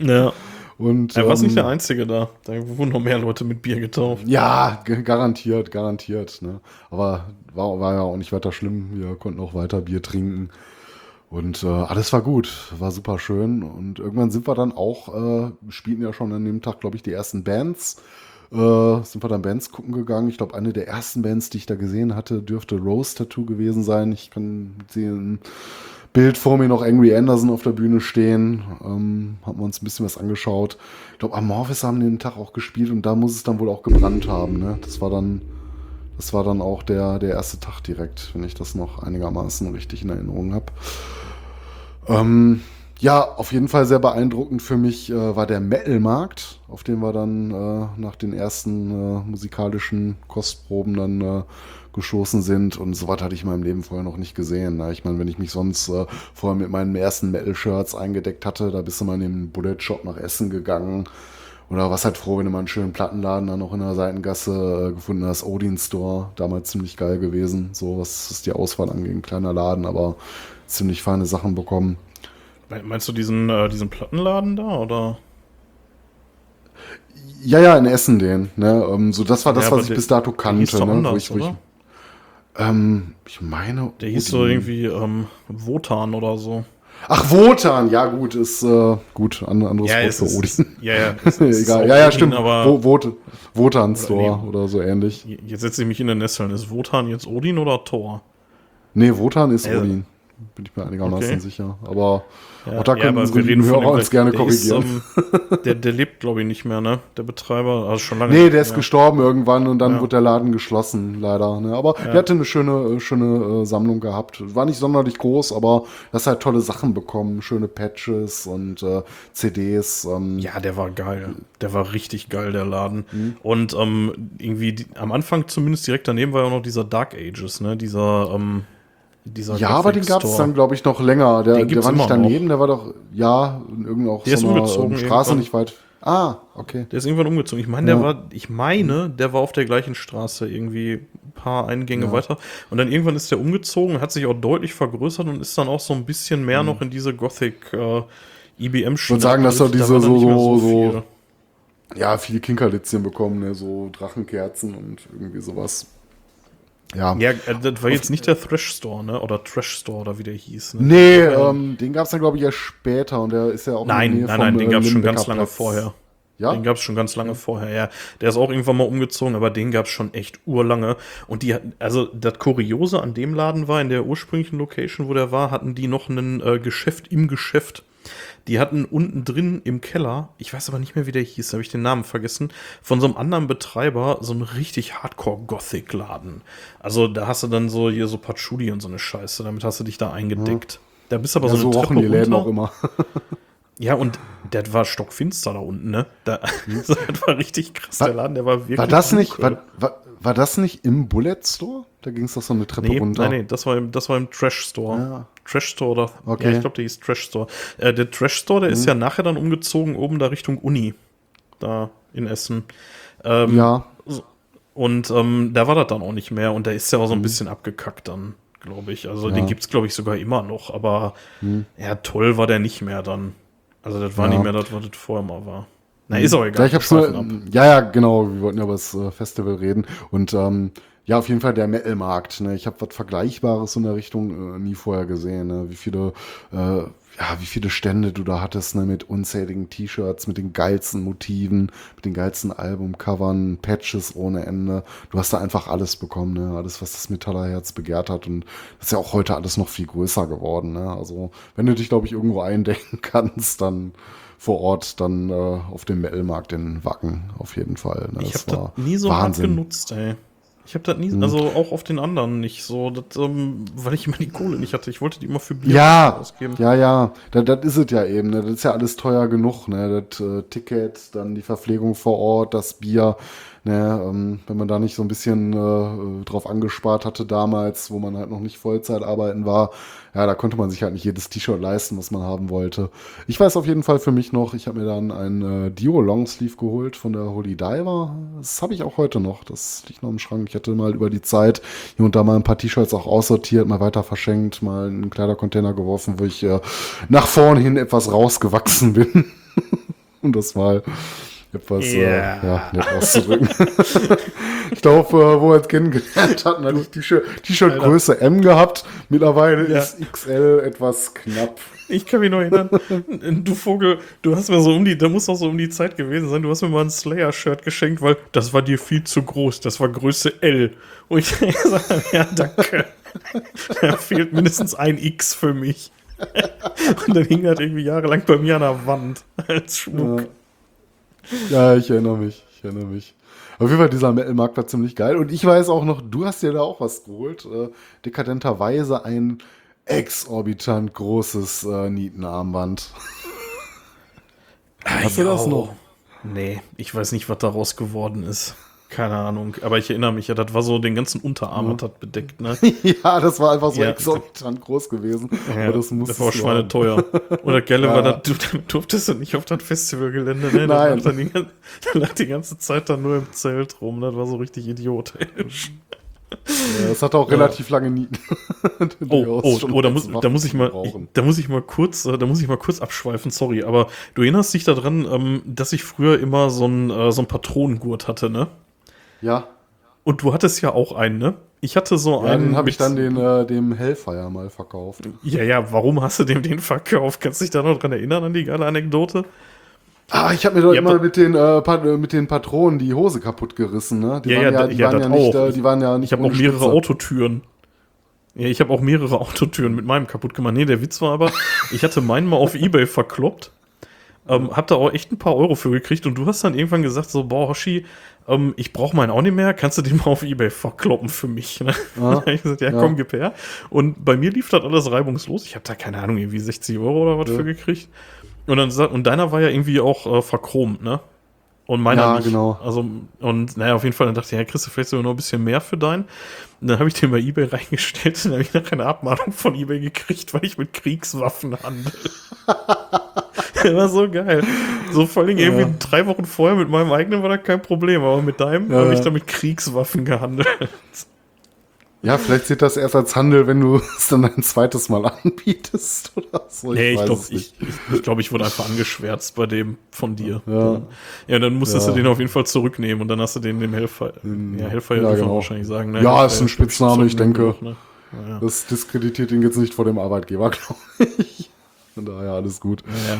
Ja, Und, er war ähm, nicht der Einzige da. Da wurden noch mehr Leute mit Bier getauft. Ja, garantiert, garantiert. Ne? Aber war, war ja auch nicht weiter schlimm. Wir konnten auch weiter Bier trinken. Und äh, alles war gut, war super schön. Und irgendwann sind wir dann auch, äh, spielten ja schon an dem Tag, glaube ich, die ersten Bands. Äh, sind wir dann Bands gucken gegangen. Ich glaube, eine der ersten Bands, die ich da gesehen hatte, dürfte Rose Tattoo gewesen sein. Ich kann sehen, Bild vor mir noch Angry Anderson auf der Bühne stehen. Ähm, haben wir uns ein bisschen was angeschaut. Ich glaube, Amorphis haben den Tag auch gespielt und da muss es dann wohl auch gebrannt haben. Ne? Das war dann, das war dann auch der, der erste Tag direkt, wenn ich das noch einigermaßen richtig in Erinnerung habe. Ähm, ja, auf jeden Fall sehr beeindruckend für mich äh, war der Metal-Markt, auf dem wir dann äh, nach den ersten äh, musikalischen Kostproben dann äh, gestoßen sind. Und sowas hatte ich in meinem Leben vorher noch nicht gesehen. Ne? Ich meine, wenn ich mich sonst äh, vorher mit meinen ersten Metal-Shirts eingedeckt hatte, da bist du mal in den Bullet Shop nach Essen gegangen. Oder was halt froh, wenn du mal einen schönen Plattenladen dann noch in der Seitengasse äh, gefunden hast. Odin Store, damals ziemlich geil gewesen. So was ist die Auswahl angeht, ein kleiner Laden, aber ziemlich feine Sachen bekommen. Meinst du diesen, äh, diesen Plattenladen da, oder? Ja, ja, in Essen den. Ne? Ähm, so, das war das, Ja, was ich bis dato kannte. Ne? anders, Wo ich, wo ich, ähm, ich meine. Der hieß Odin. so irgendwie ähm, Wotan oder so. Ach, Wotan, ja gut, ist äh, gut, an, anderes Wort es für ist, Odin. ja, ja. es ist Egal. Ja, ja, Odin, stimmt. Aber Wo, Wot, Wotan Store nee. oder so ähnlich. jetzt setze ich mich in den Nesseln. Ist Wotan jetzt Odin oder Thor? Nee, Wotan ist Also- Odin. Bin ich mir einigermaßen Okay. sicher. Aber Ja, auch da ja, können aber unsere lieben Hörer uns gerne der ist, korrigieren. ähm, der, der lebt, glaube ich, nicht mehr, ne? Der Betreiber, also schon lange Nee, der ist mehr. gestorben irgendwann und dann Ja. wurde der Laden geschlossen, leider. Ne? Aber der hatte eine schöne, äh, schöne äh, Sammlung gehabt. War nicht sonderlich groß, aber das halt tolle Sachen bekommen. Schöne Patches und äh, CDs. Ähm, Ja, der war geil. Der war richtig geil, der Laden. Mhm. Und ähm, irgendwie die, am Anfang zumindest direkt daneben war ja auch noch dieser Dark Ages, ne? Dieser, ähm, dieser ja, aber den gab es dann, glaube ich, noch länger. Der, der war nicht immer noch. daneben, der war doch, ja, in irgendeiner auch Der ist so einer umgezogen ähm, Straße irgendwann. nicht weit. Ah, okay. Der ist irgendwann umgezogen. Ich meine, Ja. der war, ich meine, der war auf der gleichen Straße irgendwie ein paar Eingänge Ja. weiter. Und dann irgendwann ist der umgezogen, hat sich auch deutlich vergrößert und ist dann auch so ein bisschen mehr noch in diese Gothic äh, IBM Ich würde sagen, dass er diese dann so, so, so, ja, viele Kinkerlitzchen bekommen, ne? so Drachenkerzen und irgendwie sowas. Ja. Ja, äh, das war jetzt nicht der Thrash Store, ne? Oder Trash Store oder wie der hieß. Ne? Nee, ähm, den gab es dann, glaube ich, erst später und der ist ja auch Nein, nein, nein, den äh, gab es schon Lübecker ganz lange vorher. Ja? Den gab es schon ganz lange vorher, ja. Der ist auch irgendwann mal umgezogen, aber den gab es schon echt urlange. Und die hatten, also das Kuriose an dem Laden war, in der ursprünglichen Location, wo der war, hatten die noch ein äh, Geschäft im Geschäft. Die hatten unten drin im Keller, ich weiß aber nicht mehr, wie der hieß, habe ich den Namen vergessen, von so einem anderen Betreiber so einen richtig Hardcore-Gothic-Laden. Also da hast du dann so hier so Patchouli und so eine Scheiße, damit hast du dich da eingedeckt. Da bist du aber Ja, so so eine rochen Treppe die Läden auch immer. Ja, und der war stockfinster da unten, ne? Da, das war richtig krass, der Laden, der war wirklich. War das nicht, war, war, war das nicht im Bullet Store? Da ging es doch so eine Treppe Nee, runter. nein, nee, das war im, das war im Trash Store. Ja. Trash Store oder. Okay. Ja, ich glaube, der hieß Trash Store. Äh, der Trash Store, der ist Mhm. ja nachher dann umgezogen oben da Richtung Uni. Da in Essen. Ähm, Ja, Und ähm, da war das dann auch nicht mehr. Und der ist ja auch so ein bisschen abgekackt dann, glaube ich. Also Mhm. Ja. Mhm. den gibt's glaube ich, sogar immer noch. Aber ja, toll war der nicht mehr dann. Also das war Ja. nicht mehr das, was das vorher mal war. Na, ist auch egal. Ja, ich hab's nur, ja, ja, genau. Wir wollten ja über das äh, Festival reden. Und ähm, ja, auf jeden Fall der Metal-Markt. Ne? Ich habe was Vergleichbares in der Richtung äh, nie vorher gesehen. Ne? Wie viele, äh, ja, wie viele Stände du da hattest, ne? mit unzähligen T-Shirts, mit den geilsten Motiven, mit den geilsten Albumcovern, Patches ohne Ende. Du hast da einfach alles bekommen, ne? Alles, was das Metallerherz begehrt hat. Und das ist ja auch heute alles noch viel größer geworden. Ne? Also, wenn du dich, glaube ich, irgendwo eindecken kannst, dann vor Ort dann äh, auf dem Metal-Markt in Wacken auf jeden Fall. Ne? Ich Das habe das nie so hart Wahnsinn. Hm. genutzt, ey. Ich habe das nie, also auch auf den anderen nicht so, das, ähm, weil ich immer die Kohle nicht hatte. Ich wollte die immer für Bier Ja, ausgeben. ja, ja, das, das ist es ja eben. Ne? Das ist ja alles teuer genug. Ne? Das äh, Ticket, dann die Verpflegung vor Ort, das Bier. Ne? Ähm, wenn man da nicht so ein bisschen äh, drauf angespart hatte damals, wo man halt noch nicht Vollzeit arbeiten war, ja, da konnte man sich halt nicht jedes T-Shirt leisten, was man haben wollte. Ich weiß auf jeden Fall für mich noch, ich habe mir dann ein äh, Dio Longsleeve geholt von der Holy Diver. Das habe ich auch heute noch. Das liegt noch im Schrank. Ich hatte mal über die Zeit hier und da mal ein paar T-Shirts auch aussortiert, mal weiter verschenkt, mal in einen Kleidercontainer geworfen, wo ich äh, nach vorn hin etwas rausgewachsen bin. um das mal etwas Ja. äh, ja, nett auszudrücken. ich glaube, äh, wo wir uns kennengelernt hatten, hatte ich T-Shirt- T-Shirt-Größe M gehabt. Mittlerweile Ja. ist XL etwas knapp. Ich kann mich noch erinnern, du Vogel, du hast mir so um die, da muss auch so um die Zeit gewesen sein, du hast mir mal ein Slayer-Shirt geschenkt, weil das war dir viel zu groß, das war Größe L. Und ich gesagt habe, ja, danke. Da fehlt mindestens ein X für mich. Und dann hing das irgendwie jahrelang bei mir an der Wand als Schmuck. Ja, ich erinnere mich. Ich erinnere mich. Auf jeden Fall, dieser Metal-Markt war ziemlich geil. Und ich weiß auch noch, du hast dir da auch was geholt. Äh, dekadenterweise ein exorbitant großes äh, Nietenarmband. Hast du das Ja. noch? Nee, ich weiß nicht, was daraus geworden ist. Keine Ahnung. Aber ich erinnere mich ja, das war so den ganzen Unterarm hat das bedeckt, ne? ja, das war einfach so Ja. exorbitant groß gewesen. Ja, das das war schweineteuer. Und das Geile Ja. war, dass du damit durftest du nicht auf das Festivalgelände, ne? Nein. Das lag dann die, das ganze Zeit dann nur im Zelt rum. Das war so richtig idiotisch. Ja, das hatte auch relativ lange Nieten. Oh, oh, oh da, muss, da muss ich mal, ich, da muss ich mal kurz, äh, da muss ich mal kurz abschweifen, sorry, aber du erinnerst dich daran, ähm, dass ich früher immer so einen, äh, so einen Patronengurt hatte, ne? Ja, Und du hattest ja auch einen, ne? Ich hatte so ja einen. den habe ich dann den, äh, dem Hellfire mal verkauft. Ja, ja, warum hast du dem den verkauft? Kannst du dich da noch dran erinnern an die geile Anekdote? Ah, ich habe mir doch Ja, immer mit den, äh, äh, mit den Patronen die Hose kaputt gerissen, ne? Die Ja, waren ja, ja, die ja, waren ja nicht, auch. äh, die waren ja nicht Ich habe auch mehrere Spitze. Autotüren. Ja, ich habe auch mehrere Autotüren mit meinem kaputt gemacht. Nee, der Witz war aber, ich hatte meinen mal auf Ebay verkloppt. Ähm, hab da auch echt ein paar Euro für gekriegt und du hast dann irgendwann gesagt, so, boah, Hoshi, ähm, ich brauche meinen auch nicht mehr, kannst du den mal auf Ebay verkloppen für mich? Ne? Ja. Ich gesagt, ja, Ja. komm, gib her. Und bei mir lief das alles reibungslos. Ich habe da, keine Ahnung, irgendwie 60 Euro oder was Ja. für gekriegt. Und dann und deiner war ja irgendwie auch äh, verchromt, ne? Und meiner Ja, nicht. genau. Also, und naja, auf jeden Fall, dann dachte ich, ja, kriegst du vielleicht sogar noch ein bisschen mehr für deinen. Und dann habe ich den bei Ebay reingestellt und dann habe ich nachher eine Abmahnung von Ebay gekriegt, weil ich mit Kriegswaffen handel. das war so geil. So vor allem irgendwie Ja. drei Wochen vorher mit meinem eigenen war da kein Problem, aber mit deinem Ja, habe ich da mit Kriegswaffen gehandelt. Ja, vielleicht sieht das erst als Handel, wenn du es dann ein zweites Mal anbietest oder so. nee, ich glaube, ich, ich, ich, glaub, ich wurde einfach angeschwärzt bei dem von dir. Ja. ja dann musstest Ja. du den auf jeden Fall zurücknehmen und dann hast du den dem Helfer. Ja, Helfer ja, genau. wahrscheinlich sagen. Ne? Ja, Helfer ist ein Spitzname, ich denke. genug, ne? Ja. Das diskreditiert ihn jetzt nicht vor dem Arbeitgeber, glaube ich. Von daher alles gut. Ja.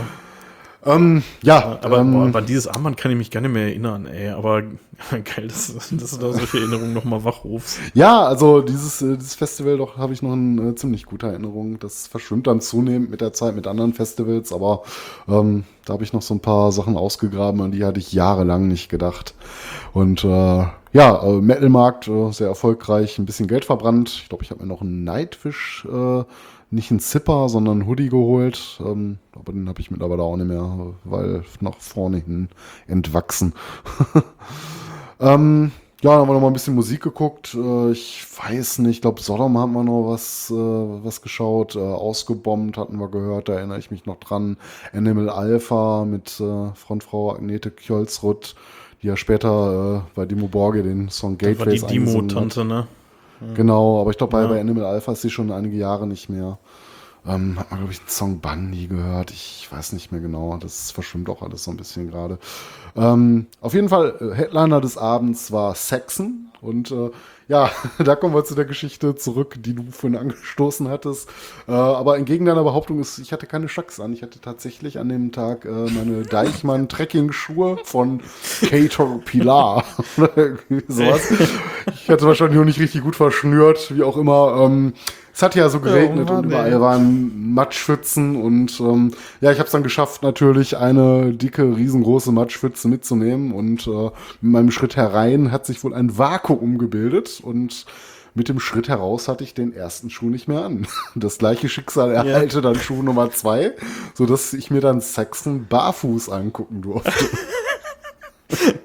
Ähm, ja, Aber, ähm, boah, aber dieses Armband kann ich mich gar nicht mehr erinnern, ey. Aber geil, dass, dass du da solche Erinnerungen nochmal wachrufst. Ja, also dieses, äh, dieses Festival doch habe ich noch eine äh, ziemlich gute Erinnerung. Das verschwimmt dann zunehmend mit der Zeit mit anderen Festivals, aber ähm, da habe ich noch so ein paar Sachen ausgegraben, an die hatte ich jahrelang nicht gedacht. Und äh, ja, äh, Metalmarkt, äh, sehr erfolgreich, ein bisschen Geld verbrannt. Ich glaube, ich habe mir noch einen Nightwish, äh, nicht einen Zipper, sondern einen Hoodie geholt. Ähm, aber den habe ich mittlerweile auch nicht mehr, weil nach vorne hin entwachsen. Ähm, ja, dann haben wir noch mal ein bisschen Musik geguckt. Äh, ich weiß nicht, ich glaube, Sodom haben wir noch was, äh, was geschaut. Äh, ausgebombt hatten wir gehört, da erinnere ich mich noch dran. Animal Alpha mit äh, Frontfrau Agnete Kjolsrud, die ja später äh, bei Dimo Borge den Song Das war die Gateways eingesungen hat. Demo-Tante, ne? Genau, aber ich glaube, bei, Ja. bei Animal Alpha ist sie schon einige Jahre nicht mehr. Ähm, hat man, glaube ich, einen Song Bunny gehört. Ich weiß nicht mehr genau. Das verschwimmt auch alles so ein bisschen gerade. Ähm, auf jeden Fall, äh, Headliner des Abends war Saxon. Und äh, ja, da kommen wir zu der Geschichte zurück, die du vorhin angestoßen hattest. Äh, aber entgegen deiner Behauptung ist, ich hatte keine Schacks an. Ich hatte tatsächlich an dem Tag äh, meine Deichmann-Trekking-Schuhe von Cater Pilar. Oder irgendwie sowas. Ich hatte wahrscheinlich nur nicht richtig gut verschnürt, wie auch immer. Ähm, es hat ja so geregnet Mann, und überall ey. waren Matschpfützen und ähm, ja, ich habe es dann geschafft, natürlich eine dicke, riesengroße Matschpfütze mitzunehmen und äh, mit meinem Schritt herein hat sich wohl ein Vakuum gebildet und mit dem Schritt heraus hatte ich den ersten Schuh nicht mehr an. Das gleiche Schicksal ereilte dann Schuh Nummer zwei, so dass ich mir dann Saxon barfuß angucken durfte.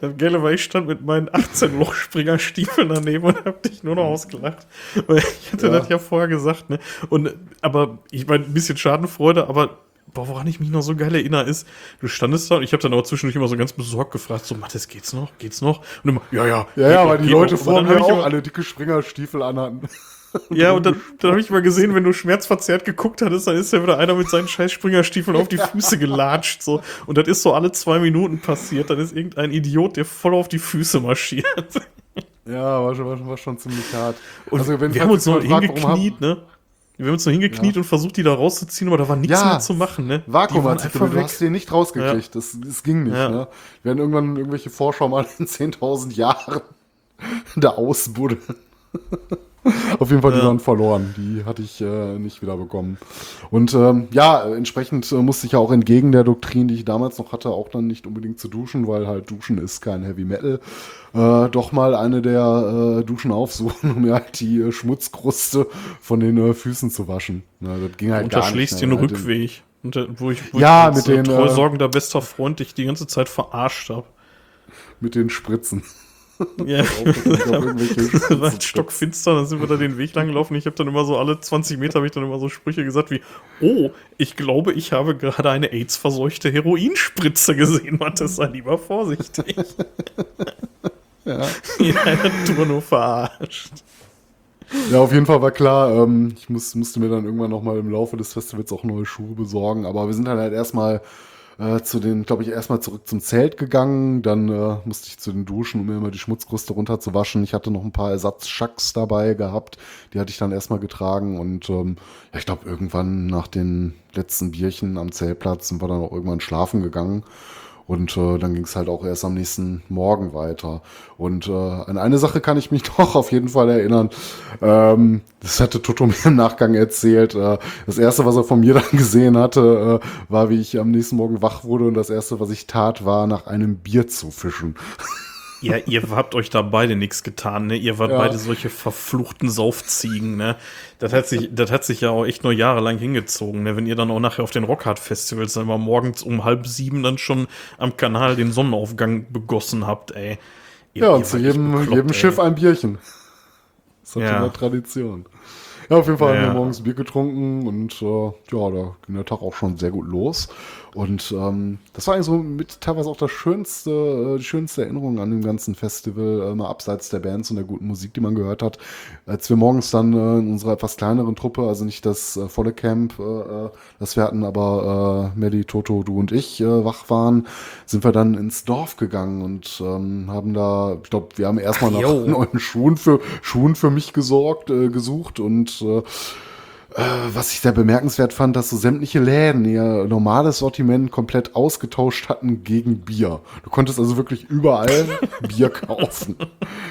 Das Geile war, ich stand mit meinen 18 Lochspringerstiefeln daneben und hab dich nur noch ausgelacht. Weil ich hatte Ja. das ja vorher gesagt, ne? Und, aber ich meine, ein bisschen Schadenfreude, aber boah, woran ich mich noch so geil erinnere, ist, du standest da und ich habe dann aber zwischendurch immer so ganz besorgt gefragt, so, Mathis, geht's noch? Geht's noch? Und immer, ja, ja. Ja, ja, weil die Leute noch. Vor dann mir auch immer- alle dicke Springerstiefel anhatten. Ja, und dann, dann habe ich mal gesehen, wenn du schmerzverzerrt geguckt hattest, dann ist ja wieder einer mit seinen scheiß Springerstiefeln auf die Füße gelatscht. So. Und das ist so alle zwei Minuten passiert. Dann ist irgendein Idiot, der voll auf die Füße marschiert. Ja, war schon, war schon, war schon ziemlich hart. Und Also, wenn- wir haben uns noch hingekniet, ne? Wir haben uns noch hingekniet und versucht, die da rauszuziehen, aber da war nichts Ja, mehr zu machen, ne? Waren Vakuumartikel, du hast den nicht rausgekriegt. Das, das ging nicht. Ja. Ne? Wir werden irgendwann irgendwelche Vorschau mal in 10.000 Jahren da ausbuddeln. Auf jeden Fall, die Ja. waren verloren. Die hatte ich äh, nicht wieder bekommen. Und ähm, ja, entsprechend äh, musste ich ja auch entgegen der Doktrin, die ich damals noch hatte, auch dann nicht unbedingt zu duschen, weil halt Duschen ist kein Heavy Metal. Äh, doch mal eine der äh, Duschen aufsuchen, um mir halt die äh, Schmutzkruste von den äh, Füßen zu waschen. Na, das ging halt gar nicht. Unterschlägst ne, den halt Rückweg. Und, äh, wo ich, wo Ja, ich als, mit äh, den, äh, treusorgender bester Freund dich die ganze Zeit verarscht habe. Mit den Spritzen. Ja, das war halt stockfinster, dann sind wir da den Weg lang gelaufen. Ich habe dann immer so alle 20 Meter habe ich dann immer so Sprüche gesagt wie, oh, ich glaube, ich habe gerade eine AIDS-verseuchte Heroinspritze gesehen. Mathis, sei lieber vorsichtig. Ja. In einer Tour nur verarscht. Ja, auf jeden Fall war klar, ähm, ich muss, musste mir dann irgendwann nochmal im Laufe des Festivals auch neue Schuhe besorgen. Aber wir sind dann halt erstmal äh, zu den, glaube ich, erstmal zurück zum Zelt gegangen. Dann äh, musste ich zu den Duschen, um mir immer die Schmutzkruste runterzuwaschen. Ich hatte noch ein paar Ersatzschacks dabei gehabt. Die hatte ich dann erstmal getragen. Und ähm, ja, ich glaube, irgendwann nach den letzten Bierchen am Zeltplatz sind wir dann auch irgendwann schlafen gegangen. Und äh, dann ging es halt auch erst am nächsten Morgen weiter. Und äh, an eine Sache kann ich mich doch auf jeden Fall erinnern. Ähm, das hatte Toto mir im Nachgang erzählt. Äh, das erste, was er von mir dann gesehen hatte, äh, war, wie ich am nächsten Morgen wach wurde. Und das erste, was ich tat, war, nach einem Bier zu fischen. Ja, ihr habt euch da beide nichts getan, ne? Ihr wart Ja. beide solche verfluchten Saufziegen, ne? Das hat sich, das hat sich ja auch echt nur jahrelang hingezogen, ne? Wenn ihr dann auch nachher auf den Rockhard-Festivals dann mal morgens um halb sieben dann schon am Kanal den Sonnenaufgang begossen habt, ey. Ihr- Ja, und zu jedem, bekloppt, jedem ey. Schiff ein Bierchen. Das hat Ja. schon eine Tradition. Ja, auf jeden Fall haben Ja. wir morgens Bier getrunken und äh, ja, da ging der Tag auch schon sehr gut los. Und ähm, das war eigentlich so mit teilweise auch das schönste, äh, die schönste Erinnerung an dem ganzen Festival, äh, mal abseits der Bands und der guten Musik, die man gehört hat. Als wir morgens dann äh, in unserer etwas kleineren Truppe, also nicht das äh, volle Camp, äh, äh, das wir hatten, aber äh, Melly, Toto, du und ich äh, wach waren, sind wir dann ins Dorf gegangen und ähm, haben da, ich glaube, wir haben erstmal nach neuen Schuhen für Schuhen für mich gesorgt, äh, gesucht und äh, was ich sehr bemerkenswert fand, dass so sämtliche Läden ihr normales Sortiment komplett ausgetauscht hatten gegen Bier. Du konntest also wirklich überall Bier kaufen.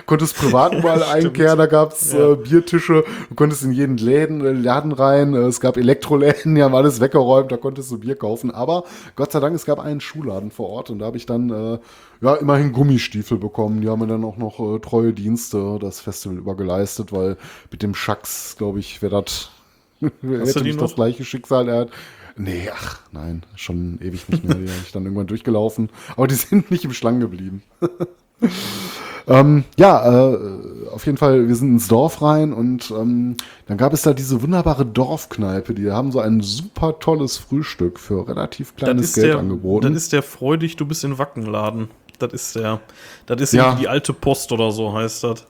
Konntest privat überall einkehren, da gab's äh, Biertische, du konntest in jeden Läden, äh, Laden rein, äh, es gab Elektroläden, die haben alles weggeräumt, da konntest du Bier kaufen. Aber Gott sei Dank, es gab einen Schuhladen vor Ort und da habe ich dann äh, ja immerhin Gummistiefel bekommen. Die haben mir dann auch noch äh, treue Dienste das Festival über geleistet, weil mit dem Schacks, glaube ich, wäre das hätte nicht das gleiche Schicksal er hat. Nee, ach, nein, schon ewig nicht mehr. Die habe ich dann irgendwann durchgelaufen. Aber die sind nicht im Schlangen geblieben. ähm, ja, äh, auf jeden Fall, wir sind ins Dorf rein und ähm, dann gab es da diese wunderbare Dorfkneipe. Die haben so ein super tolles Frühstück für relativ kleines Geld der, angeboten. das ist der Freudig, du bist in Wackenladen. Das ist der. Das ist Ja. die alte Post oder so heißt das.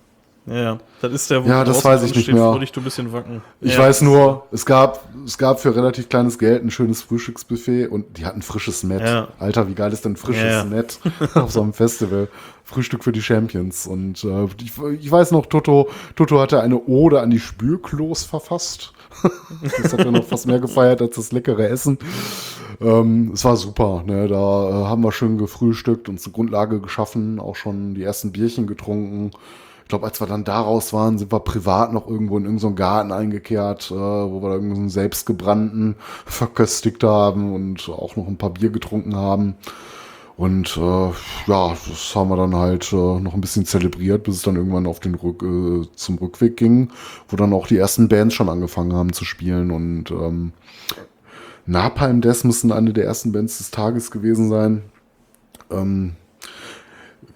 Ja. Das ist der, wo Ja, das weiß ich nicht mehr. Freudig, du ein bisschen wacken. Ich ja. weiß nur, es gab, es gab für relativ kleines Geld ein schönes Frühstücksbuffet und die hatten frisches Met. Ja. Alter, wie geil ist denn frisches Ja. Met auf so einem Festival? Frühstück für die Champions. Und äh, ich, ich weiß noch, Toto, Toto hatte eine Ode an die Spülklos verfasst. das hat er noch fast mehr gefeiert als das leckere Essen. Ähm, es war super. Ne? Da äh, haben wir schön gefrühstückt, uns eine Grundlage geschaffen, auch schon die ersten Bierchen getrunken. Glaube, als wir dann daraus waren, sind wir privat noch irgendwo in irgendeinen Garten eingekehrt, äh, wo wir da irgendeinen selbstgebrannten verköstigt haben und auch noch ein paar Bier getrunken haben. Und äh, ja, das haben wir dann halt äh, noch ein bisschen zelebriert, bis es dann irgendwann auf den Rück, äh, zum Rückweg ging, wo dann auch die ersten Bands schon angefangen haben zu spielen. Und ähm, Napalm Death müssen eine der ersten Bands des Tages gewesen sein. Ähm,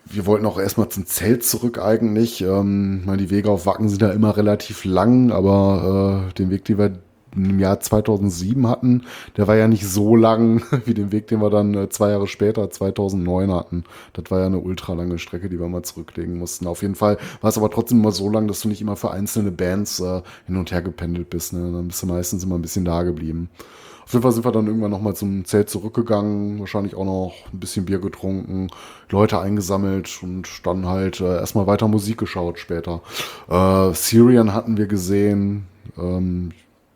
wir wollten auch erstmal zum Zelt zurück eigentlich. Ähm, die Wege auf Wacken sind ja immer relativ lang, aber äh, den Weg, den wir im Jahr 2007 hatten, der war ja nicht so lang wie den Weg, den wir dann äh, zwei Jahre später, 2009 hatten. Das war ja eine ultra lange Strecke, die wir mal zurücklegen mussten. Auf jeden Fall war es aber trotzdem immer so lang, dass du nicht immer für einzelne Bands äh, hin und her gependelt bist. Ne? Dann bist du meistens immer ein bisschen da geblieben. Auf jeden Fall sind wir dann irgendwann nochmal zum Zelt zurückgegangen, wahrscheinlich auch noch ein bisschen Bier getrunken, Leute eingesammelt und dann halt äh, erstmal weiter Musik geschaut später. Äh, Syrian hatten wir gesehen, ähm,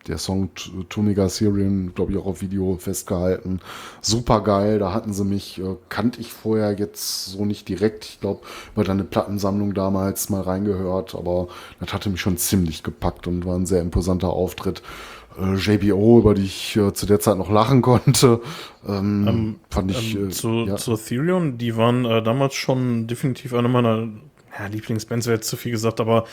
der Song T- Tunica Syrian, glaube ich, auch auf Video festgehalten. Super geil, da hatten sie mich, äh, kannte ich vorher jetzt so nicht direkt. Ich glaube, über deine Plattensammlung damals mal reingehört, aber das hatte mich schon ziemlich gepackt und war ein sehr imposanter Auftritt. Äh, JBO, über die ich äh, zu der Zeit noch lachen konnte, ähm, fand ich. Ähm, äh, zu, ja. zu Ethereum, die waren äh, damals schon definitiv eine meiner ja, Lieblingsbands, wäre jetzt zu viel gesagt, aber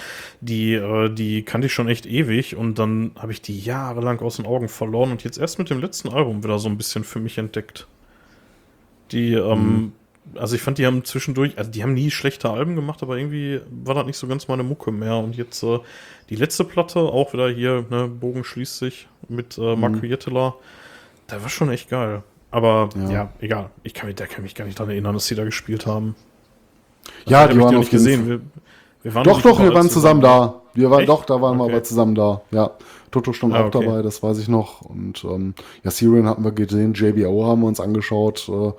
die, äh, die kannte ich schon echt ewig und dann habe ich die jahrelang aus den Augen verloren und jetzt erst mit dem letzten Album wieder so ein bisschen für mich entdeckt. Die, ähm, also ich fand, die haben zwischendurch, also die haben nie schlechte Alben gemacht, aber irgendwie war das nicht so ganz meine Mucke mehr. Und jetzt äh, die letzte Platte, auch wieder hier, ne, Bogen schließt sich mit äh, Marco Jettela, der war schon echt geil. Aber Ja. ja, egal. Ich kann mich, der kann mich gar nicht daran erinnern, dass die da gespielt haben. ja, Hab die ich waren gar auf nicht gesehen. Wir, wir waren Doch, doch, wir waren zusammen da. Wir waren, Echt? doch, da waren wir Okay. aber zusammen da. Ja, Toto stand Ah, auch okay. dabei, das weiß ich noch. Und ähm, ja, Syrian hatten wir gesehen, JBO haben wir uns angeschaut. Äh,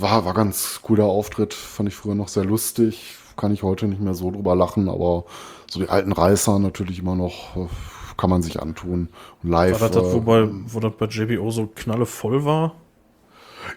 war, war ganz cooler Auftritt, fand ich früher noch sehr lustig. Kann ich heute nicht mehr so drüber lachen, aber so die alten Reißer natürlich immer noch äh, kann man sich antun. Und live. War das, das, äh, wo, bei, wo das bei JBO so knallevoll war?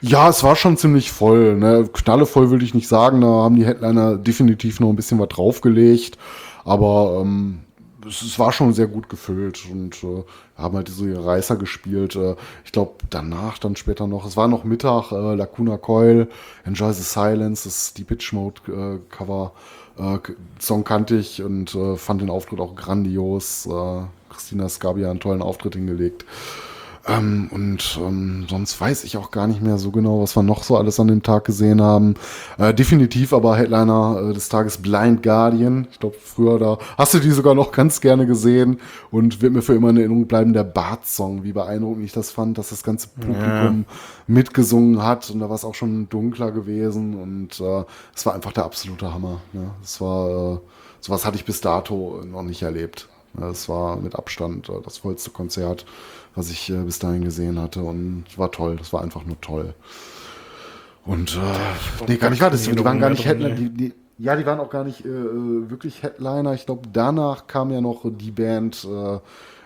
Ja, es war schon ziemlich voll. Ne? Knallevoll würde ich nicht sagen. Da haben die Headliner definitiv noch ein bisschen was draufgelegt. Aber ähm, es, es war schon sehr gut gefüllt und äh, haben halt so Reißer gespielt. Äh, ich glaube, danach dann später noch, es war noch Mittag, äh, Lacuna Coil, Enjoy the Silence, das die Pitch Mode äh, Cover. Äh, Song kannte ich und äh, fand den Auftritt auch grandios. Äh, Christina Scabia einen tollen Auftritt hingelegt. Ähm, und ähm, sonst weiß ich auch gar nicht mehr so genau, was wir noch so alles an dem Tag gesehen haben. Äh, definitiv aber Headliner äh, des Tages Blind Guardian. Ich glaube, früher da hast du die sogar noch ganz gerne gesehen und wird mir für immer in Erinnerung bleiben, der Bart-Song, wie beeindruckend ich das fand, dass das ganze Publikum mitgesungen hat und da war es auch schon dunkler gewesen und äh, es war einfach der absolute Hammer. Ne? Es war, äh, sowas hatte ich bis dato noch nicht erlebt. Es war mit Abstand äh, das vollste Konzert, was ich äh, bis dahin gesehen hatte und war toll. Das war einfach nur toll. Und äh, nee, gar nicht wahr. Die waren gar nicht Headliner. Die, die, ja, die waren auch gar nicht äh, äh, wirklich Headliner. Ich glaube, danach kam ja noch die Band äh,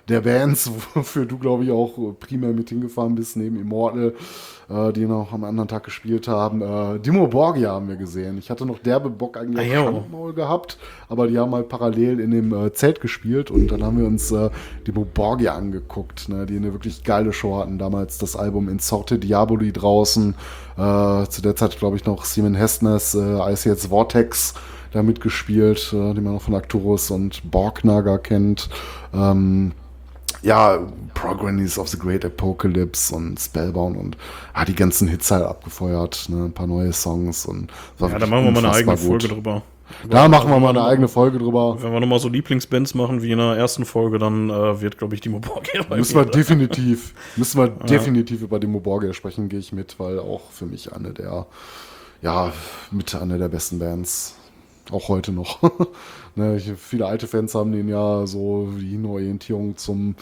der Bands, wofür du, glaube ich, auch äh, primär mit hingefahren bist, neben Immortal, äh, die noch am anderen Tag gespielt haben. Äh, Dimo Borgia haben wir gesehen. Ich hatte noch derbe Bock eigentlich Ah, auf. Schandmaul gehabt, aber die haben halt parallel in dem äh, Zelt gespielt und dann haben wir uns äh, Dimo Borgia angeguckt, ne, die eine wirklich geile Show hatten. Damals das Album In Sorte Diaboli draußen. Äh, zu der Zeit, glaube ich, noch Simon Hestners äh, Ice jetzt Vortex da mitgespielt, äh, die man noch von Arcturus und Borgnager kennt. Ähm, ja, Progranies of the Great Apocalypse und Spellbound und ah, die ganzen Hits halt abgefeuert, ne? ein paar neue Songs und Ja, da machen wir mal eine eigene gut. Folge drüber. Da machen wir mal eine eigene Folge drüber. Wenn wir nochmal so Lieblingsbands machen wie in der ersten Folge, dann äh, wird, glaube ich, Dimo Borgia Müssen wir definitiv, müssen wir definitiv über Demo Borgia sprechen, gehe ich mit, weil auch für mich eine der, ja, mit einer der besten Bands. Auch heute noch. ne, ich, viele alte Fans haben den ja so die Orientierung zum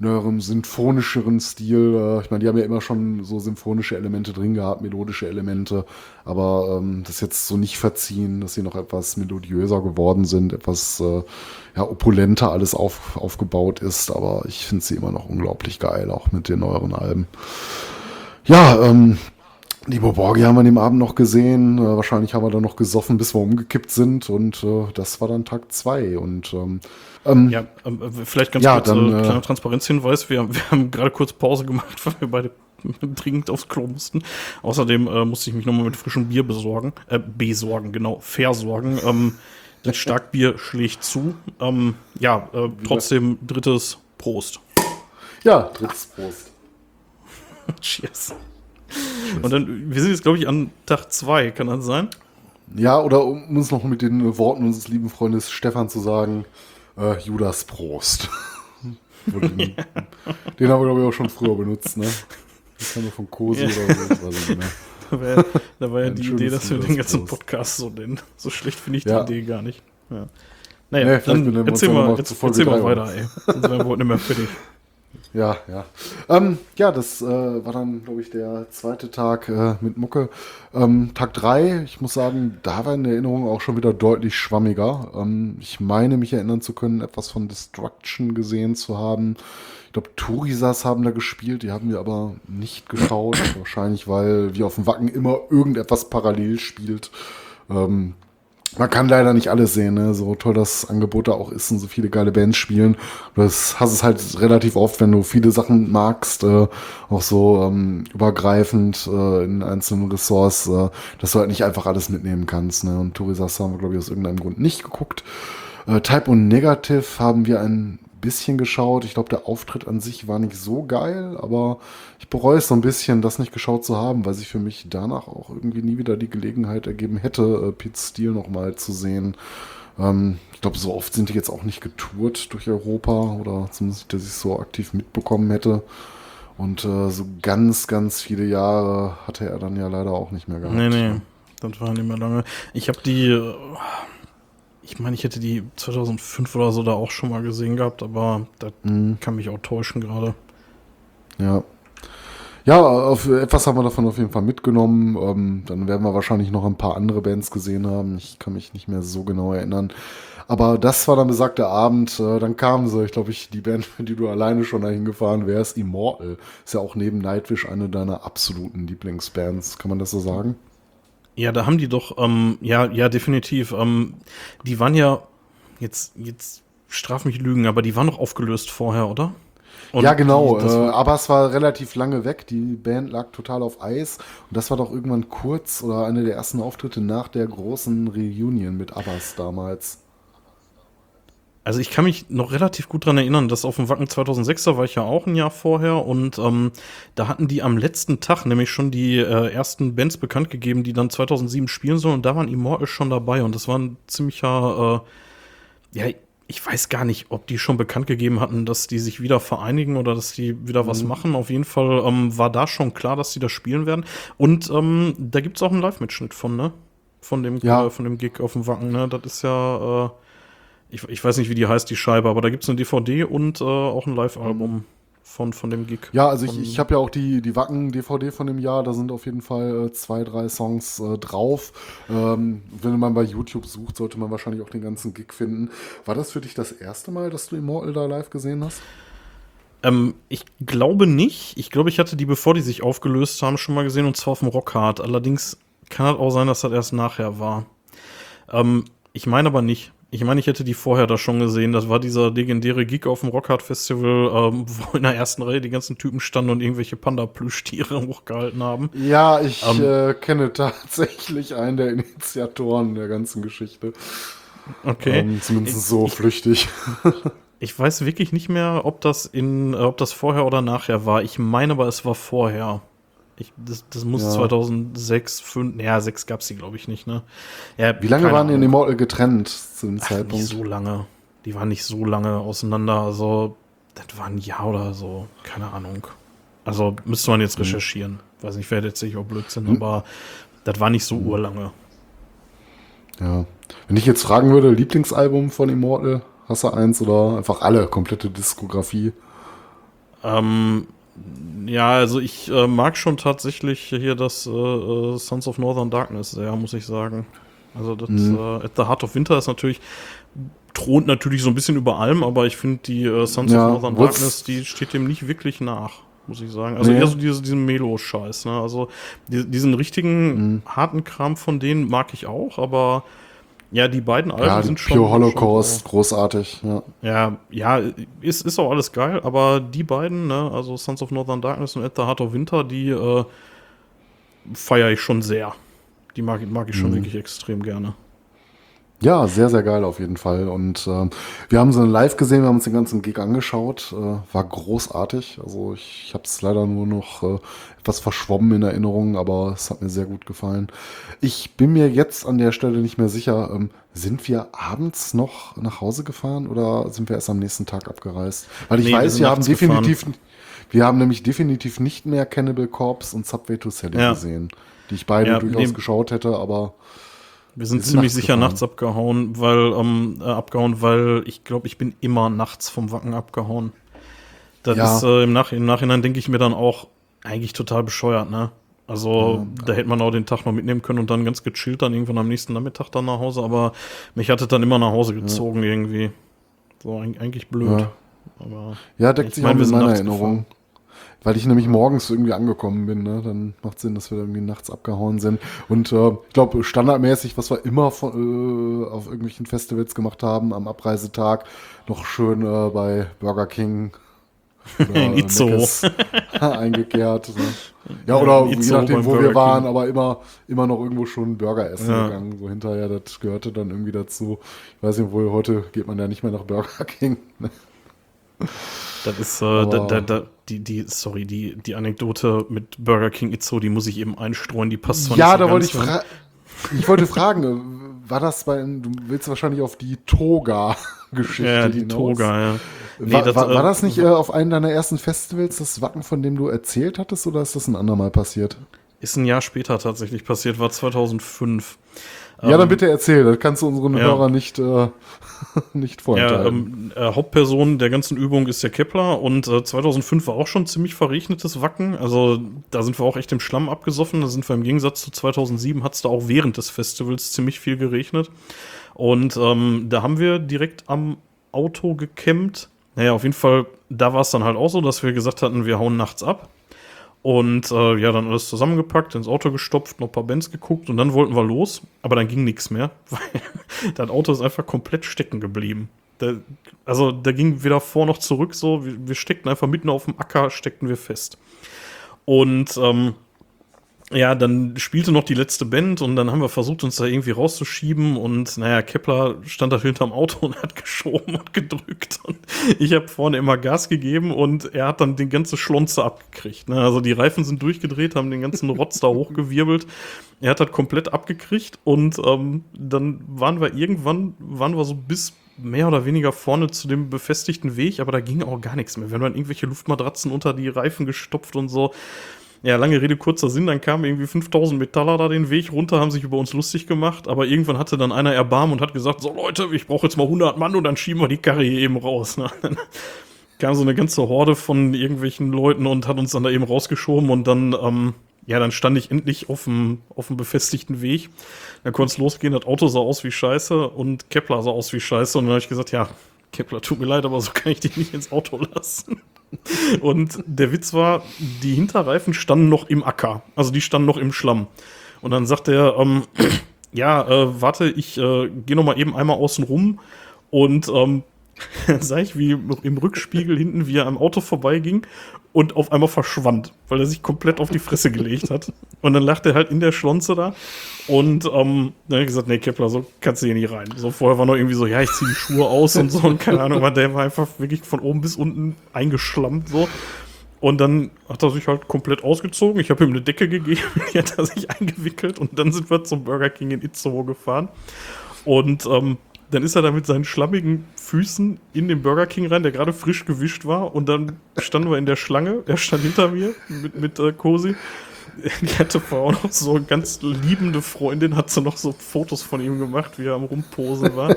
neueren, sinfonischeren Stil. Äh, ich meine, die haben ja immer schon so symphonische Elemente drin gehabt, melodische Elemente, aber ähm, das jetzt so nicht verziehen, dass sie noch etwas melodiöser geworden sind, etwas äh, ja, opulenter alles auf, aufgebaut ist, aber ich finde sie immer noch unglaublich geil, auch mit den neueren Alben. Ja, ähm, die Boborgi haben wir an dem Abend noch gesehen. Äh, wahrscheinlich haben wir dann noch gesoffen, bis wir umgekippt sind. Und äh, das war dann Tag zwei. Und ähm, ähm, Ja, ähm, äh, vielleicht ganz Ja, kurz dann, äh, äh, kleiner Transparenzhinweis. Wir, wir haben gerade kurz Pause gemacht, weil wir beide dringend aufs Klo mussten. Außerdem äh, musste ich mich nochmal mit frischem Bier besorgen. Äh, besorgen, genau, versorgen. Ähm, das Starkbier schlägt zu. Ähm, ja, äh, trotzdem drittes Prost. ja, drittes Prost. Cheers. Und dann, wir sind jetzt, glaube ich, an Tag zwei, kann das sein? Ja, oder um uns noch mit den Worten unseres lieben Freundes Stefan zu sagen, äh, Judas Prost. den, den haben wir, glaube ich, auch schon früher benutzt, ne? Das haben wir von Kosi Ja. oder so. nicht mehr. Da war, da war ja die Idee, dass wir den Judas ganzen Prost. Podcast so nennen. So schlecht finde ich Ja. die Idee gar nicht. Ja. Naja, Nee, dann erzähl mal, erzähl mal weiter, ey. Sonst wir heute nicht mehr fertig. Ja, ja. Ähm, ja, das äh, war dann, glaube ich, der zweite Tag äh, mit Mucke. Ähm, Tag drei, ich muss sagen, da war in der Erinnerung auch schon wieder deutlich schwammiger. Ähm, ich meine, mich erinnern zu können, etwas von Destruction gesehen zu haben. Ich glaube, Turisas haben da gespielt, die haben wir aber nicht geschaut. Wahrscheinlich, weil wie auf dem Wacken immer irgendetwas parallel spielt. Ähm, man kann leider nicht alles sehen, ne? so toll das Angebot da auch ist und so viele geile Bands spielen. Das hast es halt relativ oft, wenn du viele Sachen magst, äh, auch so ähm, übergreifend äh, in einzelnen Ressorts, äh, dass du halt nicht einfach alles mitnehmen kannst. Ne? Und Turisas haben wir, glaube ich, aus irgendeinem Grund nicht geguckt. Äh, Type und Negative haben wir ein bisschen geschaut. Ich glaube, der Auftritt an sich war nicht so geil, aber ich bereue es so ein bisschen, das nicht geschaut zu haben, weil sich für mich danach auch irgendwie nie wieder die Gelegenheit ergeben hätte, äh, Pete Steele nochmal zu sehen. Ähm, ich glaube, so oft sind die jetzt auch nicht getourt durch Europa oder zumindest, dass ich es so aktiv mitbekommen hätte. Und äh, so ganz, ganz viele Jahre hatte er dann ja leider auch nicht mehr gehabt. Nee, nee, das war nicht mehr lange. Ich habe die, äh, ich meine, ich hätte die 2005 oder so da auch schon mal gesehen gehabt, aber das Mhm. kann mich auch täuschen gerade. Ja. Ja, auf etwas haben wir davon auf jeden Fall mitgenommen. Ähm, dann werden wir wahrscheinlich noch ein paar andere Bands gesehen haben. Ich kann mich nicht mehr so genau erinnern. Aber das war dann besagter Abend. Äh, dann kamen sie, ich glaube, ich, die Band, für die du alleine schon dahin gefahren wärst, Immortal. Ist ja auch neben Nightwish eine deiner absoluten Lieblingsbands. Kann man das so sagen? Ja, da haben die doch, ähm, ja, ja, definitiv. Ähm, die waren ja, jetzt, jetzt straf mich Lügen, aber die waren doch aufgelöst vorher, oder? Und ja, genau. Die, äh, war, aber es war relativ lange weg. Die Band lag total auf Eis. Und das war doch irgendwann kurz oder eine der ersten Auftritte nach der großen Reunion mit Abbas damals. Also ich kann mich noch relativ gut dran erinnern, dass auf dem Wacken 2006, da war ich ja auch ein Jahr vorher und ähm, da hatten die am letzten Tag nämlich schon die äh, ersten Bands bekannt gegeben, die dann 2007 spielen sollen und da waren Immortal schon dabei und das war ein ziemlicher, äh, ja, ich weiß gar nicht, ob die schon bekannt gegeben hatten, dass die sich wieder vereinigen oder dass die wieder was machen. Auf jeden Fall ähm, war da schon klar, dass die das spielen werden. Und ähm, da gibt es auch einen Live-Mitschnitt von, ne? Von dem, Ja. äh, von dem Gig auf dem Wacken, ne? Das ist ja, äh, ich, ich weiß nicht, wie die heißt, die Scheibe, aber da gibt es eine DVD und äh, auch ein Live-Album von, von dem Gig. Ja, also ich, ich habe ja auch die, die Wacken-DVD von dem Jahr, da sind auf jeden Fall äh, zwei, drei Songs äh, drauf. Ähm, wenn man bei YouTube sucht, sollte man wahrscheinlich auch den ganzen Gig finden. War das für dich das erste Mal, dass du Immortal da live gesehen hast? Ähm, ich glaube nicht. Ich glaube, ich hatte die, bevor die sich aufgelöst haben, schon mal gesehen und zwar auf dem Rockhard. Allerdings kann es auch sein, dass das erst nachher war. Ähm, ich meine aber nicht. Ich meine, ich hätte die vorher da schon gesehen. Das war dieser legendäre Gig auf dem Rockhard Festival, ähm, wo in der ersten Reihe die ganzen Typen standen und irgendwelche Panda-Plüschtiere hochgehalten haben. Ja, ich Ähm. äh, kenne tatsächlich einen der Initiatoren der ganzen Geschichte. Okay. Ähm, zumindest so flüchtig. Ich weiß wirklich nicht mehr, ob das in, ob das vorher oder nachher war. Ich meine aber, es war vorher. Ich, das, das muss Ja. 2006, 5, ja, 6 gab es die, glaube ich, nicht, ne? Ja, Wie lange waren die in. Immortal getrennt zu dem Ach, Zeitpunkt? Nicht so lange. Die waren nicht so lange auseinander. Also, das war ein Jahr oder so. Keine Ahnung. Also, müsste man jetzt Mhm. recherchieren. Weiß nicht, wer jetzt sicher auch Blödsinn, aber das war nicht so urlange. Ja. Wenn ich jetzt fragen würde, Lieblingsalbum von Immortal, hast du eins oder einfach alle, komplette Diskografie? Ähm, ja, also ich äh, mag schon tatsächlich hier das äh, äh, Sons of Northern Darkness sehr, muss ich sagen. Also das Mhm. äh, At the Heart of Winter ist natürlich, thront natürlich so ein bisschen über allem, aber ich finde die äh, Sons Ja, of Northern wollt's- Darkness, die steht dem nicht wirklich nach, muss ich sagen. Also Nee. eher so diese, diesen Melo-Scheiß, ne? Also die, diesen richtigen Mhm. harten Kram von denen mag ich auch, aber ja, die beiden Alben Ja, die sind schon. Pure Holocaust, schon großartig. Ja. ja, ja, ist, ist auch alles geil, aber die beiden, ne, also Sons of Northern Darkness und At the Heart of Winter, die äh, feiere ich schon sehr. Die mag, mag ich Mhm. schon wirklich extrem gerne. Ja, sehr, sehr geil auf jeden Fall. Und ähm, wir haben sie live gesehen, wir haben uns den ganzen Gig angeschaut. Äh, war großartig. Also ich, ich habe es leider nur noch äh, etwas verschwommen in Erinnerung, aber es hat mir sehr gut gefallen. Ich bin mir jetzt an der Stelle nicht mehr sicher, ähm, sind wir abends noch nach Hause gefahren oder sind wir erst am nächsten Tag abgereist? Weil ich Nee, wir weiß, sind wir haben definitiv, wir haben nämlich definitiv nicht mehr Cannibal Corpse und Subway to Sally Ja. gesehen, die ich beide Ja, durchaus geschaut hätte, aber Wir sind ziemlich nachts sicher gefahren. nachts abgehauen, weil, ähm, äh, abgehauen, weil ich glaube, ich bin immer nachts vom Wacken abgehauen. Das Ja. ist äh, im, Nach im Nachhinein denke ich mir dann auch eigentlich total bescheuert, ne? Also, da hätte man auch den Tag noch mitnehmen können und dann ganz gechillt dann irgendwann am nächsten Nachmittag dann nach Hause, aber mich hat es dann immer nach Hause gezogen irgendwie. So, eig- eigentlich blöd. Ja. Aber Ja, deckt Ich sich meine, auch wir mit meiner Erinnerung. Weil ich nämlich morgens irgendwie angekommen bin, ne? Dann macht Sinn, dass wir da irgendwie nachts abgehauen sind. Und äh, ich glaube, standardmäßig, was wir immer von, äh, auf irgendwelchen Festivals gemacht haben, am Abreisetag, noch schön äh, bei Burger King oder. Meckes eingekehrt. Ne? Ja, oder in je nachdem, wo Burger wir waren, King. aber immer, immer noch irgendwo schon Burger essen Ja. gegangen. So hinterher, das gehörte dann irgendwie dazu. Ich weiß nicht, wohl heute geht man ja nicht mehr nach Burger King. Ne? Das ist, äh, da, da, da, die, die, sorry, die, die Anekdote mit Burger King Itzo, die muss ich eben einstreuen, die passt zwar Ja, nicht so da wollte ich fragen. Ich wollte fragen, äh, war das bei, du willst wahrscheinlich auf die Toga-Geschichte Ja, die hinaus. Toga, ja. Nee, war, das, war, äh, war das nicht äh, auf einem deiner ersten Festivals das Wacken, von dem du erzählt hattest, oder ist das ein andermal passiert? Ist ein Jahr später tatsächlich passiert, war 2005. ja, dann bitte erzähl, das kannst du unseren Ähm, ja. Hörern nicht, äh, nicht Ja, vorenthalten. ähm, äh, Hauptperson der ganzen Übung ist der Kepler und äh, 2005 war auch schon ziemlich verregnetes Wacken. Also da sind wir auch echt im Schlamm abgesoffen. Da sind wir im Gegensatz zu 2007 hat es da auch während des Festivals ziemlich viel geregnet. Und ähm, da haben wir direkt am Auto gecampt. Naja, auf jeden Fall, da war es dann halt auch so, dass wir gesagt hatten, wir hauen nachts ab. Und äh, ja, dann alles zusammengepackt, ins Auto gestopft, noch ein paar Bands geguckt und dann wollten wir los, aber dann ging nichts mehr, weil das Auto ist einfach komplett stecken geblieben. Da, also da ging weder vor noch zurück so, wir, wir steckten einfach mitten auf dem Acker, steckten wir fest. Und ähm, ja, dann spielte noch die letzte Band und dann haben wir versucht, uns da irgendwie rauszuschieben und naja, Kepler stand da hinterm Auto und hat geschoben und gedrückt und ich habe vorne immer Gas gegeben und er hat dann den ganzen Schlonze abgekriegt. Ne? Also die Reifen sind durchgedreht, haben den ganzen Rotz da hochgewirbelt. Er hat das komplett abgekriegt und ähm, dann waren wir irgendwann, waren wir so bis mehr oder weniger vorne zu dem befestigten Weg, aber da ging auch gar nichts mehr. Wir haben dann irgendwelche Luftmatratzen unter die Reifen gestopft und so. Ja, lange Rede, kurzer Sinn, dann kamen irgendwie 5000 Metaller da den Weg runter, haben sich über uns lustig gemacht, aber irgendwann hatte dann einer Erbarmen und hat gesagt, so Leute, ich brauche jetzt mal 100 Mann und dann schieben wir die Karre hier eben raus. Ne? Dann kam so eine ganze Horde von irgendwelchen Leuten und hat uns dann da eben rausgeschoben und dann, ähm, ja, dann stand ich endlich auf dem, auf dem befestigten Weg. Dann konnte es losgehen, das Auto sah aus wie Scheiße und Kepler sah aus wie Scheiße und dann habe ich gesagt, ja, Kepler, tut mir leid, aber so kann ich dich nicht ins Auto lassen. Und der Witz war, die Hinterreifen standen noch im Acker. Also die standen noch im Schlamm. Und dann sagt er, ähm, ja, äh, warte, ich äh, gehe noch mal eben einmal außen rum und ähm, sah ich, wie im Rückspiegel hinten, wie er am Auto vorbeiging und auf einmal verschwand, weil er sich komplett auf die Fresse gelegt hat. Und dann lag er halt in der Schlonze da und ähm, dann habe ich gesagt, nee, Kepler, so kannst du hier nicht rein. So vorher war noch irgendwie so, ja, ich ziehe die Schuhe aus und so und keine Ahnung, aber der war einfach wirklich von oben bis unten eingeschlammt so. Und dann hat er sich halt komplett ausgezogen. Ich habe ihm eine Decke gegeben, die hat er sich eingewickelt und dann sind wir zum Burger King in Itzehoe gefahren. Und ähm, dann ist er da mit seinen schlammigen Füßen in den Burger King rein, der gerade frisch gewischt war. Und dann standen wir in der Schlange. Er stand hinter mir mit, mit äh, Cosi. die hatte vorher auch noch so eine ganz liebende Freundin, hat so noch so Fotos von ihm gemacht, wie er am Rumposen war.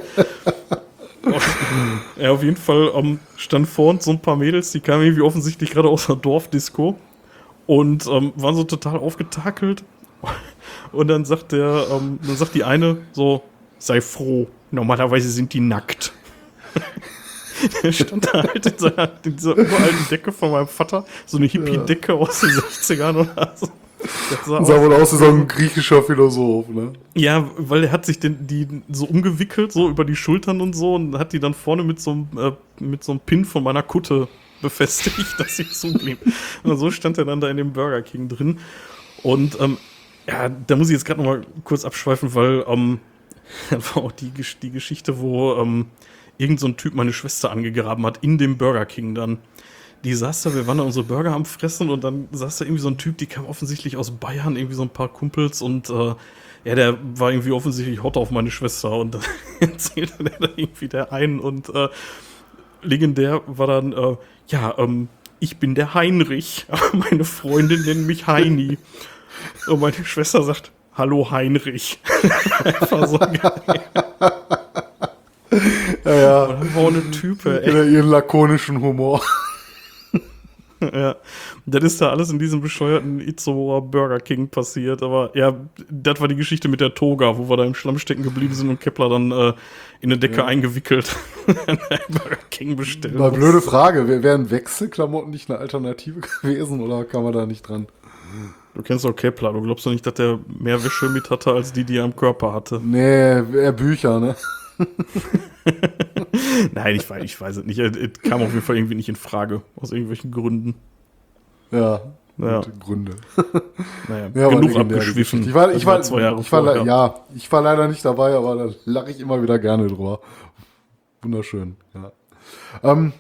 ja, auf jeden Fall ähm, stand vor uns so ein paar Mädels, die kamen irgendwie offensichtlich gerade aus der Dorfdisco und ähm, waren so total aufgetakelt. Und dann sagt der, ähm, dann sagt die eine so, sei froh, normalerweise sind die nackt. der stand da halt in, seiner, in dieser uralten Decke von meinem Vater, so eine Hippie-Decke aus den 60ern oder so. Das sah Sah wohl aus wie so ein griechischer Philosoph, ne? ja, weil er hat sich den, die so umgewickelt, so über die Schultern und so, und hat die dann vorne mit so einem, äh, mit so einem Pin von meiner Kutte befestigt, dass sie zublieb. Und so stand er dann da in dem Burger King drin. Und ähm, ja, da muss ich jetzt gerade noch mal kurz abschweifen, weil ähm, war auch die, die Geschichte, wo ähm, irgend so Typ meine Schwester angegraben hat in dem Burger King dann. Die saß da, wir waren da unsere Burger am Fressen und dann saß da irgendwie so ein Typ, die kam offensichtlich aus Bayern, irgendwie so ein paar Kumpels und äh, ja, der war irgendwie offensichtlich hot auf meine Schwester und dann erzählte der da irgendwie der einen und äh, legendär war dann, äh, ja, ähm, ich bin der Heinrich, aber meine Freundin nennt mich Heini. Und meine Schwester sagt, hallo Heinrich. Einfach so geil. Ja, ja. Und auch eine Type, ey. Oder ihren lakonischen Humor. Ja, das ist da alles in diesem bescheuerten Itzehoer Burger King passiert. Aber ja, das war die Geschichte mit der Toga, wo wir da im Schlamm stecken geblieben sind und Kepler dann äh, in eine Decke eingewickelt an der Burger King bestellt. Mal blöde Frage, wär- wären Wechselklamotten nicht eine Alternative gewesen oder kam man da nicht dran? Du kennst doch Kepler, du glaubst doch nicht, dass der mehr Wäsche mit hatte, als die, die er am Körper hatte. Nee, eher Bücher, ne? Nein, ich weiß, ich weiß es nicht. Es kam auf jeden Fall irgendwie nicht in Frage, aus irgendwelchen Gründen. Ja. Ja. Gründe. Naja, Ja, genug abgeschwiffen. Ich war, ich war, zwei Jahre ich war, vorher. ja, ich war leider nicht dabei, aber da lache ich immer wieder gerne drüber. Wunderschön, ja. Ähm,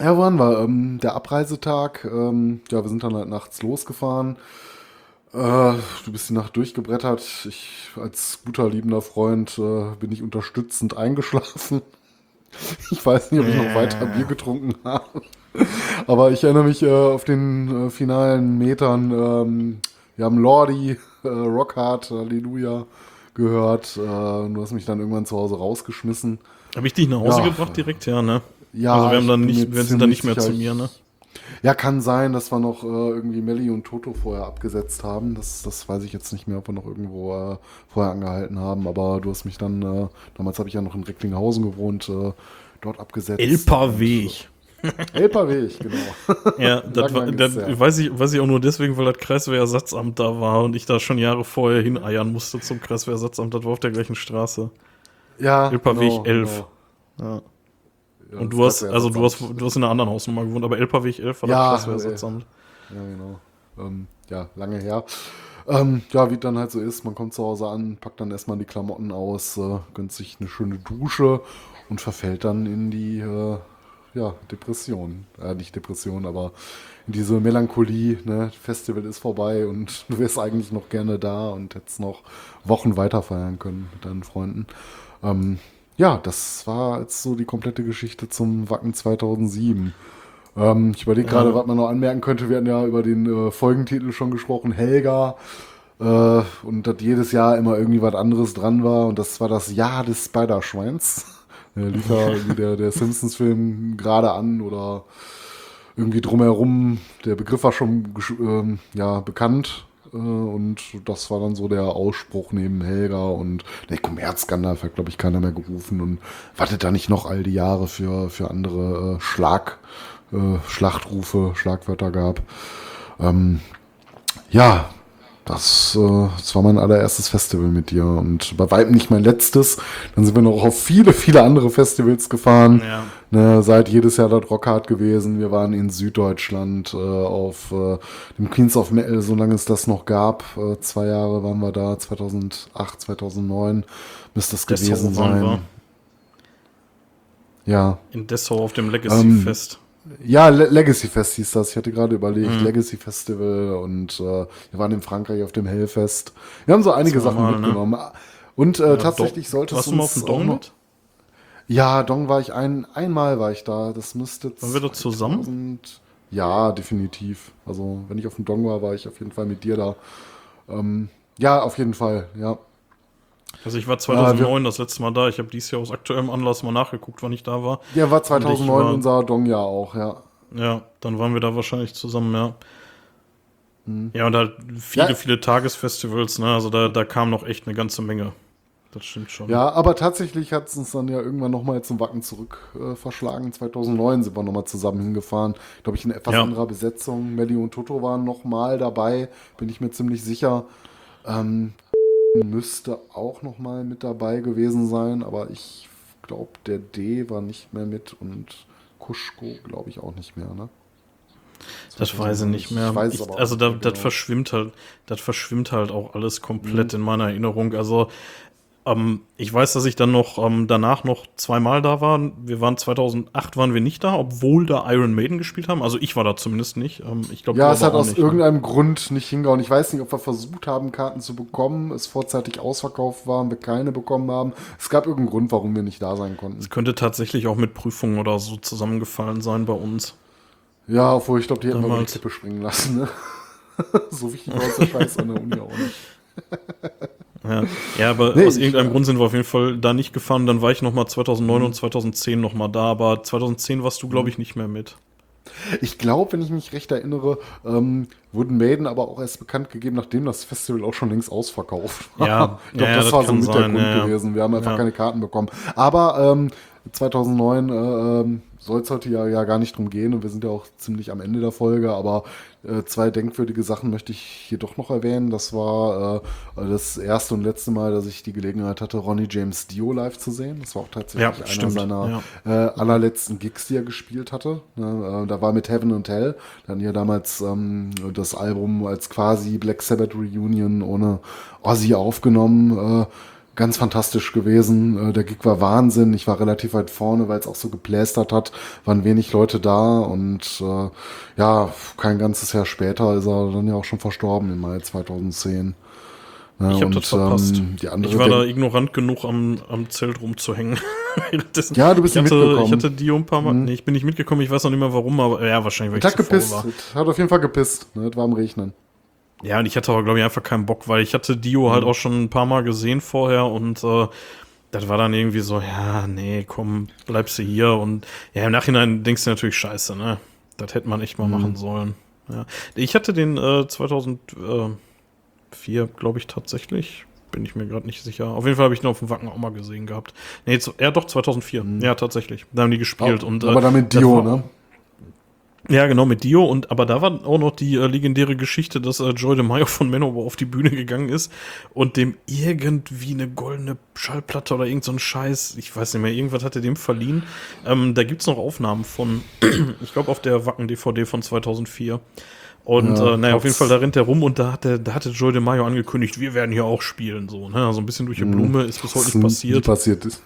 ja, wo waren wir? Ähm, der Abreisetag, ähm, ja, wir sind dann halt nachts losgefahren. Äh, du bist die Nacht durchgebrettert. Ich als guter, liebender Freund äh, bin ich unterstützend eingeschlafen. Ich weiß nicht, ob ich noch weiter Bier getrunken habe. Aber ich erinnere mich äh, auf den äh, finalen Metern. Ähm, wir haben Lordi, äh, Rockhard, Halleluja gehört. Äh, du hast mich dann irgendwann zu Hause rausgeschmissen. Habe ich dich nach Hause Ja. gebracht direkt? Ja, ne? Ja, also wir haben dann nicht, wir sind dann nicht mehr zu sicher, mir, ne? Ja, kann sein, dass wir noch äh, irgendwie Melli und Toto vorher abgesetzt haben. Das, das weiß ich jetzt nicht mehr, ob wir noch irgendwo äh, vorher angehalten haben. Aber du hast mich dann, äh, damals habe ich ja noch in Recklinghausen gewohnt, äh, dort abgesetzt. Elperweg. Elperweg, genau. Ja, das, war, das weiß, ich, weiß ich auch nur deswegen, weil das Kreiswehrersatzamt da war und ich da schon Jahre vorher hineiern musste zum Kreiswehrersatzamt. Das war auf der gleichen Straße. Ja, Elperweg 11. Ja. Ja. Ja, Und du hast, also du hast, du hast in einer anderen Hausnummer gewohnt, aber Elperweg 11 war Ja, das Kreiswehrersatzamt. Ja, genau. Ähm, ja, lange her. Ähm, ja, wie dann halt so ist, man kommt zu Hause an, packt dann erstmal die Klamotten aus, äh, gönnt sich eine schöne Dusche und verfällt dann in die äh, ja, Depression. Äh, nicht Depression, aber in diese Melancholie. Ne? Festival ist vorbei und du wärst eigentlich noch gerne da und hättest noch Wochen weiter feiern können mit deinen Freunden. Ähm, ja, das war jetzt so die komplette Geschichte zum Wacken 2007. Ähm, ich überlege gerade, was man noch anmerken könnte. Wir hatten ja über den äh, Folgentitel schon gesprochen, Helga. Äh, und dass jedes Jahr immer irgendwie was anderes dran war. Und das war das Jahr des Spiderschweins. Äh, lief ja der, der Simpsons-Film gerade an oder irgendwie drumherum. Der Begriff war schon ähm, ja, bekannt. Äh, und das war dann so der Ausspruch neben Helga und der Kommerzskandal hat, glaube ich, keiner mehr gerufen. Und wartet da nicht noch all die Jahre für, für andere äh, Schlag, äh, Schlachtrufe, Schlagwörter gab. Ähm, ja, das, äh, das war mein allererstes Festival mit dir und bei weitem nicht mein letztes. Dann sind wir noch auf viele, viele andere Festivals gefahren. Ja. Ne, seid jedes Jahr dort Rockhard gewesen. Wir waren in Süddeutschland äh, auf äh, dem Queens of Metal, solange es das noch gab. Äh, zwei Jahre waren wir da, 2008, 2009 müsste es Dessau gewesen sein. wir. Ja, In Dessau auf dem Legacy-Fest. Ja, Le Legacy Fest hieß das. Ich hatte gerade überlegt, Mhm. Legacy Festival und äh, wir waren in Frankreich auf dem Hellfest. Wir haben so einige Sachen Zweimal, ne? mitgenommen. Und äh, tatsächlich Dong- sollte es Warst du mal auf dem Dong mit? Ja, Dong war ich ein, einmal war ich da. Das müsste Waren wir da zusammen? Ja, definitiv. Also, wenn ich auf dem Dong war, war ich auf jeden Fall mit dir da. Ähm, ja, auf jeden Fall, ja. Also ich war 2009 das letzte Mal da. Ich habe dieses Jahr aus aktuellem Anlass mal nachgeguckt, wann ich da war. Ja, war 2009 war- unser Dong-Jahr auch, ja. Ja, dann waren wir da wahrscheinlich zusammen, ja. Ja, und halt viele, Mhm. Ja. viele Tagesfestivals, ne? Also da, da kam noch echt eine ganze Menge. Das stimmt schon. Ja, aber tatsächlich hat es uns dann ja irgendwann nochmal zum Wacken zurück äh, verschlagen. 2009 sind wir nochmal zusammen hingefahren. Glaube ich, in etwas Ja. anderer Besetzung. Melly und Toto waren nochmal dabei, bin ich mir ziemlich sicher. Ähm, müsste auch nochmal mit dabei gewesen sein, aber ich glaube, der D war nicht mehr mit und Kuschko glaube ich auch nicht mehr, ne? Das weiß ich nicht mehr. Ich weiß Ich, also nicht da, mehr das genau. verschwimmt halt, das verschwimmt halt auch alles komplett Mhm. in meiner Erinnerung. Also ähm, ich weiß, dass ich dann noch ähm, danach noch zweimal da war. Wir waren 2008 waren wir nicht da, obwohl da Iron Maiden gespielt haben. Also ich war da zumindest nicht. Ähm, ich glaube, Ja, es hat aus nicht, ne? irgendeinem Grund nicht hingehauen. Ich weiß nicht, ob wir versucht haben, Karten zu bekommen, es vorzeitig ausverkauft waren, wir keine bekommen haben. Es gab irgendeinen Grund, warum wir nicht da sein konnten. Es könnte tatsächlich auch mit Prüfungen oder so zusammengefallen sein bei uns. Ja, obwohl ich glaube, die hätten wir über die. Kippe springen lassen. Ne? so wichtig war uns der Scheiß an der Uni auch nicht. Ja, ja aber Nee, aus irgendeinem Grund sind wir auf jeden Fall da nicht gefahren. Dann war ich noch mal 2009 und 2010 noch mal da, aber 2010 warst du, glaube ich, nicht mehr mit. Ich glaube, wenn ich mich recht erinnere, ähm, wurden Maiden aber auch erst bekannt gegeben, nachdem das Festival auch schon längst ausverkauft war. Ja, ich glaube, ja, das, das war so mit der sein, Grund ja, gewesen. Wir haben einfach keine Karten bekommen. Aber ähm, 2009 äh, ähm, soll es heute ja, ja gar nicht drum gehen und wir sind ja auch ziemlich am Ende der Folge, aber zwei denkwürdige Sachen möchte ich hier doch noch erwähnen. Das war äh, das erste und letzte Mal, dass ich die Gelegenheit hatte, Ronnie James Dio live zu sehen. Das war auch tatsächlich Ja, einer stimmt, seiner äh, allerletzten Gigs, die er gespielt hatte. Ne, äh, da war mit Heaven and Hell. Dann ja damals ähm, das Album als quasi Black Sabbath Reunion ohne Ozzy aufgenommen. Äh, ganz fantastisch gewesen. Äh, der Gig war Wahnsinn. Ich war relativ weit vorne, weil es auch so geplästert hat. Waren wenig Leute da und äh, ja, kein ganzes Jahr später ist er dann ja auch schon verstorben im Mai 2010. Ja, Ich habe das verpasst. ähm, die andere ich war da ignorant genug, am, am Zelt rumzuhängen. Ja, du bist ich nicht hatte, mitgekommen. Ich hatte Dio ein paar Mal. Nee, ich bin nicht mitgekommen. Ich weiß noch nicht mehr warum, aber ja, wahrscheinlich, weil hat ich faul gepisst. war. Hat auf jeden Fall gepisst. Ne? Es war am Regnen. Ja, und ich hatte aber, glaube ich, einfach keinen Bock, weil ich hatte Dio halt auch schon ein paar Mal gesehen vorher und äh, das war dann irgendwie so, ja, nee, komm, bleibst du hier. Und ja, im Nachhinein denkst du natürlich, scheiße, ne? Das hätte man echt mal machen sollen. Ja. Ich hatte den äh, 2004, glaube ich, tatsächlich. Bin ich mir gerade nicht sicher. Auf jeden Fall habe ich ihn auf dem Wacken auch mal gesehen gehabt. Nee, zu, ja, doch, 2004. Ja, tatsächlich. Da haben die gespielt. und, äh, aber dann mit Dio, war- ne? Ja, genau, mit Dio. Und aber da war auch noch die äh, legendäre Geschichte, dass äh, Joy DeMaio von Manowar auf die Bühne gegangen ist und dem irgendwie eine goldene Schallplatte oder irgend so ein Scheiß, ich weiß nicht mehr, irgendwas hat er dem verliehen. Ähm, da gibt's noch Aufnahmen von, ich glaube, auf der Wacken-DVD von 2004. Und Ja, äh, naja, auf jeden Fall, da rennt er rum und da hatte, da hatte Joy DeMaio angekündigt, wir werden hier auch spielen. So, ne? Also ein bisschen durch die Blume ist bis heute nicht passiert. passiert ist.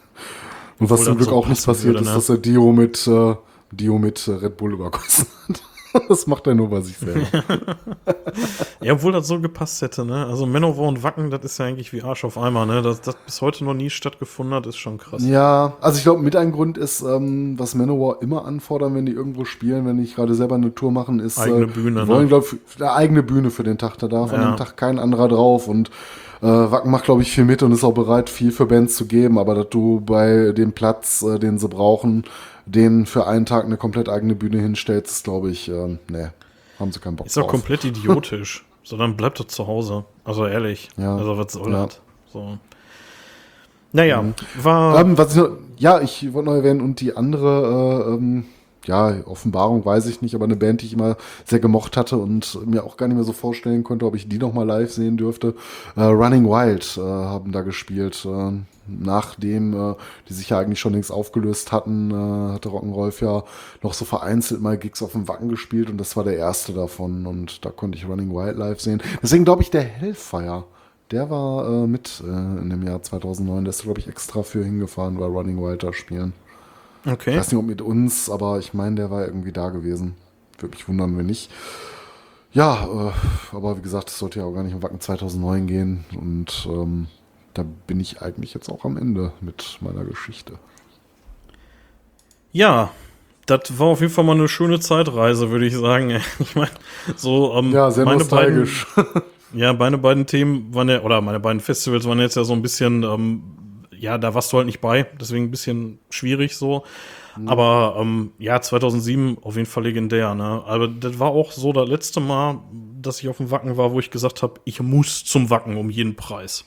Und was Obwohl zum Glück so auch nicht passiert würde, ist, ne? dass er Dio mit, äh, Dio mit äh, Red Bull übergossen hat. das macht er nur bei sich selber. Ja, obwohl das so gepasst hätte, ne? Also Manowar und Wacken, das ist ja eigentlich wie Arsch auf Eimer, ne? Dass das bis heute noch nie stattgefunden hat, ist schon krass. ja, also ich glaube, mit ein Grund ist, ähm, was Manowar immer anfordern, wenn die irgendwo spielen, wenn die gerade selber eine Tour machen, ist, Eigene äh, Bühne, die wollen, ne? glaube ich, eine eigene Bühne für den Tag. Da darf an Ja. dem Tag kein anderer drauf und äh, Wacken macht, glaube ich, viel mit und ist auch bereit, viel für Bands zu geben, aber dass du bei dem Platz, äh, den sie brauchen, denen für einen Tag eine komplett eigene Bühne hinstellst, ist, glaube ich, äh, nee, haben sie keinen Bock Ist doch komplett idiotisch. so, dann bleibt doch zu Hause. Also ehrlich. Ja. Also was soll Ja. das? So. Naja, war. Ähm, was ich noch, ja, ich wollte noch erwähnen, und die andere, äh, ähm, ja, Offenbarung weiß ich nicht, aber eine Band, die ich immer sehr gemocht hatte und mir auch gar nicht mehr so vorstellen konnte, ob ich die noch mal live sehen dürfte. Äh, Running Wild äh, haben da gespielt. Äh, nachdem äh, die sich ja eigentlich schon längst aufgelöst hatten, äh, hatte Rock'n'Rolf ja noch so vereinzelt mal Gigs auf dem Wacken gespielt und das war der erste davon und da konnte ich Running Wild live sehen. Deswegen glaube ich, der Hellfire, der war äh, mit äh, in dem Jahr 2009, der ist glaube ich extra für hingefahren, weil Running Wild da spielen. Ich okay. weiß nicht, ob mit uns, aber ich meine, der war irgendwie da gewesen. Würde mich wundern, wenn nicht. Ja, äh, aber wie gesagt, es sollte ja auch gar nicht um Wacken 2009 gehen. Und ähm, da bin ich eigentlich jetzt auch am Ende mit meiner Geschichte. Ja, das war auf jeden Fall mal eine schöne Zeitreise, würde ich sagen. Ich meine, so ähm, Ja, sehr meine nostalgisch. Beiden, ja, meine beiden Themen waren ja, oder meine beiden Festivals waren jetzt ja so ein bisschen, ähm, ja, da warst du halt nicht bei, deswegen ein bisschen schwierig so. Aber ähm, ja, 2007 auf jeden Fall legendär. Ne? Aber das war auch so das letzte Mal, dass ich auf dem Wacken war, wo ich gesagt habe, ich muss zum Wacken um jeden Preis.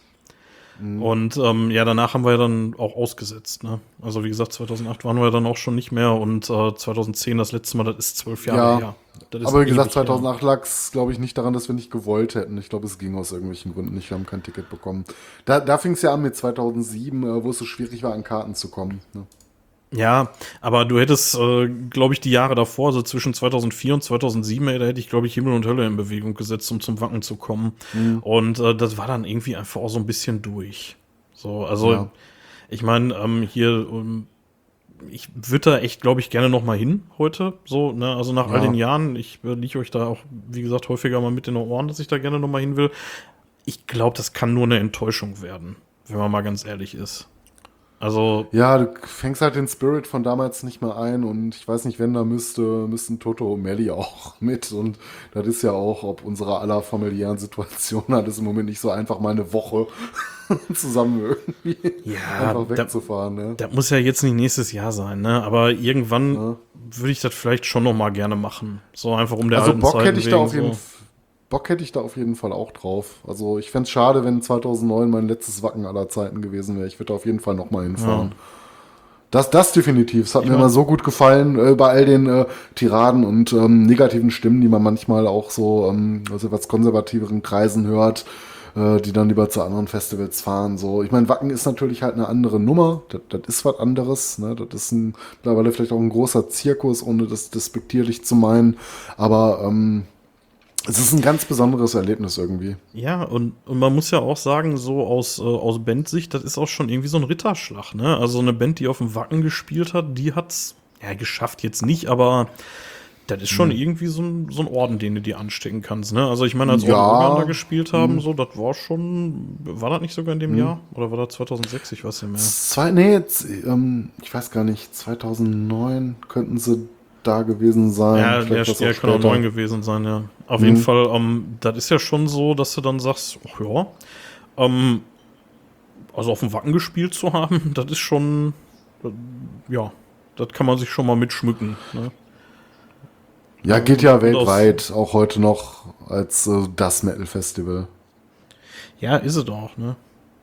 Und ähm, ja, danach haben wir ja dann auch ausgesetzt. Ne? Also wie gesagt, 2008 waren wir dann auch schon nicht mehr und äh, 2010 das letzte Mal, das ist zwölf Jahre Ja. her. Aber wie gesagt, ewig her. 2008 lag es, glaube ich, nicht daran, dass wir nicht gewollt hätten. Ich glaube, es ging aus irgendwelchen Gründen nicht. Wir haben kein Ticket bekommen. Da, da fing es ja an mit 2007, äh, wo es so schwierig war, an Karten zu kommen. Ne? Ja, aber du hättest, äh, glaube ich, die Jahre davor, so zwischen 2004 und 2007, ey, da hätte ich, glaube ich, Himmel und Hölle in Bewegung gesetzt, um zum Wacken zu kommen. Mhm. Und äh, das war dann irgendwie einfach auch so ein bisschen durch. So, also, Ja. ich meine, ähm, hier, ähm, ich würde da echt, glaube ich, gerne noch mal hin heute. So, ne, also nach all Ja. den Jahren, ich äh, liege euch da auch, wie gesagt, häufiger mal mit in den Ohren, dass ich da gerne noch mal hin will. Ich glaube, das kann nur eine Enttäuschung werden, wenn man mal ganz ehrlich ist. Also, Ja, du fängst halt den Spirit von damals nicht mehr ein und ich weiß nicht, wenn, da müsste, müssten Toto und Melly auch mit und das ist ja auch, ob unserer aller familiären Situation hat es im Moment nicht so einfach mal eine Woche zusammen irgendwie Ja, einfach da- wegzufahren, ne? Das muss ja jetzt nicht nächstes Jahr sein, ne? Aber irgendwann Ja. würde ich das vielleicht schon noch mal gerne machen. So einfach um der Also alten Bock Zeiten hätte ich da auf jeden so. Bock hätte ich da auf jeden Fall auch drauf. Also ich fände es schade, wenn 2009 mein letztes Wacken aller Zeiten gewesen wäre. Ich würde da auf jeden Fall noch mal hinfahren. Das, das definitiv. Es hat mir mein- immer so gut gefallen äh, bei all den äh, Tiraden und ähm, negativen Stimmen, die man manchmal auch so ähm, aus etwas konservativeren Kreisen hört, äh, die dann lieber zu anderen Festivals fahren. So, ich meine, Wacken ist natürlich halt eine andere Nummer. Das, das ist was anderes. Ne? Das ist ein, mittlerweile vielleicht auch ein großer Zirkus, ohne das despektierlich zu meinen. Aber ähm, es ist ein ganz besonderes Erlebnis irgendwie. Ja, und, und man muss ja auch sagen, so aus, äh, aus Bandsicht, das ist auch schon irgendwie so ein Ritterschlag, ne? Also eine Band, die auf dem Wacken gespielt hat, die hat's ja geschafft jetzt nicht, aber das ist schon irgendwie so ein, so ein Orden, den du dir anstecken kannst, ne? Also ich meine, als Ja. da gespielt haben, so, das war schon, war das nicht sogar in dem Jahr? Oder war das 2006? Ich weiß nicht mehr. Zwei, nee, jetzt, ähm, ich weiß gar nicht, 2009 könnten sie da gewesen sein. Ja, Vielleicht ja, auch kann auch neun gewesen sein, ja. Auf Mhm. jeden Fall, ähm, das ist ja schon so, dass du dann sagst, ach ja, ähm, also auf dem Wacken gespielt zu haben, das ist schon, äh, ja, das kann man sich schon mal mitschmücken. Ne? Ja, geht ja weltweit, auch heute noch als äh, das Metal-Festival. Ja, ist es auch, ne?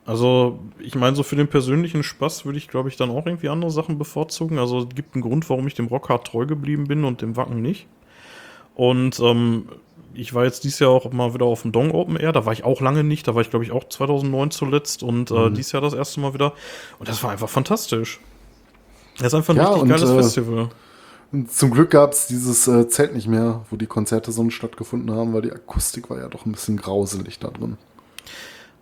Also, ich meine, so für den persönlichen Spaß würde ich, glaube ich, dann auch irgendwie andere Sachen bevorzugen. Also, es gibt einen Grund, warum ich dem Rockhard treu geblieben bin und dem Wacken nicht. Und ähm, ich war jetzt dieses Jahr auch mal wieder auf dem Dong Open Air. Da war ich auch lange nicht. Da war ich, glaube ich, auch 2009 zuletzt und äh, Mhm. dieses Jahr das erste Mal wieder. Und das war einfach fantastisch. Das ist einfach ein Ja, richtig und, geiles äh, Festival. Und zum Glück gab es dieses äh, Zelt nicht mehr, wo die Konzerte so stattgefunden haben, weil die Akustik war ja doch ein bisschen grauselig da drin.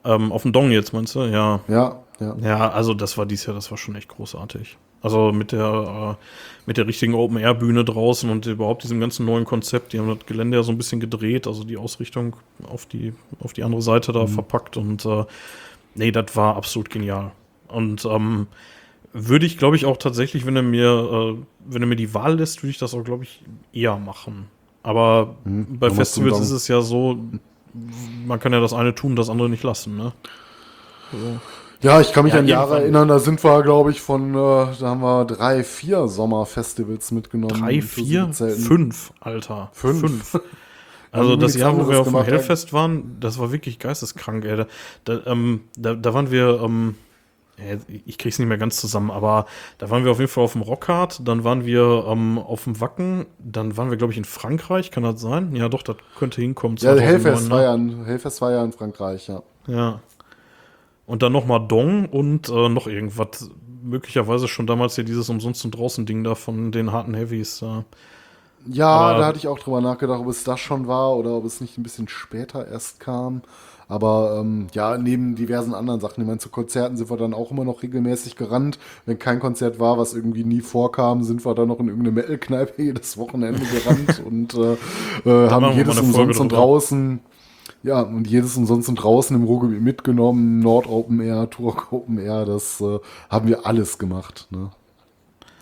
Ähm, auf dem Dong jetzt, meinst du? Ja. Ja, ja. Ja, also das war dieses Jahr, das war schon echt großartig. Also mit der, äh, mit der richtigen Open-Air-Bühne draußen und überhaupt diesem ganzen neuen Konzept. Die haben das Gelände ja so ein bisschen gedreht, also die Ausrichtung auf die, auf die andere Seite da verpackt und äh, nee, das war absolut genial. Und ähm, würde ich, glaube ich, auch tatsächlich, wenn er mir, äh, wenn er mir die Wahl lässt, würde ich das auch, glaube ich, eher machen. Aber bei nochmal zum Festivals ist es ja so, man kann ja das eine tun, das andere nicht lassen, ne? Ja, ich kann mich Ja, an Jahre erinnern, da sind wir, glaube ich, von, äh, da haben wir drei, vier Sommerfestivals mitgenommen. Drei, vier, fünf, Alter. Fünf. Also Haben das Jahr, wo wir auf dem Hellfest waren, das war wirklich geisteskrank, ey. Da, da, ähm, da, da waren wir, ähm, ich krieg's nicht mehr ganz zusammen, aber da waren wir auf jeden Fall auf dem Rockhard, dann waren wir ähm, auf dem Wacken, dann waren wir, glaube ich, in Frankreich, kann das sein? Ja, doch, das könnte hinkommen. Ja, 2009, Hellfest, war ja in, Hellfest war ja in Frankreich, ja. Ja. Und dann nochmal Dong und äh, noch irgendwas. Möglicherweise schon damals hier dieses Umsonst und draußen Ding da von den harten Heavies. Ja. Ja, Aber- da hatte ich auch drüber nachgedacht, ob es das schon war oder ob es nicht ein bisschen später erst kam. Aber ähm, ja, neben diversen anderen Sachen, ich meine, zu Konzerten sind wir dann auch immer noch regelmäßig gerannt. Wenn kein Konzert war, was irgendwie nie vorkam, sind wir dann noch in irgendeine Metal-Kneipe jedes Wochenende gerannt und äh, äh, haben jedes umsonst und draußen, ja, und jedes umsonst und draußen im Ruhrgebiet mitgenommen, Nord Open Air, Turok Open Air, das äh, haben wir alles gemacht. Ne?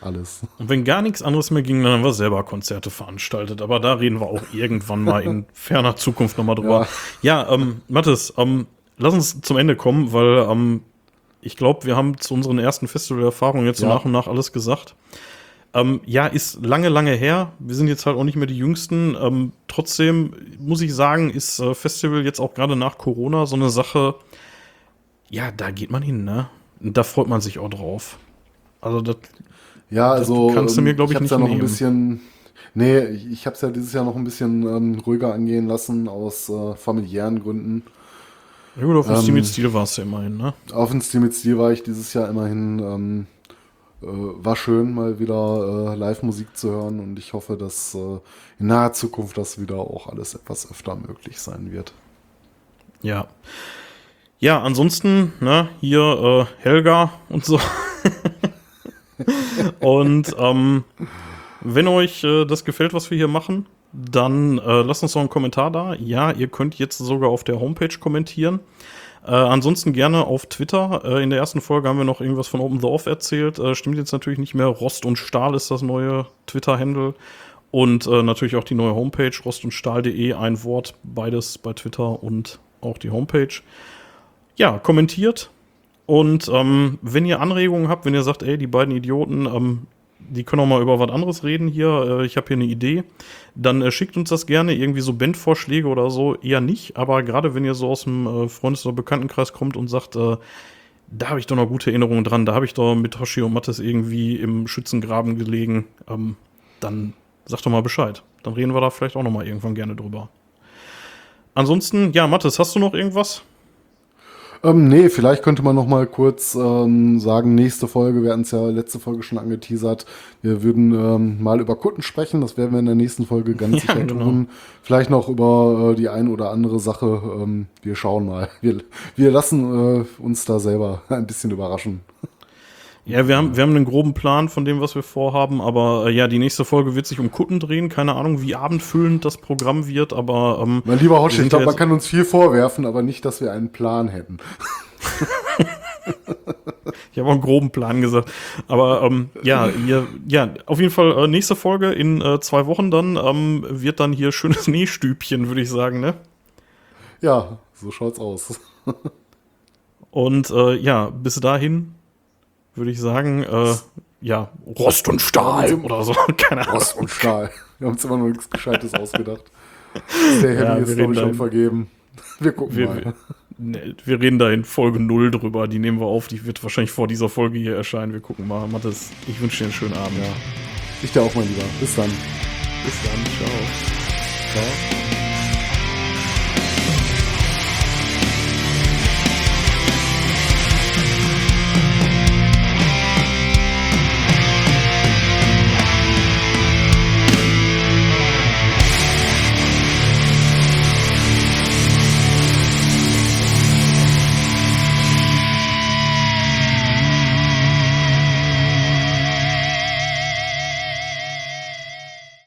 Alles. Und wenn gar nichts anderes mehr ging, dann haben wir selber Konzerte veranstaltet. Aber da reden wir auch irgendwann mal in ferner Zukunft nochmal drüber. Ja, ja ähm, Mathis, ähm, lass uns zum Ende kommen, weil ähm, ich glaube, wir haben zu unseren ersten Festival-Erfahrungen jetzt so Ja. nach und nach alles gesagt. Ähm, ja, ist lange, lange her. Wir sind jetzt halt auch nicht mehr die Jüngsten. Ähm, trotzdem muss ich sagen, ist äh, Festival jetzt auch gerade nach Corona so eine Sache. Ja, da geht man hin, ne? Da freut man sich auch drauf. Also, das, Ja, also kannst du mir, glaub ich, hab's nicht ja noch ein bisschen. Nee, ich, ich habe es ja dieses Jahr noch ein bisschen ähm, ruhiger angehen lassen aus äh, familiären Gründen. ja gut, auf dem Ähm, Steam mit Stil warst du immerhin, ne? Auf dem Steam mit Stil war ich dieses Jahr immerhin. Ähm, äh, war schön, mal wieder äh, Live-Musik zu hören und ich hoffe, dass äh, in naher Zukunft das wieder auch alles etwas öfter möglich sein wird. Ja. Ja, ansonsten, ne, hier äh, Helga und so. und ähm, wenn euch äh, das gefällt, was wir hier machen, dann äh, lasst uns doch einen Kommentar da. Ja, ihr könnt jetzt sogar auf der Homepage kommentieren. Äh, ansonsten gerne auf Twitter. Äh, in der ersten Folge haben wir noch irgendwas von Open the Off erzählt. Äh, stimmt jetzt natürlich nicht mehr. Rost und Stahl ist das neue Twitter-Handle. Und äh, natürlich auch die neue Homepage, rostundstahl.de, ein Wort, beides bei Twitter und auch die Homepage. Ja, kommentiert. Und ähm, wenn ihr Anregungen habt, wenn ihr sagt, ey, die beiden Idioten, ähm, die können auch mal über was anderes reden hier, äh, ich habe hier eine Idee, dann äh, schickt uns das gerne, irgendwie so Bandvorschläge oder so, eher nicht, aber gerade wenn ihr so aus dem äh, Freundes- oder Bekanntenkreis kommt und sagt, äh, da habe ich doch noch gute Erinnerungen dran, da habe ich doch mit Hoshi und Mattes irgendwie im Schützengraben gelegen, ähm, dann sagt doch mal Bescheid. Dann reden wir da vielleicht auch noch mal irgendwann gerne drüber. Ansonsten, ja, Mattes, hast du noch irgendwas? Ähm, nee, vielleicht könnte man noch mal kurz ähm, sagen, nächste Folge, wir hatten es ja letzte Folge schon angeteasert, wir würden ähm, mal über Kutten sprechen, das werden wir in der nächsten Folge ganz Ja, sicher genau. tun. Vielleicht noch über äh, die ein oder andere Sache, ähm, wir schauen mal. Wir, wir lassen äh, uns da selber ein bisschen überraschen. Ja, wir haben, wir haben einen groben Plan von dem, was wir vorhaben, aber äh, ja, die nächste Folge wird sich um Kutten drehen. Keine Ahnung, wie abendfüllend das Programm wird, aber ähm, Mein lieber sind ich glaube, man kann uns viel vorwerfen, aber nicht, dass wir einen Plan hätten. ich habe auch einen groben Plan gesagt. Aber ähm, ja, ihr, ja, auf jeden Fall äh, nächste Folge in äh, zwei Wochen dann ähm, wird dann hier schönes Nähstübchen, würde ich sagen, ne? Ja, so schaut's aus. Und äh, ja, bis dahin würde ich sagen, äh, ja, Rost und Stahl oder so, keine Ahnung. Rost und Stahl. Wir haben uns immer noch nichts Gescheites ausgedacht. Der Ja, Handy wir ist, glaube ich, schon vergeben. Wir gucken Wir, mal. wir, ne, wir reden da in Folge 0 drüber, die nehmen wir auf, die wird wahrscheinlich vor dieser Folge hier erscheinen. Wir gucken mal. Mathis, ich wünsche dir einen schönen Abend. Ja. Ich dir auch, mein Lieber. Bis dann. Bis dann, ciao. Ciao.